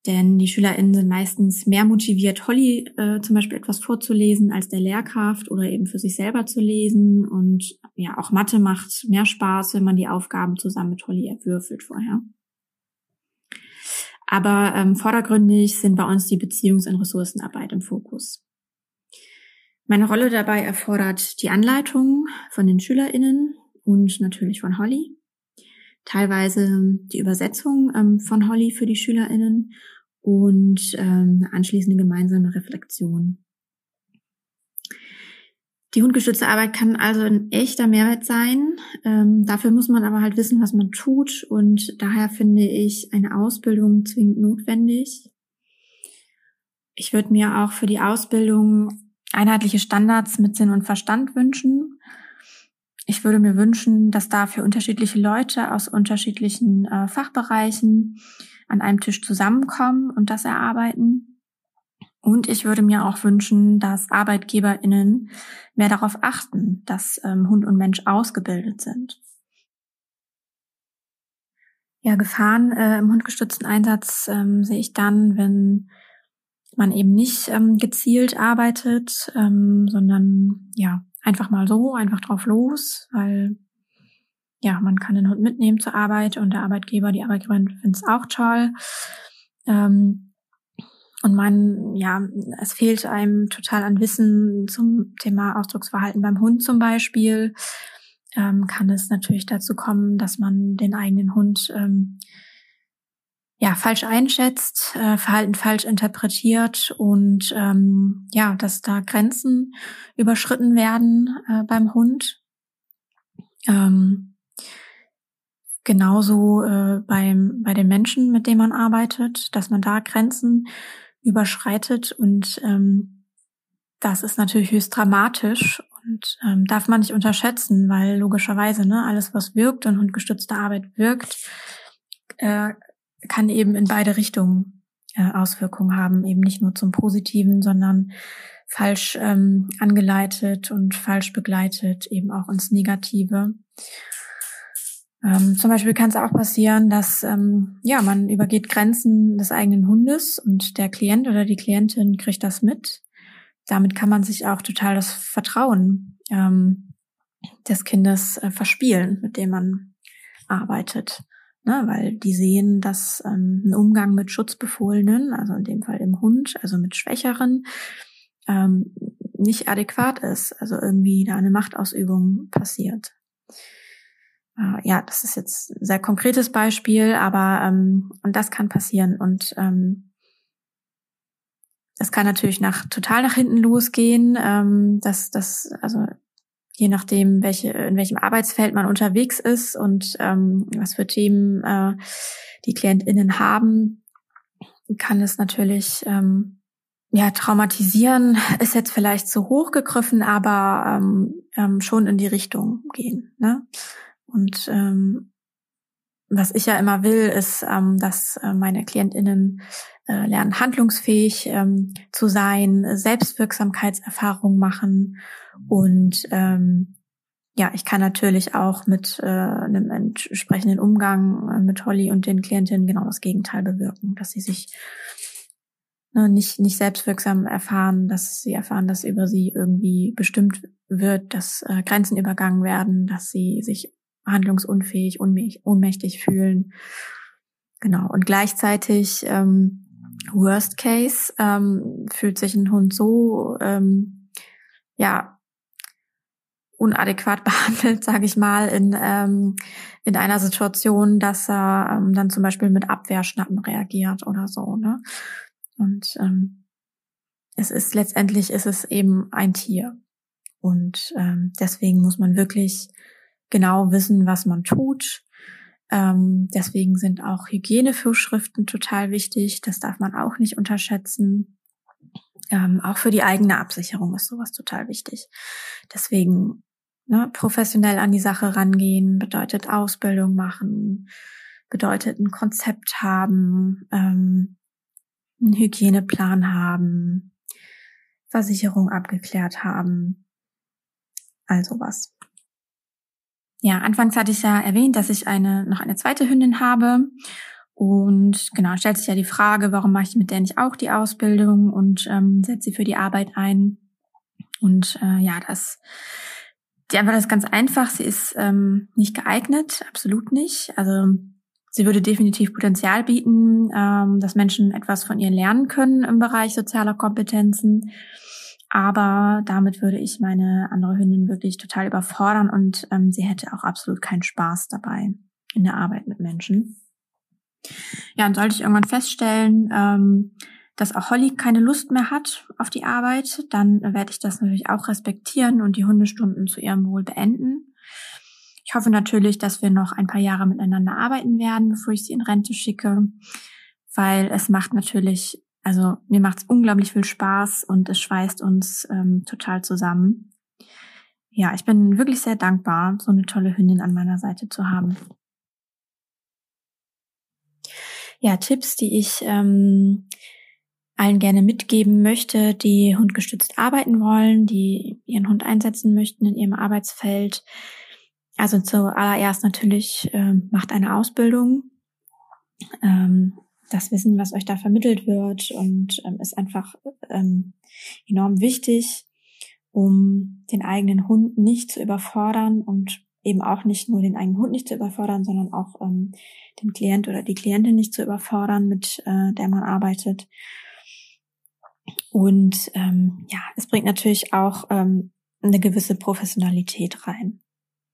Denn die SchülerInnen sind meistens mehr motiviert, Holly äh, zum Beispiel etwas vorzulesen, als der Lehrkraft oder eben für sich selber zu lesen. Und ja, auch Mathe macht mehr Spaß, wenn man die Aufgaben zusammen mit Holly erwürfelt vorher. Aber ähm, vordergründig sind bei uns die Beziehungs- und Ressourcenarbeit im Fokus. Meine Rolle dabei erfordert die Anleitung von den SchülerInnen und natürlich von Holly. Teilweise die Übersetzung ähm, von Holly für die SchülerInnen und ähm, anschließende gemeinsame Reflexion. Die hundgestützte Arbeit kann also ein echter Mehrwert sein. Ähm, dafür muss man aber halt wissen, was man tut. Und daher finde ich eine Ausbildung zwingend notwendig. Ich würde mir auch für die Ausbildung einheitliche Standards mit Sinn und Verstand wünschen. Ich würde mir wünschen, dass dafür unterschiedliche Leute aus unterschiedlichen äh, Fachbereichen an einem Tisch zusammenkommen und das erarbeiten. Und ich würde mir auch wünschen, dass ArbeitgeberInnen mehr darauf achten, dass ähm, Hund und Mensch ausgebildet sind. Ja, Gefahren äh, im hundgestützten Einsatz ähm, sehe ich dann, wenn man eben nicht ähm, gezielt arbeitet, ähm, sondern ja, einfach mal so, einfach drauf los, weil ja, man kann den Hund mitnehmen zur Arbeit und der Arbeitgeber, die Arbeitgeberin findet es auch toll. Ähm, und man, ja, es fehlt einem total an Wissen zum Thema Ausdrucksverhalten beim Hund zum Beispiel. Ähm, kann es natürlich dazu kommen, dass man den eigenen Hund ähm, ja falsch einschätzt, äh, Verhalten falsch interpretiert und ähm, ja, dass da Grenzen überschritten werden äh, beim Hund. Ähm, genauso äh, beim, bei den Menschen, mit denen man arbeitet, dass man da Grenzen überschreitet und ähm, das ist natürlich höchst dramatisch und ähm, darf man nicht unterschätzen, weil logischerweise ne, alles, was wirkt und hundgestützte Arbeit wirkt, äh, kann eben in beide Richtungen äh, Auswirkungen haben, eben nicht nur zum Positiven, sondern falsch ähm, angeleitet und falsch begleitet, eben auch ins Negative. Ähm, zum Beispiel kann es auch passieren, dass ähm, ja man übergeht Grenzen des eigenen Hundes und der Klient oder die Klientin kriegt das mit. Damit kann man sich auch total das Vertrauen ähm, des Kindes äh, verspielen, mit dem man arbeitet. Ne, weil die sehen, dass ähm, ein Umgang mit Schutzbefohlenen, also in dem Fall im Hund, also mit Schwächeren, ähm, nicht adäquat ist, also irgendwie da eine Machtausübung passiert. Äh, ja, das ist jetzt ein sehr konkretes Beispiel, aber ähm, und das kann passieren und ähm, das kann natürlich nach total nach hinten losgehen, ähm, dass das also je nachdem, welche in welchem Arbeitsfeld man unterwegs ist und ähm, was für Themen äh, die KlientInnen haben, kann es natürlich ähm, ja, traumatisieren *laughs* ist jetzt vielleicht zu hoch gegriffen, aber ähm, ähm, schon in die Richtung gehen. Ne? Und ähm, was ich ja immer will, ist, ähm, dass äh, meine KlientInnen äh, lernen, handlungsfähig ähm, zu sein, Selbstwirksamkeitserfahrungen machen und ähm, ja, ich kann natürlich auch mit äh, einem entsprechenden Umgang äh, mit Holly und den Klientinnen genau das Gegenteil bewirken, dass sie sich ne, nicht, nicht selbstwirksam erfahren, dass sie erfahren, dass über sie irgendwie bestimmt wird, dass äh, Grenzen übergangen werden, dass sie sich handlungsunfähig, ohnmächtig fühlen. Genau. Und gleichzeitig, ähm, worst case, ähm, fühlt sich ein Hund so, ähm, ja, unadäquat *laughs* behandelt, sage ich mal, in, ähm, in einer Situation, dass er ähm, dann zum Beispiel mit Abwehrschnappen reagiert oder so. Ne? Und ähm, es ist letztendlich ist es eben ein Tier. Und ähm, deswegen muss man wirklich genau wissen, was man tut. Ähm, deswegen sind auch Hygienevorschriften total wichtig. Das darf man auch nicht unterschätzen. Ähm, auch für die eigene Absicherung ist sowas total wichtig. Deswegen ne, professionell an die Sache rangehen bedeutet Ausbildung machen, bedeutet ein Konzept haben, ähm, einen Hygieneplan haben, Versicherung abgeklärt haben, also was. Ja, anfangs hatte ich ja erwähnt, dass ich eine noch eine zweite Hündin habe. Und genau, stellt sich ja die Frage, warum mache ich mit der nicht auch die Ausbildung und ähm, setze sie für die Arbeit ein? Und äh, ja, das die Antwort ist ganz einfach. Sie ist ähm, nicht geeignet, absolut nicht. Also Sie würde definitiv Potenzial bieten, ähm, dass Menschen etwas von ihr lernen können im Bereich sozialer Kompetenzen. Aber damit würde ich meine andere Hündin wirklich total überfordern und ähm, sie hätte auch absolut keinen Spaß dabei in der Arbeit mit Menschen. Ja, und sollte ich irgendwann feststellen, ähm, dass auch Holly keine Lust mehr hat auf die Arbeit, dann werde ich das natürlich auch respektieren und die Hundestunden zu ihrem Wohl beenden. Ich hoffe natürlich, dass wir noch ein paar Jahre miteinander arbeiten werden, bevor ich sie in Rente schicke, weil es macht natürlich, also mir macht es unglaublich viel Spaß und es schweißt uns ähm, total zusammen. Ja, ich bin wirklich sehr dankbar, so eine tolle Hündin an meiner Seite zu haben. Ja, Tipps, die ich ähm, allen gerne mitgeben möchte, die hundgestützt arbeiten wollen, die ihren Hund einsetzen möchten in ihrem Arbeitsfeld, also zuallererst natürlich äh, macht eine Ausbildung. Ähm, das Wissen, was euch da vermittelt wird und ähm, ist einfach ähm, enorm wichtig, um den eigenen Hund nicht zu überfordern und eben auch nicht nur den eigenen Hund nicht zu überfordern, sondern auch ähm, den Klient oder die Klientin nicht zu überfordern, mit äh, der man arbeitet. Und ähm, ja, es bringt natürlich auch ähm, eine gewisse Professionalität rein.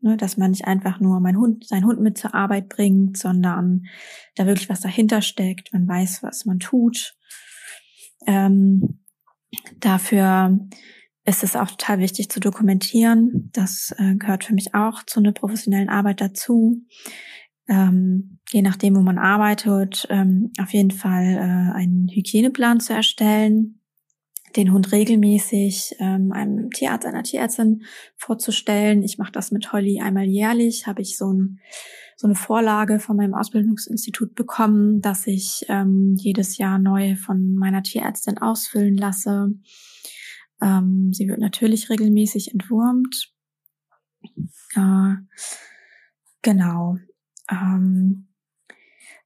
Ne, dass man nicht einfach nur mein Hund, seinen Hund mit zur Arbeit bringt, sondern da wirklich was dahinter steckt. Man weiß, was man tut. Ähm, dafür ist es auch total wichtig zu dokumentieren. Das äh, gehört für mich auch zu einer professionellen Arbeit dazu. ähm, je nachdem, wo man arbeitet, ähm, auf jeden Fall äh, einen Hygieneplan zu erstellen, den Hund regelmäßig ähm, einem Tierarzt, einer Tierärztin vorzustellen. Ich mache das mit Holly einmal jährlich, habe ich so, ein, so eine Vorlage von meinem Ausbildungsinstitut bekommen, dass ich ähm, jedes Jahr neu von meiner Tierärztin ausfüllen lasse. Ähm, sie wird natürlich regelmäßig entwurmt. Äh, genau. Ähm,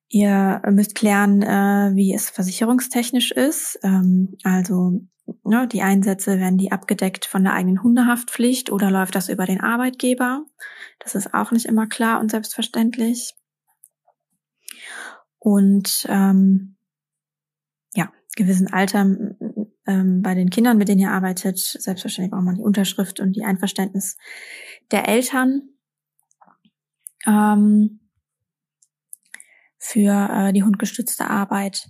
ihr müsst klären, äh, wie es versicherungstechnisch ist. Ähm, also ne, die Einsätze, werden die abgedeckt von der eigenen Hundehaftpflicht oder läuft das über den Arbeitgeber? Das ist auch nicht immer klar und selbstverständlich. Und ähm, gewissen Alter ähm, bei den Kindern, mit denen ihr arbeitet, selbstverständlich braucht man die Unterschrift und die Einverständnis der Eltern. Ähm, für äh, die hundgestützte Arbeit.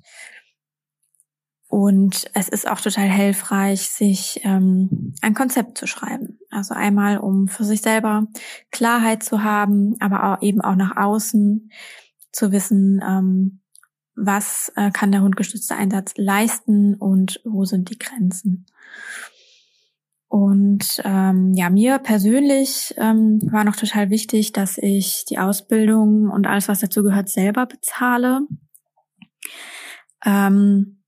Und es ist auch total hilfreich, sich ähm, ein Konzept zu schreiben. Also einmal, um für sich selber Klarheit zu haben, aber auch eben auch nach außen zu wissen, ähm, was äh, kann der hundgestützte Einsatz leisten und wo sind die Grenzen. Und ähm, ja, mir persönlich ähm, war noch total wichtig, dass ich die Ausbildung und alles, was dazu gehört, selber bezahle. Ähm,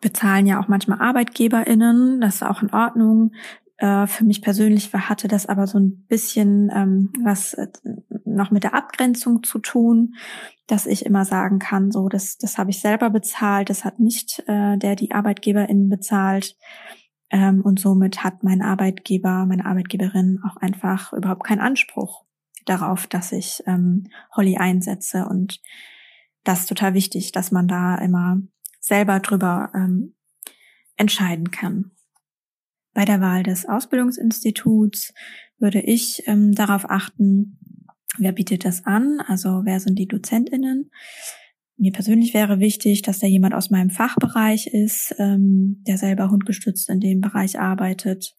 bezahlen ja auch manchmal ArbeitgeberInnen, das ist auch in Ordnung. Äh, für mich persönlich hatte das aber so ein bisschen ähm, was äh, noch mit der Abgrenzung zu tun, dass ich immer sagen kann, so das, das habe ich selber bezahlt, das hat nicht äh, der die ArbeitgeberInnen bezahlt. Ähm, und somit hat mein Arbeitgeber, meine Arbeitgeberin auch einfach überhaupt keinen Anspruch darauf, dass ich ähm, Holly einsetze. Und das ist total wichtig, dass man da immer selber drüber ähm, entscheiden kann. Bei der Wahl des Ausbildungsinstituts würde ich ähm, darauf achten, wer bietet das an, also wer sind die Dozentinnen, mir persönlich wäre wichtig, dass da jemand aus meinem Fachbereich ist, ähm, der selber hundgestützt in dem Bereich arbeitet.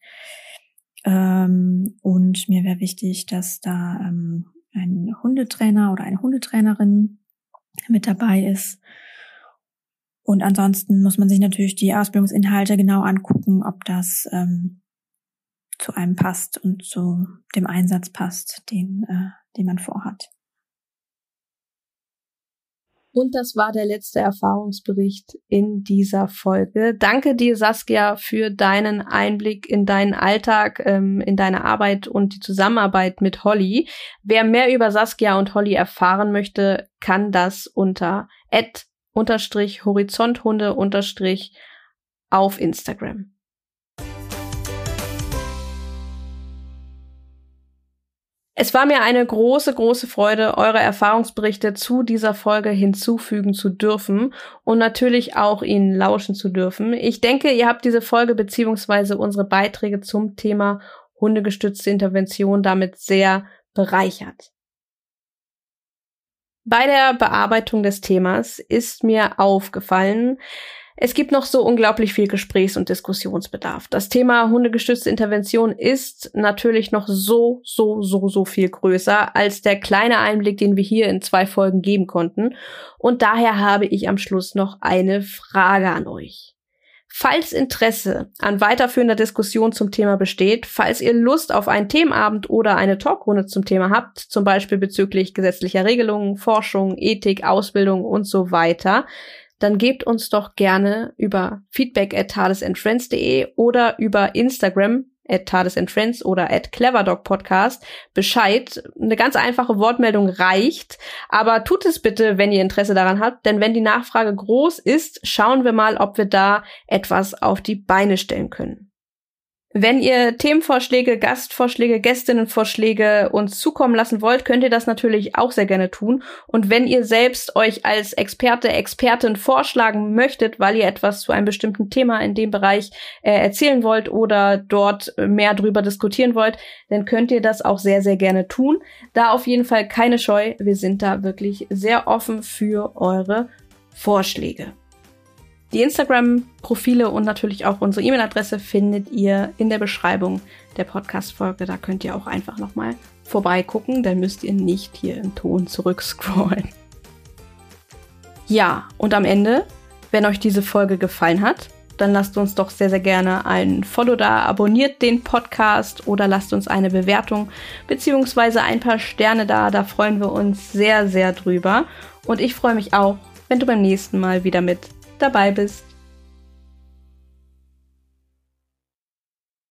Ähm, und mir wäre wichtig, dass da ähm, ein Hundetrainer oder eine Hundetrainerin mit dabei ist. Und ansonsten muss man sich natürlich die Ausbildungsinhalte genau angucken, ob das ähm, zu einem passt und zu dem Einsatz passt, den, äh, den man vorhat. Und das war der letzte Erfahrungsbericht in dieser Folge. Danke dir, Saskia, für deinen Einblick in deinen Alltag, ähm, in deine Arbeit und die Zusammenarbeit mit Holly. Wer mehr über Saskia und Holly erfahren möchte, kann das unter horizonthunde auf Instagram. Es war mir eine große, große Freude, eure Erfahrungsberichte zu dieser Folge hinzufügen zu dürfen und natürlich auch ihnen lauschen zu dürfen. Ich denke, ihr habt diese Folge beziehungsweise unsere Beiträge zum Thema hundegestützte Intervention damit sehr bereichert. Bei der Bearbeitung des Themas ist mir aufgefallen, es gibt noch so unglaublich viel Gesprächs- und Diskussionsbedarf. Das Thema hundegestützte Intervention ist natürlich noch so, so, so, so viel größer als der kleine Einblick, den wir hier in zwei Folgen geben konnten. Und daher habe ich am Schluss noch eine Frage an euch. Falls Interesse an weiterführender Diskussion zum Thema besteht, falls ihr Lust auf einen Themenabend oder eine Talkrunde zum Thema habt, zum Beispiel bezüglich gesetzlicher Regelungen, Forschung, Ethik, Ausbildung und so weiter, dann gebt uns doch gerne über feedback at oder über Instagram at tadesandfriends oder at cleverdogpodcast Bescheid. Eine ganz einfache Wortmeldung reicht, aber tut es bitte, wenn ihr Interesse daran habt, denn wenn die Nachfrage groß ist, schauen wir mal, ob wir da etwas auf die Beine stellen können. Wenn ihr Themenvorschläge, Gastvorschläge, Gästinnenvorschläge uns zukommen lassen wollt, könnt ihr das natürlich auch sehr gerne tun. Und wenn ihr selbst euch als Experte, Expertin vorschlagen möchtet, weil ihr etwas zu einem bestimmten Thema in dem Bereich äh, erzählen wollt oder dort mehr drüber diskutieren wollt, dann könnt ihr das auch sehr, sehr gerne tun. Da auf jeden Fall keine Scheu. Wir sind da wirklich sehr offen für eure Vorschläge. Die Instagram-Profile und natürlich auch unsere E-Mail-Adresse findet ihr in der Beschreibung der Podcast-Folge. Da könnt ihr auch einfach nochmal vorbeigucken. Dann müsst ihr nicht hier im Ton zurückscrollen. Ja, und am Ende, wenn euch diese Folge gefallen hat, dann lasst uns doch sehr, sehr gerne ein Follow da, abonniert den Podcast oder lasst uns eine Bewertung beziehungsweise ein paar Sterne da. Da freuen wir uns sehr, sehr drüber. Und ich freue mich auch, wenn du beim nächsten Mal wieder mit dabei bist.